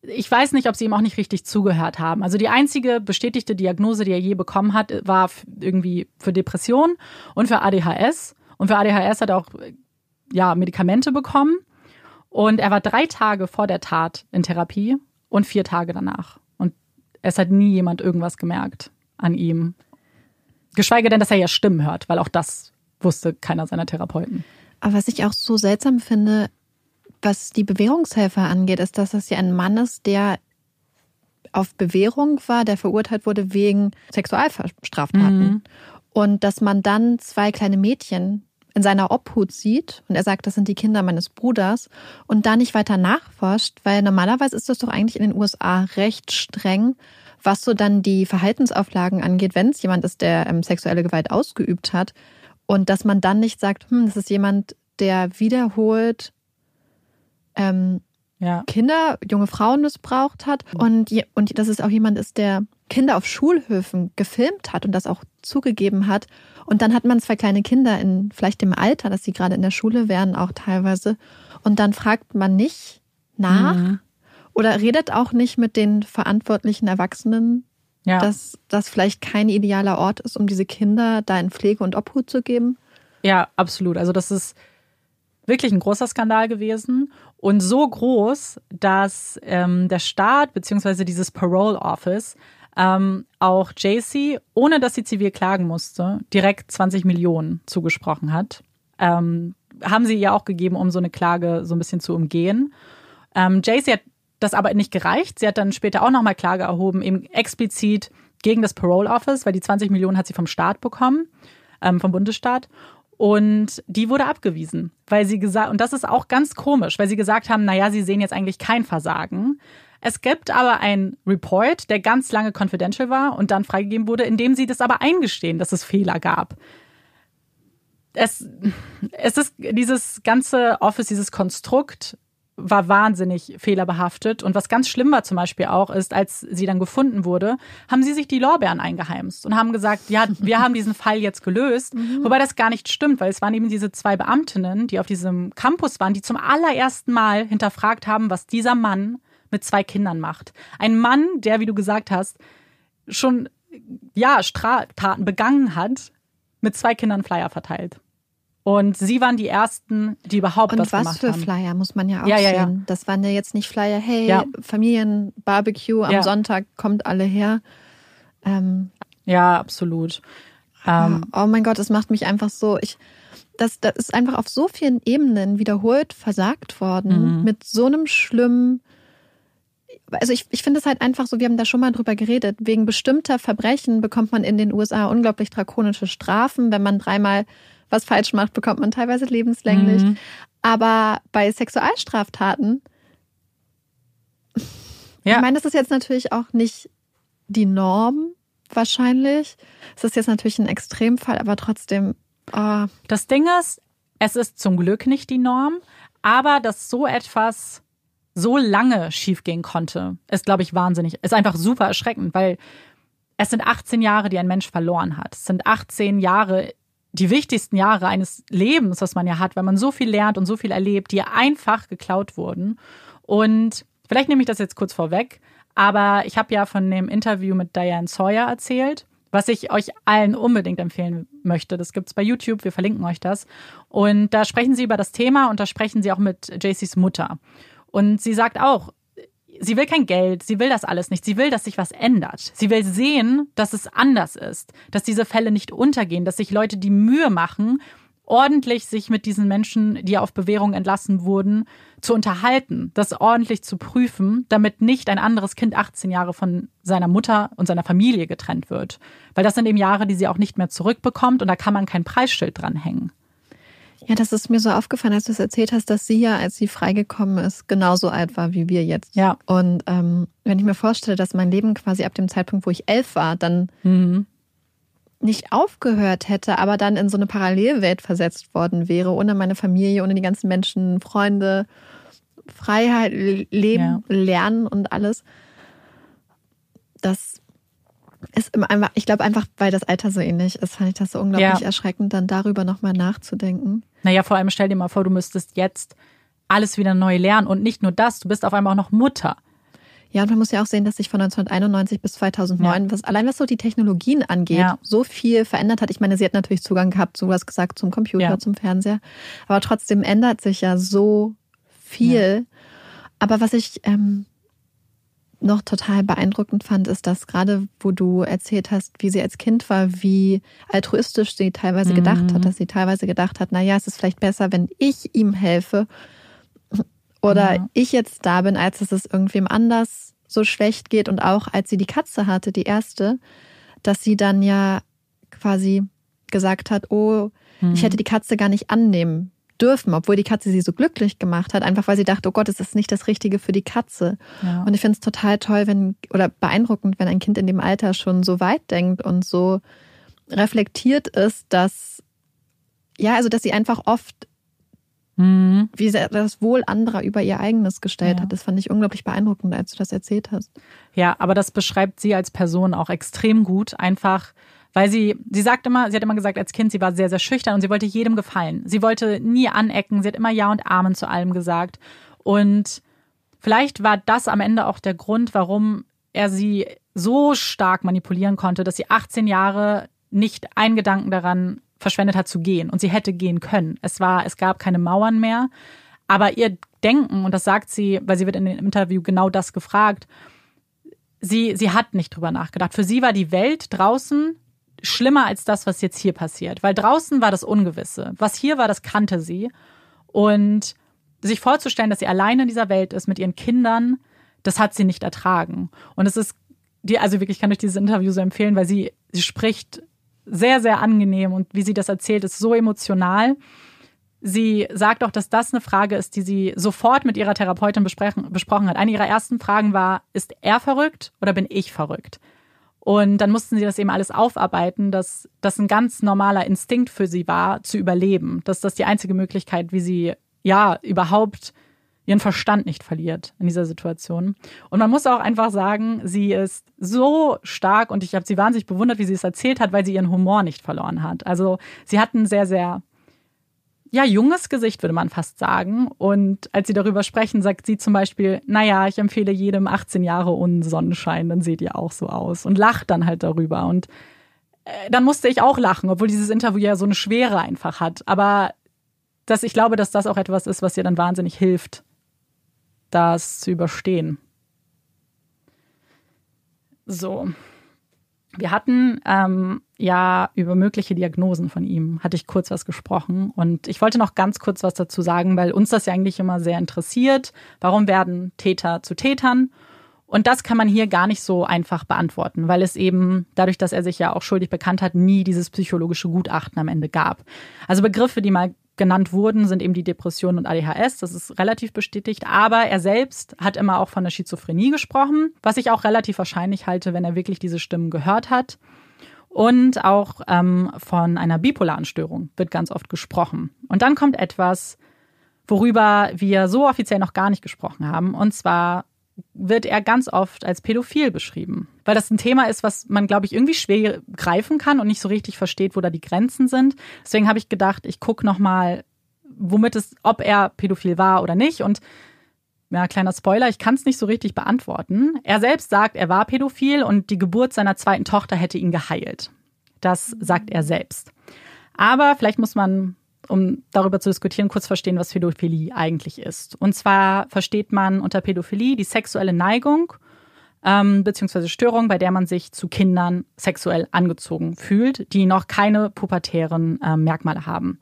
ich weiß nicht, ob sie ihm auch nicht richtig zugehört haben. Also die einzige bestätigte Diagnose, die er je bekommen hat, war irgendwie für Depression und für ADHS. Und für ADHS hat er auch ja, Medikamente bekommen. Und er war drei Tage vor der Tat in Therapie und vier Tage danach. Und es hat nie jemand irgendwas gemerkt an ihm. Geschweige denn, dass er ja Stimmen hört, weil auch das wusste keiner seiner Therapeuten. Aber was ich auch so seltsam finde, was die Bewährungshelfer angeht, ist, dass das ja ein Mann ist, der auf Bewährung war, der verurteilt wurde wegen Sexualstraftaten. Mhm. Und dass man dann zwei kleine Mädchen in seiner Obhut sieht und er sagt, das sind die Kinder meines Bruders und da nicht weiter nachforscht, weil normalerweise ist das doch eigentlich in den USA recht streng, was so dann die Verhaltensauflagen angeht, wenn es jemand ist, der ähm, sexuelle Gewalt ausgeübt hat und dass man dann nicht sagt, hm, das ist jemand, der wiederholt ähm, ja. Kinder, junge Frauen missbraucht hat und, und dass es auch jemand ist, der Kinder auf Schulhöfen gefilmt hat und das auch zugegeben hat. Und dann hat man zwei kleine Kinder in vielleicht dem Alter, dass sie gerade in der Schule wären, auch teilweise. Und dann fragt man nicht nach mhm. oder redet auch nicht mit den verantwortlichen Erwachsenen, ja. dass das vielleicht kein idealer Ort ist, um diese Kinder da in Pflege und Obhut zu geben. Ja, absolut. Also das ist wirklich ein großer Skandal gewesen und so groß, dass ähm, der Staat bzw. dieses Parole Office ähm, auch JC, ohne dass sie zivil klagen musste, direkt 20 Millionen zugesprochen hat. Ähm, haben sie ihr auch gegeben, um so eine Klage so ein bisschen zu umgehen. Ähm, JC hat das aber nicht gereicht. Sie hat dann später auch nochmal Klage erhoben, eben explizit gegen das Parole Office, weil die 20 Millionen hat sie vom Staat bekommen, ähm, vom Bundesstaat. Und die wurde abgewiesen, weil sie gesagt, und das ist auch ganz komisch, weil sie gesagt haben, naja, sie sehen jetzt eigentlich kein Versagen. Es gibt aber einen Report, der ganz lange confidential war und dann freigegeben wurde, in dem sie das aber eingestehen, dass es Fehler gab. Es, es ist dieses ganze Office, dieses Konstrukt war wahnsinnig fehlerbehaftet. Und was ganz schlimm war zum Beispiel auch, ist, als sie dann gefunden wurde, haben sie sich die Lorbeeren eingeheimst und haben gesagt, ja, wir haben diesen Fall jetzt gelöst. Mhm. Wobei das gar nicht stimmt, weil es waren eben diese zwei Beamtinnen, die auf diesem Campus waren, die zum allerersten Mal hinterfragt haben, was dieser Mann mit zwei Kindern macht. Ein Mann, der, wie du gesagt hast, schon ja Straftaten begangen hat, mit zwei Kindern Flyer verteilt. Und sie waren die ersten, die überhaupt und was, was gemacht haben. Und was für Flyer muss man ja auch ja, ja, sehen. Ja. Das waren ja jetzt nicht Flyer, hey. Familienbarbecue am Sonntag, kommt alle her. Ähm, ja, absolut. Ähm, oh mein Gott, das macht mich einfach so. Ich, das, das ist einfach auf so vielen Ebenen wiederholt versagt worden. Mhm. Mit so einem schlimmen also ich, ich finde es halt einfach so, wir haben da schon mal drüber geredet, wegen bestimmter Verbrechen bekommt man in den USA unglaublich drakonische Strafen. Wenn man dreimal was falsch macht, bekommt man teilweise lebenslänglich. Mhm. Aber bei Sexualstraftaten, ja. ich meine, das ist jetzt natürlich auch nicht die Norm, wahrscheinlich. Es ist jetzt natürlich ein Extremfall, aber trotzdem. Oh. Das Ding ist, es ist zum Glück nicht die Norm, aber dass so etwas so lange schiefgehen konnte, ist, glaube ich, wahnsinnig. Ist einfach super erschreckend, weil es sind 18 Jahre, die ein Mensch verloren hat. Es sind 18 Jahre, die wichtigsten Jahre eines Lebens, was man ja hat, weil man so viel lernt und so viel erlebt, die einfach geklaut wurden. Und vielleicht nehme ich das jetzt kurz vorweg, aber ich habe ja von dem Interview mit Diane Sawyer erzählt, was ich euch allen unbedingt empfehlen möchte. Das gibt's bei YouTube, wir verlinken euch das. Und da sprechen sie über das Thema und da sprechen sie auch mit JCs Mutter. Und sie sagt auch, sie will kein Geld, sie will das alles nicht. Sie will, dass sich was ändert. Sie will sehen, dass es anders ist, dass diese Fälle nicht untergehen, dass sich Leute die Mühe machen, ordentlich sich mit diesen Menschen, die auf Bewährung entlassen wurden, zu unterhalten, das ordentlich zu prüfen, damit nicht ein anderes Kind 18 Jahre von seiner Mutter und seiner Familie getrennt wird. Weil das sind eben Jahre, die sie auch nicht mehr zurückbekommt und da kann man kein Preisschild dranhängen. Ja, das ist mir so aufgefallen, als du es erzählt hast, dass sie ja, als sie freigekommen ist, genauso alt war wie wir jetzt. Ja. Und ähm, wenn ich mir vorstelle, dass mein Leben quasi ab dem Zeitpunkt, wo ich elf war, dann Mhm. nicht aufgehört hätte, aber dann in so eine Parallelwelt versetzt worden wäre, ohne meine Familie, ohne die ganzen Menschen, Freunde, Freiheit, Leben, Ja. Lernen und alles. Das ist einfach, ich glaube einfach, weil das Alter so ähnlich ist, fand ich das so unglaublich Ja. erschreckend, dann darüber nochmal nachzudenken. Naja, vor allem stell dir mal vor, du müsstest jetzt alles wieder neu lernen und nicht nur das, du bist auf einmal auch noch Mutter. Ja, und man muss ja auch sehen, dass sich von 1991 bis 2009, was, allein was so die Technologien angeht, Ja. so viel verändert hat. Ich meine, sie hat natürlich Zugang gehabt, so was gesagt, zum Computer, Ja. zum Fernseher. Aber trotzdem ändert sich ja so viel. Aber was ich ähm, noch total beeindruckend fand, ist, dass gerade, wo du erzählt hast, wie sie als Kind war, wie altruistisch sie teilweise gedacht hat, dass sie teilweise gedacht hat, na ja, es ist vielleicht besser, wenn ich ihm helfe oder Ja. ich jetzt da bin, als dass es irgendwem anders so schlecht geht. Und auch als sie die Katze hatte, die erste, dass sie dann ja quasi gesagt hat, oh, ich hätte die Katze gar nicht annehmen dürfen, obwohl die Katze sie so glücklich gemacht hat, einfach weil sie dachte, oh Gott, es ist nicht das Richtige für die Katze. Ja. Und ich finde es total toll, wenn oder beeindruckend, wenn ein Kind in dem Alter schon so weit denkt und so reflektiert ist, dass ja, also dass sie einfach oft Mhm. wie sehr das Wohl anderer über ihr eigenes gestellt Ja. hat. Das fand ich unglaublich beeindruckend, als du das erzählt hast. Ja, aber das beschreibt sie als Person auch extrem gut, einfach weil sie, sie sagt immer, sie hat immer gesagt, als Kind, sie war sehr, sehr schüchtern und sie wollte jedem gefallen. Sie wollte nie anecken, sie hat immer Ja und Amen zu allem gesagt. Und vielleicht war das am Ende auch der Grund, warum er sie so stark manipulieren konnte, dass sie 18 Jahre nicht einen Gedanken daran verschwendet hat zu gehen. Und sie hätte gehen können. Es war, es gab keine Mauern mehr. Aber ihr Denken, und das sagt sie, weil sie wird in dem Interview genau das gefragt, sie, sie hat nicht drüber nachgedacht. Für sie war die Welt draußen schlimmer als das, was jetzt hier passiert. Weil draußen war das Ungewisse. Was hier war, das kannte sie. Und sich vorzustellen, dass sie alleine in dieser Welt ist mit ihren Kindern, das hat sie nicht ertragen. Und es ist die, also wirklich kann ich dieses Interview so empfehlen, weil sie, sie spricht sehr, sehr angenehm und wie sie das erzählt, ist so emotional. Sie sagt auch, dass das eine Frage ist, die sie sofort mit ihrer Therapeutin besprochen hat. Eine ihrer ersten Fragen war, ist er verrückt oder bin ich verrückt? Und dann mussten sie das eben alles aufarbeiten, dass das ein ganz normaler Instinkt für sie war, zu überleben. Dass das die einzige Möglichkeit, wie sie ja überhaupt ihren Verstand nicht verliert in dieser Situation. Und man muss auch einfach sagen, sie ist so stark und ich habe sie wahnsinnig bewundert, wie sie es erzählt hat, weil sie ihren Humor nicht verloren hat. Also sie hat ein sehr, sehr ja, junges Gesicht, würde man fast sagen. Und als sie darüber sprechen, sagt sie zum Beispiel, naja, ich empfehle jedem 18 Jahre ohne Sonnenschein, dann seht ihr auch so aus. Und lacht dann halt darüber. Und äh, dann musste ich auch lachen, obwohl dieses Interview ja so eine Schwere einfach hat. Aber dass ich glaube, dass das auch etwas ist, was ihr dann wahnsinnig hilft, das zu überstehen. So. Wir hatten ähm, ja über mögliche Diagnosen von ihm, hatte ich kurz was gesprochen. Und ich wollte noch ganz kurz was dazu sagen, weil uns das ja eigentlich immer sehr interessiert. Warum werden Täter zu Tätern? Und das kann man hier gar nicht so einfach beantworten, weil es eben, dadurch, dass er sich ja auch schuldig bekannt hat, nie dieses psychologische Gutachten am Ende gab. Also Begriffe, die mal genannt wurden, sind eben die Depression und ADHS. Das ist relativ bestätigt. Aber er selbst hat immer auch von der Schizophrenie gesprochen, was ich auch relativ wahrscheinlich halte, wenn er wirklich diese Stimmen gehört hat. Und auch ähm, von einer bipolaren Störung wird ganz oft gesprochen. Und dann kommt etwas, worüber wir so offiziell noch gar nicht gesprochen haben. Und zwar wird er ganz oft als pädophil beschrieben. Weil das ein Thema ist, was man, glaube ich, irgendwie schwer greifen kann und nicht so richtig versteht, wo da die Grenzen sind. Deswegen habe ich gedacht, ich gucke nochmal, womit es, ob er pädophil war oder nicht. Und ja, kleiner Spoiler, ich kann es nicht so richtig beantworten. Er selbst sagt, er war pädophil und die Geburt seiner zweiten Tochter hätte ihn geheilt. Das sagt er selbst. Aber vielleicht muss man, um darüber zu diskutieren, kurz verstehen, was Pädophilie eigentlich ist. Und zwar versteht man unter Pädophilie die sexuelle Neigung ähm, beziehungsweise Störung, bei der man sich zu Kindern sexuell angezogen fühlt, die noch keine pubertären äh, Merkmale haben.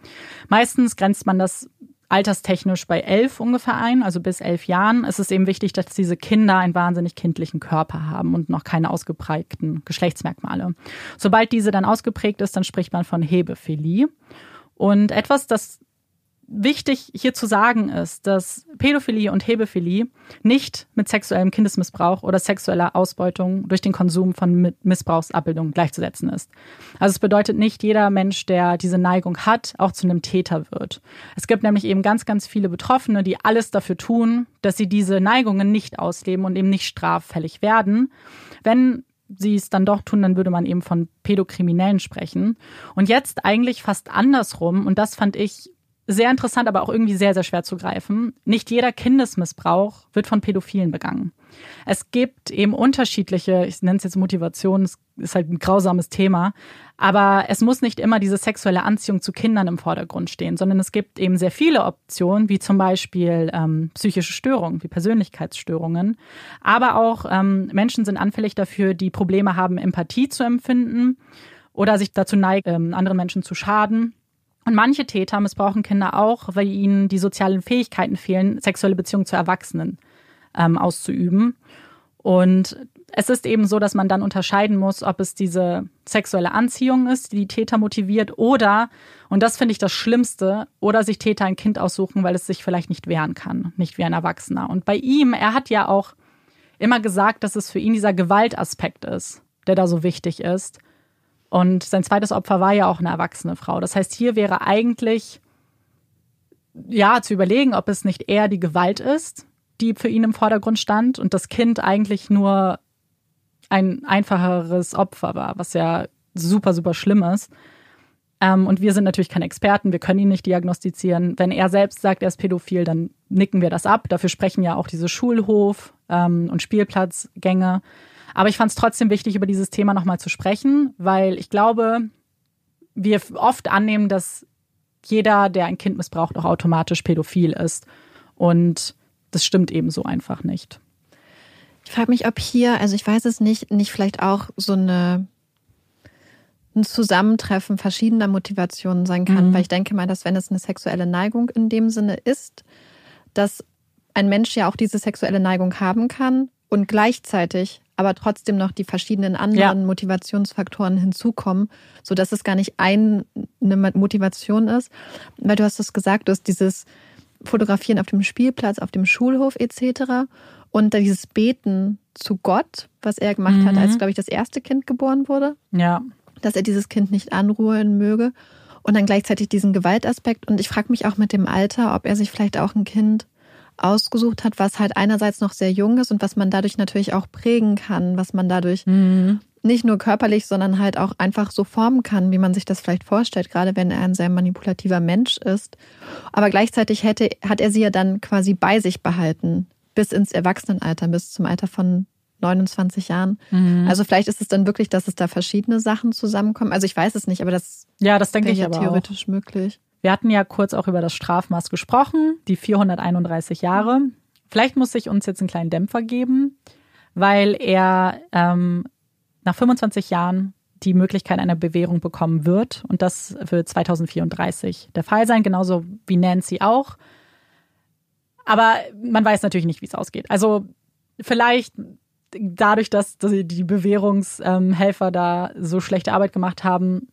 Meistens grenzt man das alterstechnisch bei elf ungefähr ein, also bis elf Jahren. Es ist eben wichtig, dass diese Kinder einen wahnsinnig kindlichen Körper haben und noch keine ausgeprägten Geschlechtsmerkmale. Sobald diese dann ausgeprägt ist, dann spricht man von Hebephilie. Und etwas, das wichtig hier zu sagen ist, dass Pädophilie und Hebephilie nicht mit sexuellem Kindesmissbrauch oder sexueller Ausbeutung durch den Konsum von Missbrauchsabbildungen gleichzusetzen ist. Also es bedeutet nicht, jeder Mensch, der diese Neigung hat, auch zu einem Täter wird. Es gibt nämlich eben ganz, ganz viele Betroffene, die alles dafür tun, dass sie diese Neigungen nicht ausleben und eben nicht straffällig werden. Wenn sie es dann doch tun, dann würde man eben von Pädokriminellen sprechen. Und jetzt eigentlich fast andersrum, und das fand ich sehr interessant, aber auch irgendwie sehr, sehr schwer zu greifen. Nicht jeder Kindesmissbrauch wird von Pädophilen begangen. Es gibt eben unterschiedliche, ich nenne es jetzt Motivation, es ist halt ein grausames Thema, aber es muss nicht immer diese sexuelle Anziehung zu Kindern im Vordergrund stehen, sondern es gibt eben sehr viele Optionen, wie zum Beispiel ähm, psychische Störungen, wie Persönlichkeitsstörungen. Aber auch ähm, Menschen sind anfällig dafür, die Probleme haben, Empathie zu empfinden oder sich dazu neigen, ähm, anderen Menschen zu schaden und manche Täter missbrauchen Kinder auch, weil ihnen die sozialen Fähigkeiten fehlen, sexuelle Beziehungen zu Erwachsenen ähm, auszuüben. Und es ist eben so, dass man dann unterscheiden muss, ob es diese sexuelle Anziehung ist, die die Täter motiviert, oder, und das finde ich das Schlimmste, oder sich Täter ein Kind aussuchen, weil es sich vielleicht nicht wehren kann, nicht wie ein Erwachsener. Und bei ihm, er hat ja auch immer gesagt, dass es für ihn dieser Gewaltaspekt ist, der da so wichtig ist. Und sein zweites Opfer war ja auch eine erwachsene Frau. Das heißt, hier wäre eigentlich ja zu überlegen, ob es nicht eher die Gewalt ist, die für ihn im Vordergrund stand und das Kind eigentlich nur ein einfacheres Opfer war, was ja super, super schlimm ist. Ähm, und wir sind natürlich keine Experten, wir können ihn nicht diagnostizieren. Wenn er selbst sagt, er ist pädophil, dann nicken wir das ab. Dafür sprechen ja auch diese Schulhof- ähm, und Spielplatzgänge. Aber ich fand es trotzdem wichtig, über dieses Thema nochmal zu sprechen, weil ich glaube, wir oft annehmen, dass jeder, der ein Kind missbraucht, auch automatisch pädophil ist. Und das stimmt eben so einfach nicht. Ich frage mich, ob hier, also ich weiß es nicht, nicht vielleicht auch so eine ein Zusammentreffen verschiedener Motivationen sein kann, mhm. weil ich denke mal, dass wenn es eine sexuelle Neigung in dem Sinne ist, dass ein Mensch ja auch diese sexuelle Neigung haben kann und gleichzeitig aber trotzdem noch die verschiedenen anderen ja. Motivationsfaktoren hinzukommen, so dass es gar nicht eine Motivation ist, weil du hast es gesagt, du hast dieses Fotografieren auf dem Spielplatz, auf dem Schulhof etc. und dieses Beten zu Gott, was er gemacht mhm. hat, als glaube ich das erste Kind geboren wurde. Ja. Dass er dieses Kind nicht anruhen möge und dann gleichzeitig diesen Gewaltaspekt und ich frage mich auch mit dem Alter, ob er sich vielleicht auch ein Kind ausgesucht hat, was halt einerseits noch sehr jung ist und was man dadurch natürlich auch prägen kann, was man dadurch mhm. nicht nur körperlich, sondern halt auch einfach so formen kann, wie man sich das vielleicht vorstellt, gerade wenn er ein sehr manipulativer Mensch ist. Aber gleichzeitig hätte, hat er sie ja dann quasi bei sich behalten, bis ins Erwachsenenalter, bis zum Alter von 29 Jahren. Mhm. Also vielleicht ist es dann wirklich, dass es da verschiedene Sachen zusammenkommen. Also ich weiß es nicht, aber das, ja, das denke ich ja theoretisch auch. möglich. Wir hatten ja kurz auch über das Strafmaß gesprochen, die 431 Jahre. Vielleicht muss ich uns jetzt einen kleinen Dämpfer geben, weil er ähm, nach 25 Jahren die Möglichkeit einer Bewährung bekommen wird. Und das wird 2034 der Fall sein, genauso wie Nancy auch. Aber man weiß natürlich nicht, wie es ausgeht. Also vielleicht dadurch, dass die Bewährungshelfer da so schlechte Arbeit gemacht haben,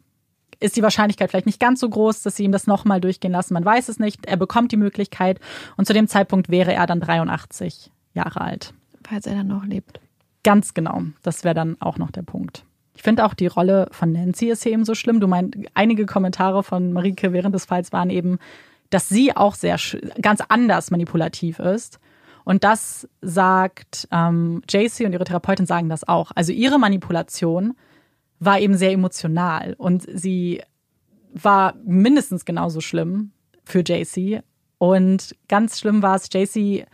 ist die Wahrscheinlichkeit vielleicht nicht ganz so groß, dass sie ihm das nochmal durchgehen lassen. Man weiß es nicht. Er bekommt die Möglichkeit und zu dem Zeitpunkt wäre er dann 83 Jahre alt. Falls er dann noch lebt. Ganz genau. Das wäre dann auch noch der Punkt. Ich finde auch die Rolle von Nancy ist hier eben so schlimm. Du meinst, einige Kommentare von Marike während des Falls waren eben, dass sie auch sehr ganz anders manipulativ ist. Und das sagt ähm, JC und ihre Therapeutin sagen das auch. Also ihre Manipulation war eben sehr emotional und sie war mindestens genauso schlimm für JC. Und ganz schlimm war es, JC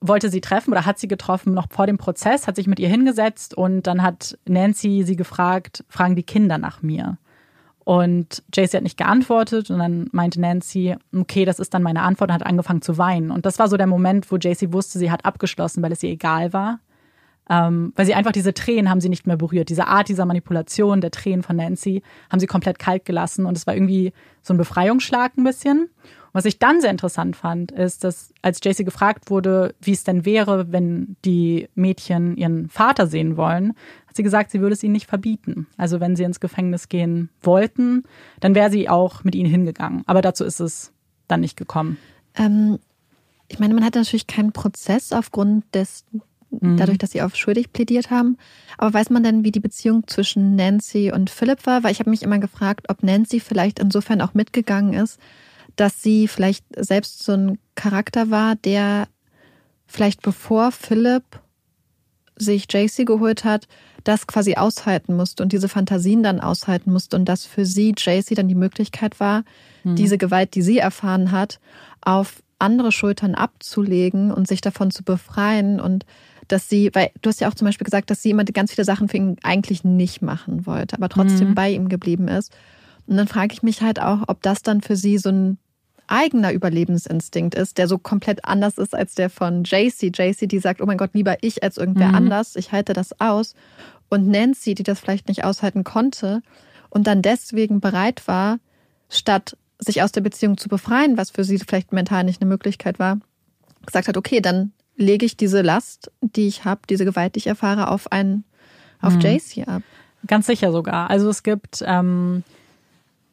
wollte sie treffen oder hat sie getroffen noch vor dem Prozess, hat sich mit ihr hingesetzt und dann hat Nancy sie gefragt, fragen die Kinder nach mir. Und JC hat nicht geantwortet und dann meinte Nancy, okay, das ist dann meine Antwort und hat angefangen zu weinen. Und das war so der Moment, wo JC wusste, sie hat abgeschlossen, weil es ihr egal war. Ähm, weil sie einfach diese Tränen haben sie nicht mehr berührt. Diese Art dieser Manipulation der Tränen von Nancy haben sie komplett kalt gelassen und es war irgendwie so ein Befreiungsschlag ein bisschen. Was ich dann sehr interessant fand, ist, dass als JC gefragt wurde, wie es denn wäre, wenn die Mädchen ihren Vater sehen wollen, hat sie gesagt, sie würde es ihnen nicht verbieten. Also wenn sie ins Gefängnis gehen wollten, dann wäre sie auch mit ihnen hingegangen. Aber dazu ist es dann nicht gekommen. Ähm, ich meine, man hat natürlich keinen Prozess aufgrund des. Dadurch, dass sie auf schuldig plädiert haben. Aber weiß man denn, wie die Beziehung zwischen Nancy und Philipp war? Weil ich habe mich immer gefragt, ob Nancy vielleicht insofern auch mitgegangen ist, dass sie vielleicht selbst so ein Charakter war, der vielleicht bevor Philipp sich JC geholt hat, das quasi aushalten musste und diese Fantasien dann aushalten musste und dass für sie JC dann die Möglichkeit war, mhm. diese Gewalt, die sie erfahren hat, auf andere Schultern abzulegen und sich davon zu befreien und dass sie, weil du hast ja auch zum Beispiel gesagt, dass sie immer ganz viele Sachen für ihn eigentlich nicht machen wollte, aber trotzdem mhm. bei ihm geblieben ist. Und dann frage ich mich halt auch, ob das dann für sie so ein eigener Überlebensinstinkt ist, der so komplett anders ist als der von JC. JC, die sagt, oh mein Gott, lieber ich als irgendwer mhm. anders, ich halte das aus. Und Nancy, die das vielleicht nicht aushalten konnte und dann deswegen bereit war, statt sich aus der Beziehung zu befreien, was für sie vielleicht mental nicht eine Möglichkeit war, gesagt hat, okay, dann lege ich diese Last, die ich habe, diese Gewalt, die ich erfahre, auf einen, auf mhm. JC ab. Ganz sicher sogar. Also es gibt ähm,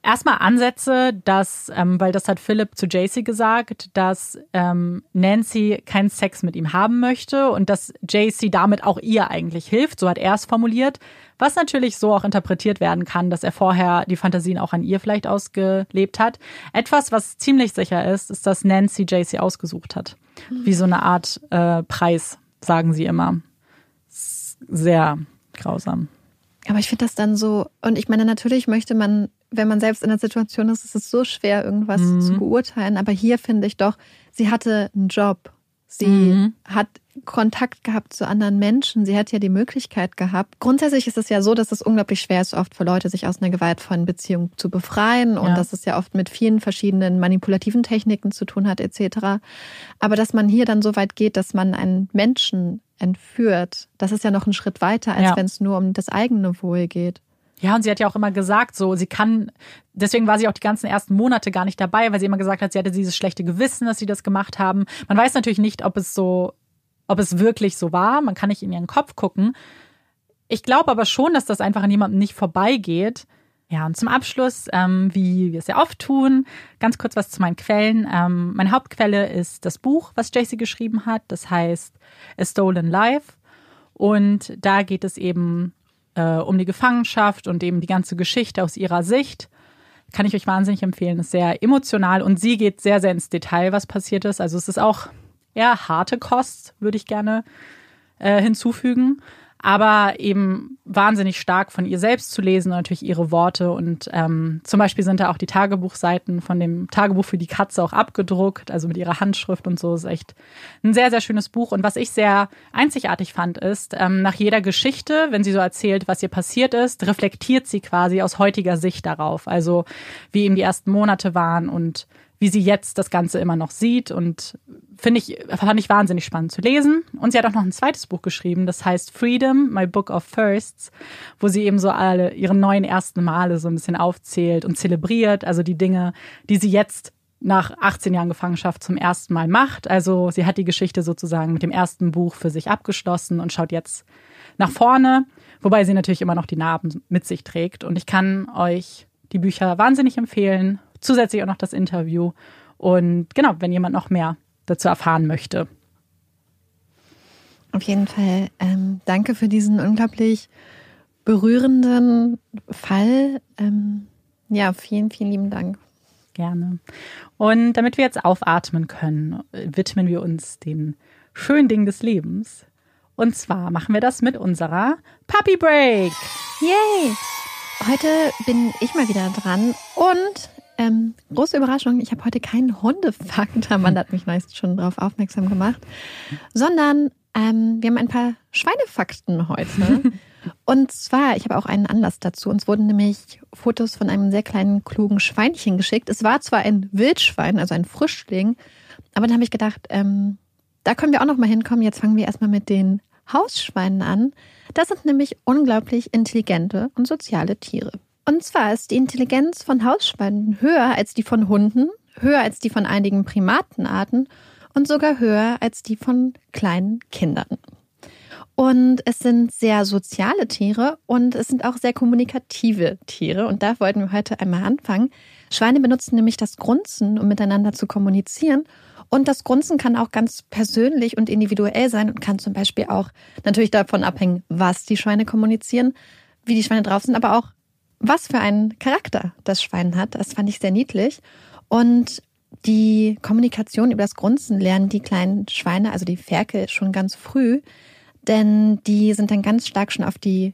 erstmal Ansätze, dass, ähm, weil das hat Philipp zu JC gesagt, dass ähm, Nancy keinen Sex mit ihm haben möchte und dass JC damit auch ihr eigentlich hilft. So hat er es formuliert. Was natürlich so auch interpretiert werden kann, dass er vorher die Fantasien auch an ihr vielleicht ausgelebt hat. Etwas, was ziemlich sicher ist, ist, dass Nancy JC ausgesucht hat. Wie so eine Art äh, Preis, sagen sie immer. Sehr grausam. Aber ich finde das dann so, und ich meine, natürlich möchte man wenn man selbst in der Situation ist, ist es so schwer, irgendwas mhm. zu beurteilen. Aber hier finde ich doch, sie hatte einen Job. Sie mhm. hat Kontakt gehabt zu anderen Menschen. Sie hat ja die Möglichkeit gehabt. Grundsätzlich ist es ja so, dass es unglaublich schwer ist, oft für Leute, sich aus einer gewaltvollen Beziehung zu befreien und ja. dass es ja oft mit vielen verschiedenen manipulativen Techniken zu tun hat, etc. Aber dass man hier dann so weit geht, dass man einen Menschen entführt, das ist ja noch ein Schritt weiter, als ja. wenn es nur um das eigene Wohl geht. Ja, und sie hat ja auch immer gesagt, so, sie kann, deswegen war sie auch die ganzen ersten Monate gar nicht dabei, weil sie immer gesagt hat, sie hatte dieses schlechte Gewissen, dass sie das gemacht haben. Man weiß natürlich nicht, ob es so, ob es wirklich so war. Man kann nicht in ihren Kopf gucken. Ich glaube aber schon, dass das einfach an jemandem nicht vorbeigeht. Ja, und zum Abschluss, ähm, wie wir es ja oft tun, ganz kurz was zu meinen Quellen. Ähm, meine Hauptquelle ist das Buch, was JC geschrieben hat. Das heißt A Stolen Life. Und da geht es eben äh, um die Gefangenschaft und eben die ganze Geschichte aus ihrer Sicht. Kann ich euch wahnsinnig empfehlen. Ist sehr emotional und sie geht sehr, sehr ins Detail, was passiert ist. Also es ist auch eher harte Kost, würde ich gerne äh, hinzufügen aber eben wahnsinnig stark von ihr selbst zu lesen natürlich ihre Worte. Und ähm, zum Beispiel sind da auch die Tagebuchseiten von dem Tagebuch für die Katze auch abgedruckt, also mit ihrer Handschrift und so. Ist echt ein sehr, sehr schönes Buch. Und was ich sehr einzigartig fand, ist, ähm, nach jeder Geschichte, wenn sie so erzählt, was ihr passiert ist, reflektiert sie quasi aus heutiger Sicht darauf. Also wie eben die ersten Monate waren und wie sie jetzt das Ganze immer noch sieht und finde ich, fand ich wahnsinnig spannend zu lesen. Und sie hat auch noch ein zweites Buch geschrieben, das heißt Freedom, My Book of Firsts, wo sie eben so alle ihre neuen ersten Male so ein bisschen aufzählt und zelebriert, also die Dinge, die sie jetzt nach 18 Jahren Gefangenschaft zum ersten Mal macht. Also sie hat die Geschichte sozusagen mit dem ersten Buch für sich abgeschlossen und schaut jetzt nach vorne, wobei sie natürlich immer noch die Narben mit sich trägt. Und ich kann euch die Bücher wahnsinnig empfehlen zusätzlich auch noch das Interview. Und genau, wenn jemand noch mehr dazu erfahren möchte. Auf jeden Fall ähm, danke für diesen unglaublich berührenden Fall. Ähm, ja, vielen, vielen lieben Dank. Gerne. Und damit wir jetzt aufatmen können, widmen wir uns den schönen Dingen des Lebens. Und zwar machen wir das mit unserer Puppy Break. Yay! Heute bin ich mal wieder dran und Ähm, große Überraschung, ich habe heute keinen Hundefakt, Amanda hat mich meist schon darauf aufmerksam gemacht, sondern ähm, wir haben ein paar Schweinefakten heute. Und zwar, ich habe auch einen Anlass dazu. Uns wurden nämlich Fotos von einem sehr kleinen, klugen Schweinchen geschickt. Es war zwar ein Wildschwein, also ein Frischling, aber dann habe ich gedacht, ähm, da können wir auch noch mal hinkommen. Jetzt fangen wir erstmal mit den Hausschweinen an. Das sind nämlich unglaublich intelligente und soziale Tiere. Und zwar ist die Intelligenz von Hausschweinen höher als die von Hunden, höher als die von einigen Primatenarten und sogar höher als die von kleinen Kindern. Und es sind sehr soziale Tiere und es sind auch sehr kommunikative Tiere. Und da wollten wir heute einmal anfangen. Schweine benutzen nämlich das Grunzen, um miteinander zu kommunizieren. Und das Grunzen kann auch ganz persönlich und individuell sein und kann zum Beispiel auch natürlich davon abhängen, was die Schweine kommunizieren, wie die Schweine drauf sind, aber auch was für einen Charakter das Schwein hat. Das fand ich sehr niedlich. Und die Kommunikation über das Grunzen lernen die kleinen Schweine, also die Ferkel, schon ganz früh denn die sind dann ganz stark schon auf die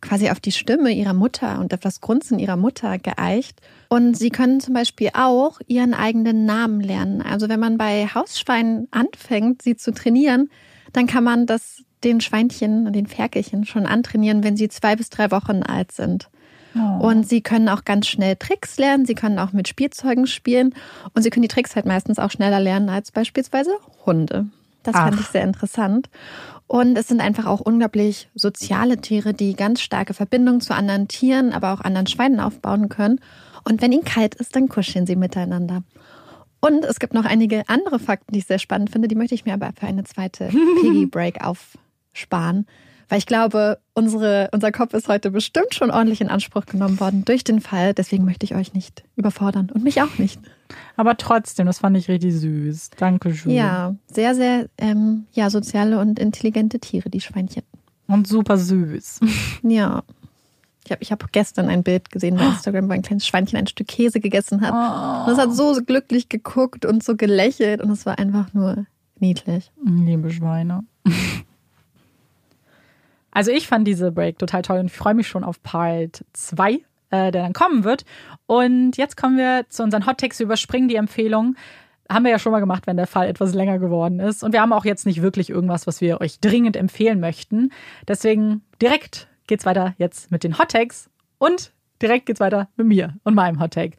quasi auf die Stimme ihrer Mutter und auf das Grunzen ihrer Mutter geeicht. Und sie können zum Beispiel auch ihren eigenen Namen lernen. Also wenn man bei Hausschweinen anfängt, sie zu trainieren, dann kann man das den Schweinchen und den Ferkelchen schon antrainieren, wenn sie zwei bis drei Wochen alt sind. Oh. Und sie können auch ganz schnell Tricks lernen, sie können auch mit Spielzeugen spielen und sie können die Tricks halt meistens auch schneller lernen als beispielsweise Hunde. Das Ach. fand ich sehr interessant. Und es sind einfach auch unglaublich soziale Tiere, die ganz starke Verbindungen zu anderen Tieren, aber auch anderen Schweinen aufbauen können. Und wenn ihnen kalt ist, dann kuscheln sie miteinander. Und es gibt noch einige andere Fakten, die ich sehr spannend finde. Die möchte ich mir aber für eine zweite Piggy Break aufsparen. Weil ich glaube, unsere, unser Kopf ist heute bestimmt schon ordentlich in Anspruch genommen worden durch den Fall. Deswegen möchte ich euch nicht überfordern und mich auch nicht. Aber trotzdem, das fand ich richtig süß. Dankeschön. Ja, sehr, sehr ähm, ja, soziale und intelligente Tiere, die Schweinchen. Und super süß. ja. Ich habe ich hab gestern ein Bild gesehen bei Instagram, wo ein kleines Schweinchen ein Stück Käse gegessen hat. Oh. Und es hat so glücklich geguckt und so gelächelt und es war einfach nur niedlich. Liebe Schweine. Also ich fand diese Break total toll und ich freue mich schon auf Part 2, äh, der dann kommen wird. Und jetzt kommen wir zu unseren Hot Takes. Wir überspringen die Empfehlung. Haben wir ja schon mal gemacht, wenn der Fall etwas länger geworden ist. Und wir haben auch jetzt nicht wirklich irgendwas, was wir euch dringend empfehlen möchten. Deswegen direkt geht's weiter jetzt mit den Hot Takes und direkt geht's weiter mit mir und meinem Hot Take.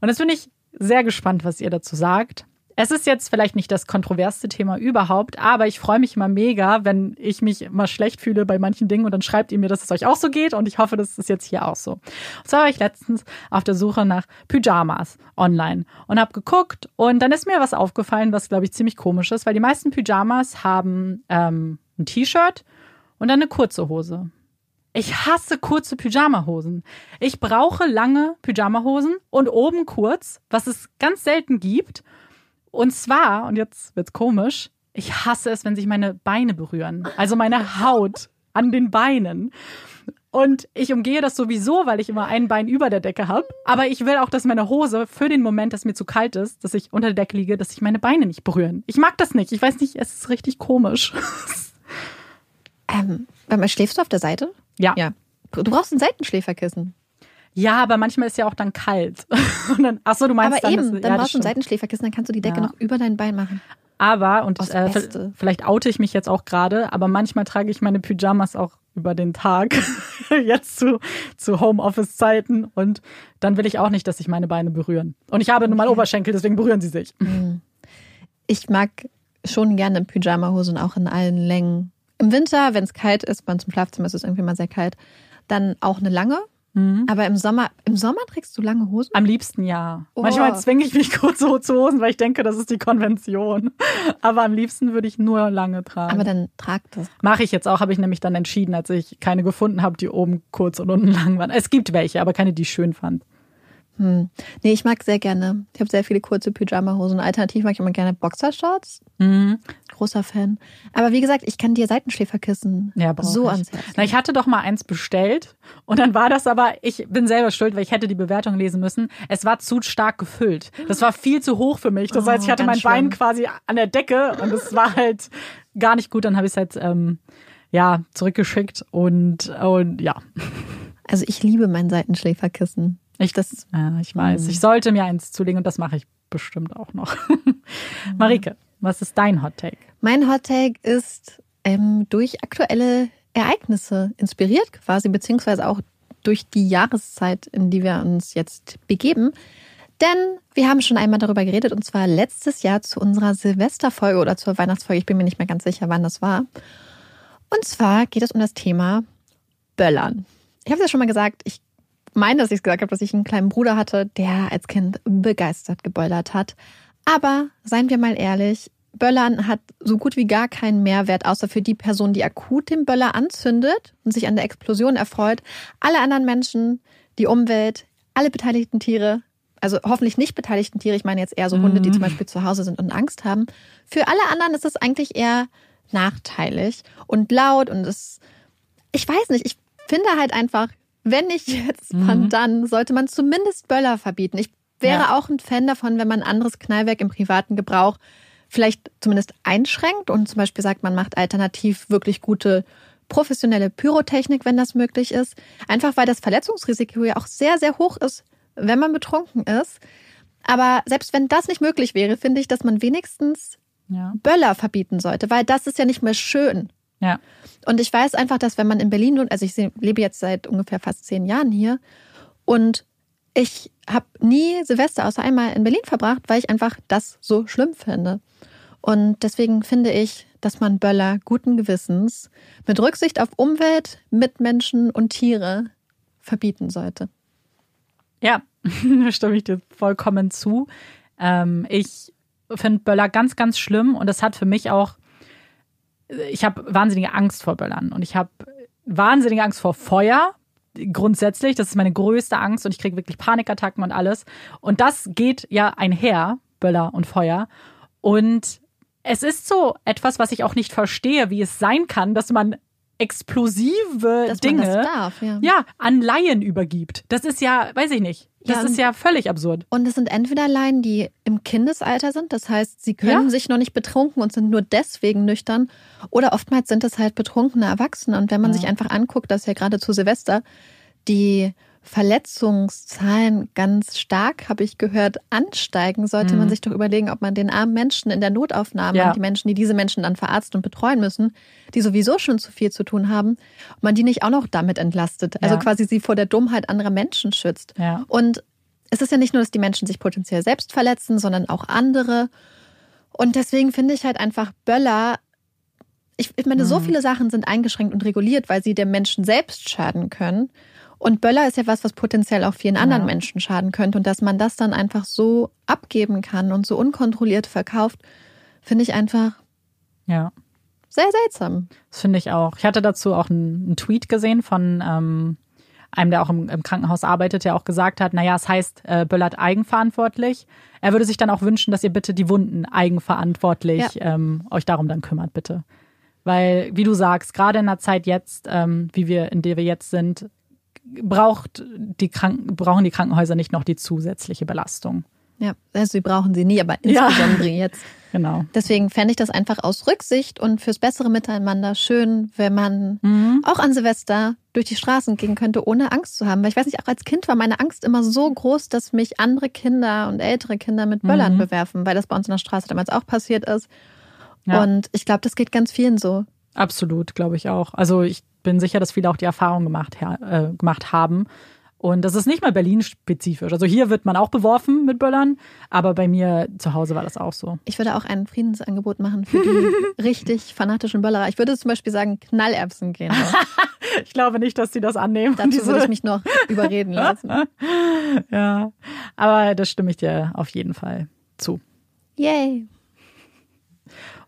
Und jetzt bin ich sehr gespannt, was ihr dazu sagt. Es ist jetzt vielleicht nicht das kontroverseste Thema überhaupt, aber ich freue mich immer mega, wenn ich mich immer schlecht fühle bei manchen Dingen und dann schreibt ihr mir, dass es euch auch so geht und ich hoffe, das ist jetzt hier auch so. Und zwar war ich letztens auf der Suche nach Pyjamas online und habe geguckt und dann ist mir was aufgefallen, was glaube ich ziemlich komisch ist, weil die meisten Pyjamas haben ähm, ein T-Shirt und dann eine kurze Hose. Ich hasse kurze Pyjamahosen. Ich brauche lange Pyjamahosen und oben kurz, was es ganz selten gibt. Und zwar, und jetzt wird's komisch, ich hasse es, wenn sich meine Beine berühren. Also meine Haut an den Beinen. Und ich umgehe das sowieso, weil ich immer ein Bein über der Decke habe. Aber ich will auch, dass meine Hose für den Moment, dass mir zu kalt ist, dass ich unter der Decke liege, dass sich meine Beine nicht berühren. Ich mag das nicht. Ich weiß nicht, es ist richtig komisch. ähm, schläfst du auf der Seite? Ja. ja. Du brauchst ein Seitenschläferkissen. Ja, aber manchmal ist ja auch dann kalt. Und dann, ach so, du meinst aber dann, eben, das, dann ja, brauchst du ein Seitenschläferkissen, dann kannst du die Decke ja. noch über dein Bein machen. Aber, und äh, vielleicht oute ich mich jetzt auch gerade, aber manchmal trage ich meine Pyjamas auch über den Tag, jetzt zu, zu Homeoffice-Zeiten. Und dann will ich auch nicht, dass sich meine Beine berühren. Und ich habe nun mal Oberschenkel, deswegen berühren sie sich. Hm. Ich mag schon gerne Pyjamahosen, auch in allen Längen. Im Winter, wenn es kalt ist, bei uns im Schlafzimmer ist es irgendwie mal sehr kalt, dann auch eine lange, Mhm. Aber im Sommer, im Sommer trägst du lange Hosen? Am liebsten ja. Oh. Manchmal zwinge ich mich kurz so zu Hosen, weil ich denke, das ist die Konvention. Aber am liebsten würde ich nur lange tragen. Aber dann trag das. Mache ich jetzt auch, habe ich nämlich dann entschieden, als ich keine gefunden habe, die oben kurz und unten lang waren. Es gibt welche, aber keine, die ich schön fand. Hm. Nee, ich mag sehr gerne. Ich habe sehr viele kurze Pyjama-Hosen. Alternativ mag ich immer gerne Boxershorts. Mhm. Großer Fan. Aber wie gesagt, ich kann dir Seitenschläferkissen ja, so ans Herz. Na, ich hatte doch mal eins bestellt und dann war das aber, ich bin selber schuld, weil ich hätte die Bewertung lesen müssen. Es war zu stark gefüllt. Das war viel zu hoch für mich. Das heißt, ich oh, hatte mein schlimm. Bein quasi an der Decke und es war halt gar nicht gut. Dann habe ich es halt ähm, ja zurückgeschickt und, und ja. Also ich liebe mein Seitenschläferkissen. Ich, das, ja, ich weiß. Ich sollte mir eins zulegen und das mache ich bestimmt auch noch. Marike, was ist dein Hot Take? Mein Hot Take ist ähm, durch aktuelle Ereignisse inspiriert quasi, beziehungsweise auch durch die Jahreszeit, in die wir uns jetzt begeben. Denn wir haben schon einmal darüber geredet und zwar letztes Jahr zu unserer Silvesterfolge oder zur Weihnachtsfolge. Ich bin mir nicht mehr ganz sicher, wann das war. Und zwar geht es um das Thema Böllern. Ich habe es ja schon mal gesagt, ich meine, dass ich es gesagt habe, dass ich einen kleinen Bruder hatte, der als Kind begeistert geböllert hat. Aber seien wir mal ehrlich, Böllern hat so gut wie gar keinen Mehrwert, außer für die Person, die akut den Böller anzündet und sich an der Explosion erfreut. Alle anderen Menschen, die Umwelt, alle beteiligten Tiere, also hoffentlich nicht beteiligten Tiere, ich meine jetzt eher so Hunde, die zum mhm. Beispiel zu Hause sind und Angst haben. Für alle anderen ist es eigentlich eher nachteilig und laut und es, ich weiß nicht, ich finde halt einfach, wenn nicht jetzt, wann mhm. dann, sollte man zumindest Böller verbieten. Ich wäre ja. auch ein Fan davon, wenn man anderes Knallwerk im privaten Gebrauch vielleicht zumindest einschränkt und zum Beispiel sagt, man macht alternativ wirklich gute professionelle Pyrotechnik, wenn das möglich ist. Einfach weil das Verletzungsrisiko ja auch sehr, sehr hoch ist, wenn man betrunken ist. Aber selbst wenn das nicht möglich wäre, finde ich, dass man wenigstens ja. Böller verbieten sollte, weil das ist ja nicht mehr schön. Ja. Und ich weiß einfach, dass wenn man in Berlin wohnt, also ich lebe jetzt seit ungefähr fast zehn Jahren hier und ich habe nie Silvester außer einmal in Berlin verbracht, weil ich einfach das so schlimm finde. Und deswegen finde ich, dass man Böller guten Gewissens mit Rücksicht auf Umwelt, Mitmenschen und Tiere verbieten sollte. Ja, da stimme ich dir vollkommen zu. Ähm, ich finde Böller ganz, ganz schlimm und das hat für mich auch, ich habe wahnsinnige Angst vor Böllern und ich habe wahnsinnige Angst vor Feuer. Grundsätzlich, das ist meine größte Angst und ich kriege wirklich Panikattacken und alles. Und das geht ja einher, Böller und Feuer. Und es ist so etwas, was ich auch nicht verstehe, wie es sein kann, dass man explosive dass Dinge darf, ja. ja. an Laien übergibt. Das ist ja, weiß ich nicht. Das ja, ist ja völlig absurd. Und es sind entweder Laien, die im Kindesalter sind, das heißt, sie können ja. sich noch nicht betrunken und sind nur deswegen nüchtern, oder oftmals sind es halt betrunkene Erwachsene. Und wenn man sich einfach anguckt, dass ja gerade zu Silvester die Verletzungszahlen ganz stark, habe ich gehört, ansteigen, sollte mhm. man sich doch überlegen, ob man den armen Menschen in der Notaufnahme ja. und die Menschen, die diese Menschen dann verarzten und betreuen müssen, die sowieso schon zu viel zu tun haben, ob man die nicht auch noch damit entlastet. Also ja. quasi sie vor der Dummheit anderer Menschen schützt. Ja. Und es ist ja nicht nur, dass die Menschen sich potenziell selbst verletzen, sondern auch andere. Und deswegen finde ich halt einfach Böller ich, meine, mhm. so viele Sachen sind eingeschränkt und reguliert, weil sie dem Menschen selbst schaden können. Und Böller ist ja was, was potenziell auch vielen anderen ja. Menschen schaden könnte. Und dass man das dann einfach so abgeben kann und so unkontrolliert verkauft, finde ich einfach ja. sehr seltsam. Das finde ich auch. Ich hatte dazu auch einen, einen Tweet gesehen von ähm, einem, der auch im, im, Krankenhaus arbeitet, der auch gesagt hat, naja, es heißt, äh, Böllert eigenverantwortlich. Er würde sich dann auch wünschen, dass ihr bitte die Wunden eigenverantwortlich ja. ähm, euch darum dann kümmert, bitte. Weil, wie du sagst, gerade in der Zeit jetzt, ähm, wie wir, in der wir jetzt sind, braucht die Kranken, brauchen die Krankenhäuser nicht noch die zusätzliche Belastung. Ja, also sie brauchen sie nie, aber insbesondere ja. jetzt. Genau. Deswegen fände ich das einfach aus Rücksicht und fürs bessere Miteinander schön, wenn man mhm. auch an Silvester durch die Straßen gehen könnte, ohne Angst zu haben. Weil ich weiß nicht, auch als Kind war meine Angst immer so groß, dass mich andere Kinder und ältere Kinder mit Böllern mhm. bewerfen, weil das bei uns in der Straße damals auch passiert ist. Ja. Und ich glaube, das geht ganz vielen so. Absolut, glaube ich auch. Also ich bin sicher, dass viele auch die Erfahrung gemacht, äh, gemacht haben. Und das ist nicht mal Berlin-spezifisch. Also hier wird man auch beworfen mit Böllern, aber bei mir zu Hause war das auch so. Ich würde auch ein Friedensangebot machen für die richtig fanatischen Böllerer. Ich würde zum Beispiel sagen, Knallerbsen gehen. ich glaube nicht, dass sie das annehmen. Dazu würde ich mich noch überreden lassen. ja, aber das stimme ich dir auf jeden Fall zu. Yay.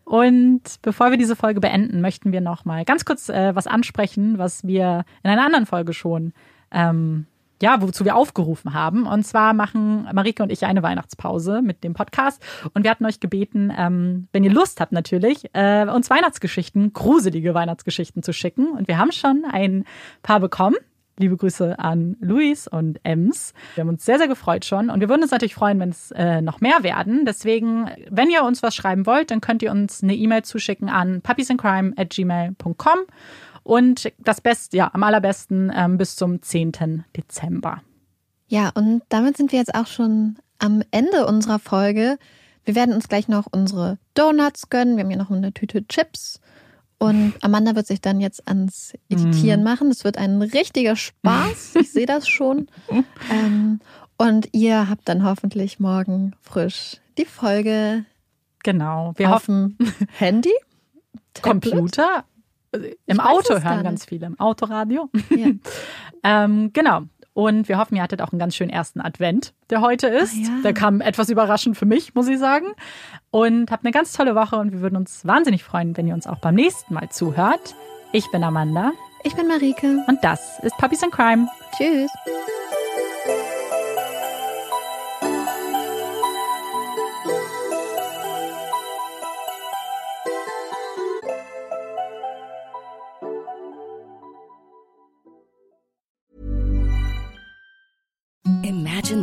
Und bevor wir diese Folge beenden, möchten wir noch mal ganz kurz äh, was ansprechen, was wir in einer anderen Folge schon ähm, ja, wozu wir aufgerufen haben. Und zwar machen Marike und ich eine Weihnachtspause mit dem Podcast. Und wir hatten euch gebeten, ähm, wenn ihr Lust habt natürlich, äh, uns Weihnachtsgeschichten, gruselige Weihnachtsgeschichten zu schicken. Und wir haben schon ein paar bekommen. Liebe Grüße an Luis und Ems. Wir haben uns sehr, sehr gefreut schon. Und wir würden uns natürlich freuen, wenn es äh, noch mehr werden. Deswegen, wenn ihr uns was schreiben wollt, dann könnt ihr uns eine E-Mail zuschicken an puppiesandcrime at gmail.com. Und das Beste, ja, am allerbesten ähm, bis zum 10. Dezember. Ja, und damit sind wir jetzt auch schon am Ende unserer Folge. Wir werden uns gleich noch unsere Donuts gönnen. Wir haben hier noch eine Tüte Chips. Und Amanda wird sich dann jetzt ans Editieren machen. Es wird ein richtiger Spaß. Ich sehe das schon. Ähm, und ihr habt dann hoffentlich morgen frisch die Folge Genau. Wir hoffen, Handy, Tablet? Computer. Im Auto hören ganz viele, im Autoradio. Ja. ähm, genau. Und wir hoffen, ihr hattet auch einen ganz schönen ersten Advent, der heute ist. Ah, ja. Der kam etwas überraschend für mich, muss ich sagen. Und habt eine ganz tolle Woche und wir würden uns wahnsinnig freuen, wenn ihr uns auch beim nächsten Mal zuhört. Ich bin Amanda Ich bin Marike. und das ist Puppies and Crime. Tschüss.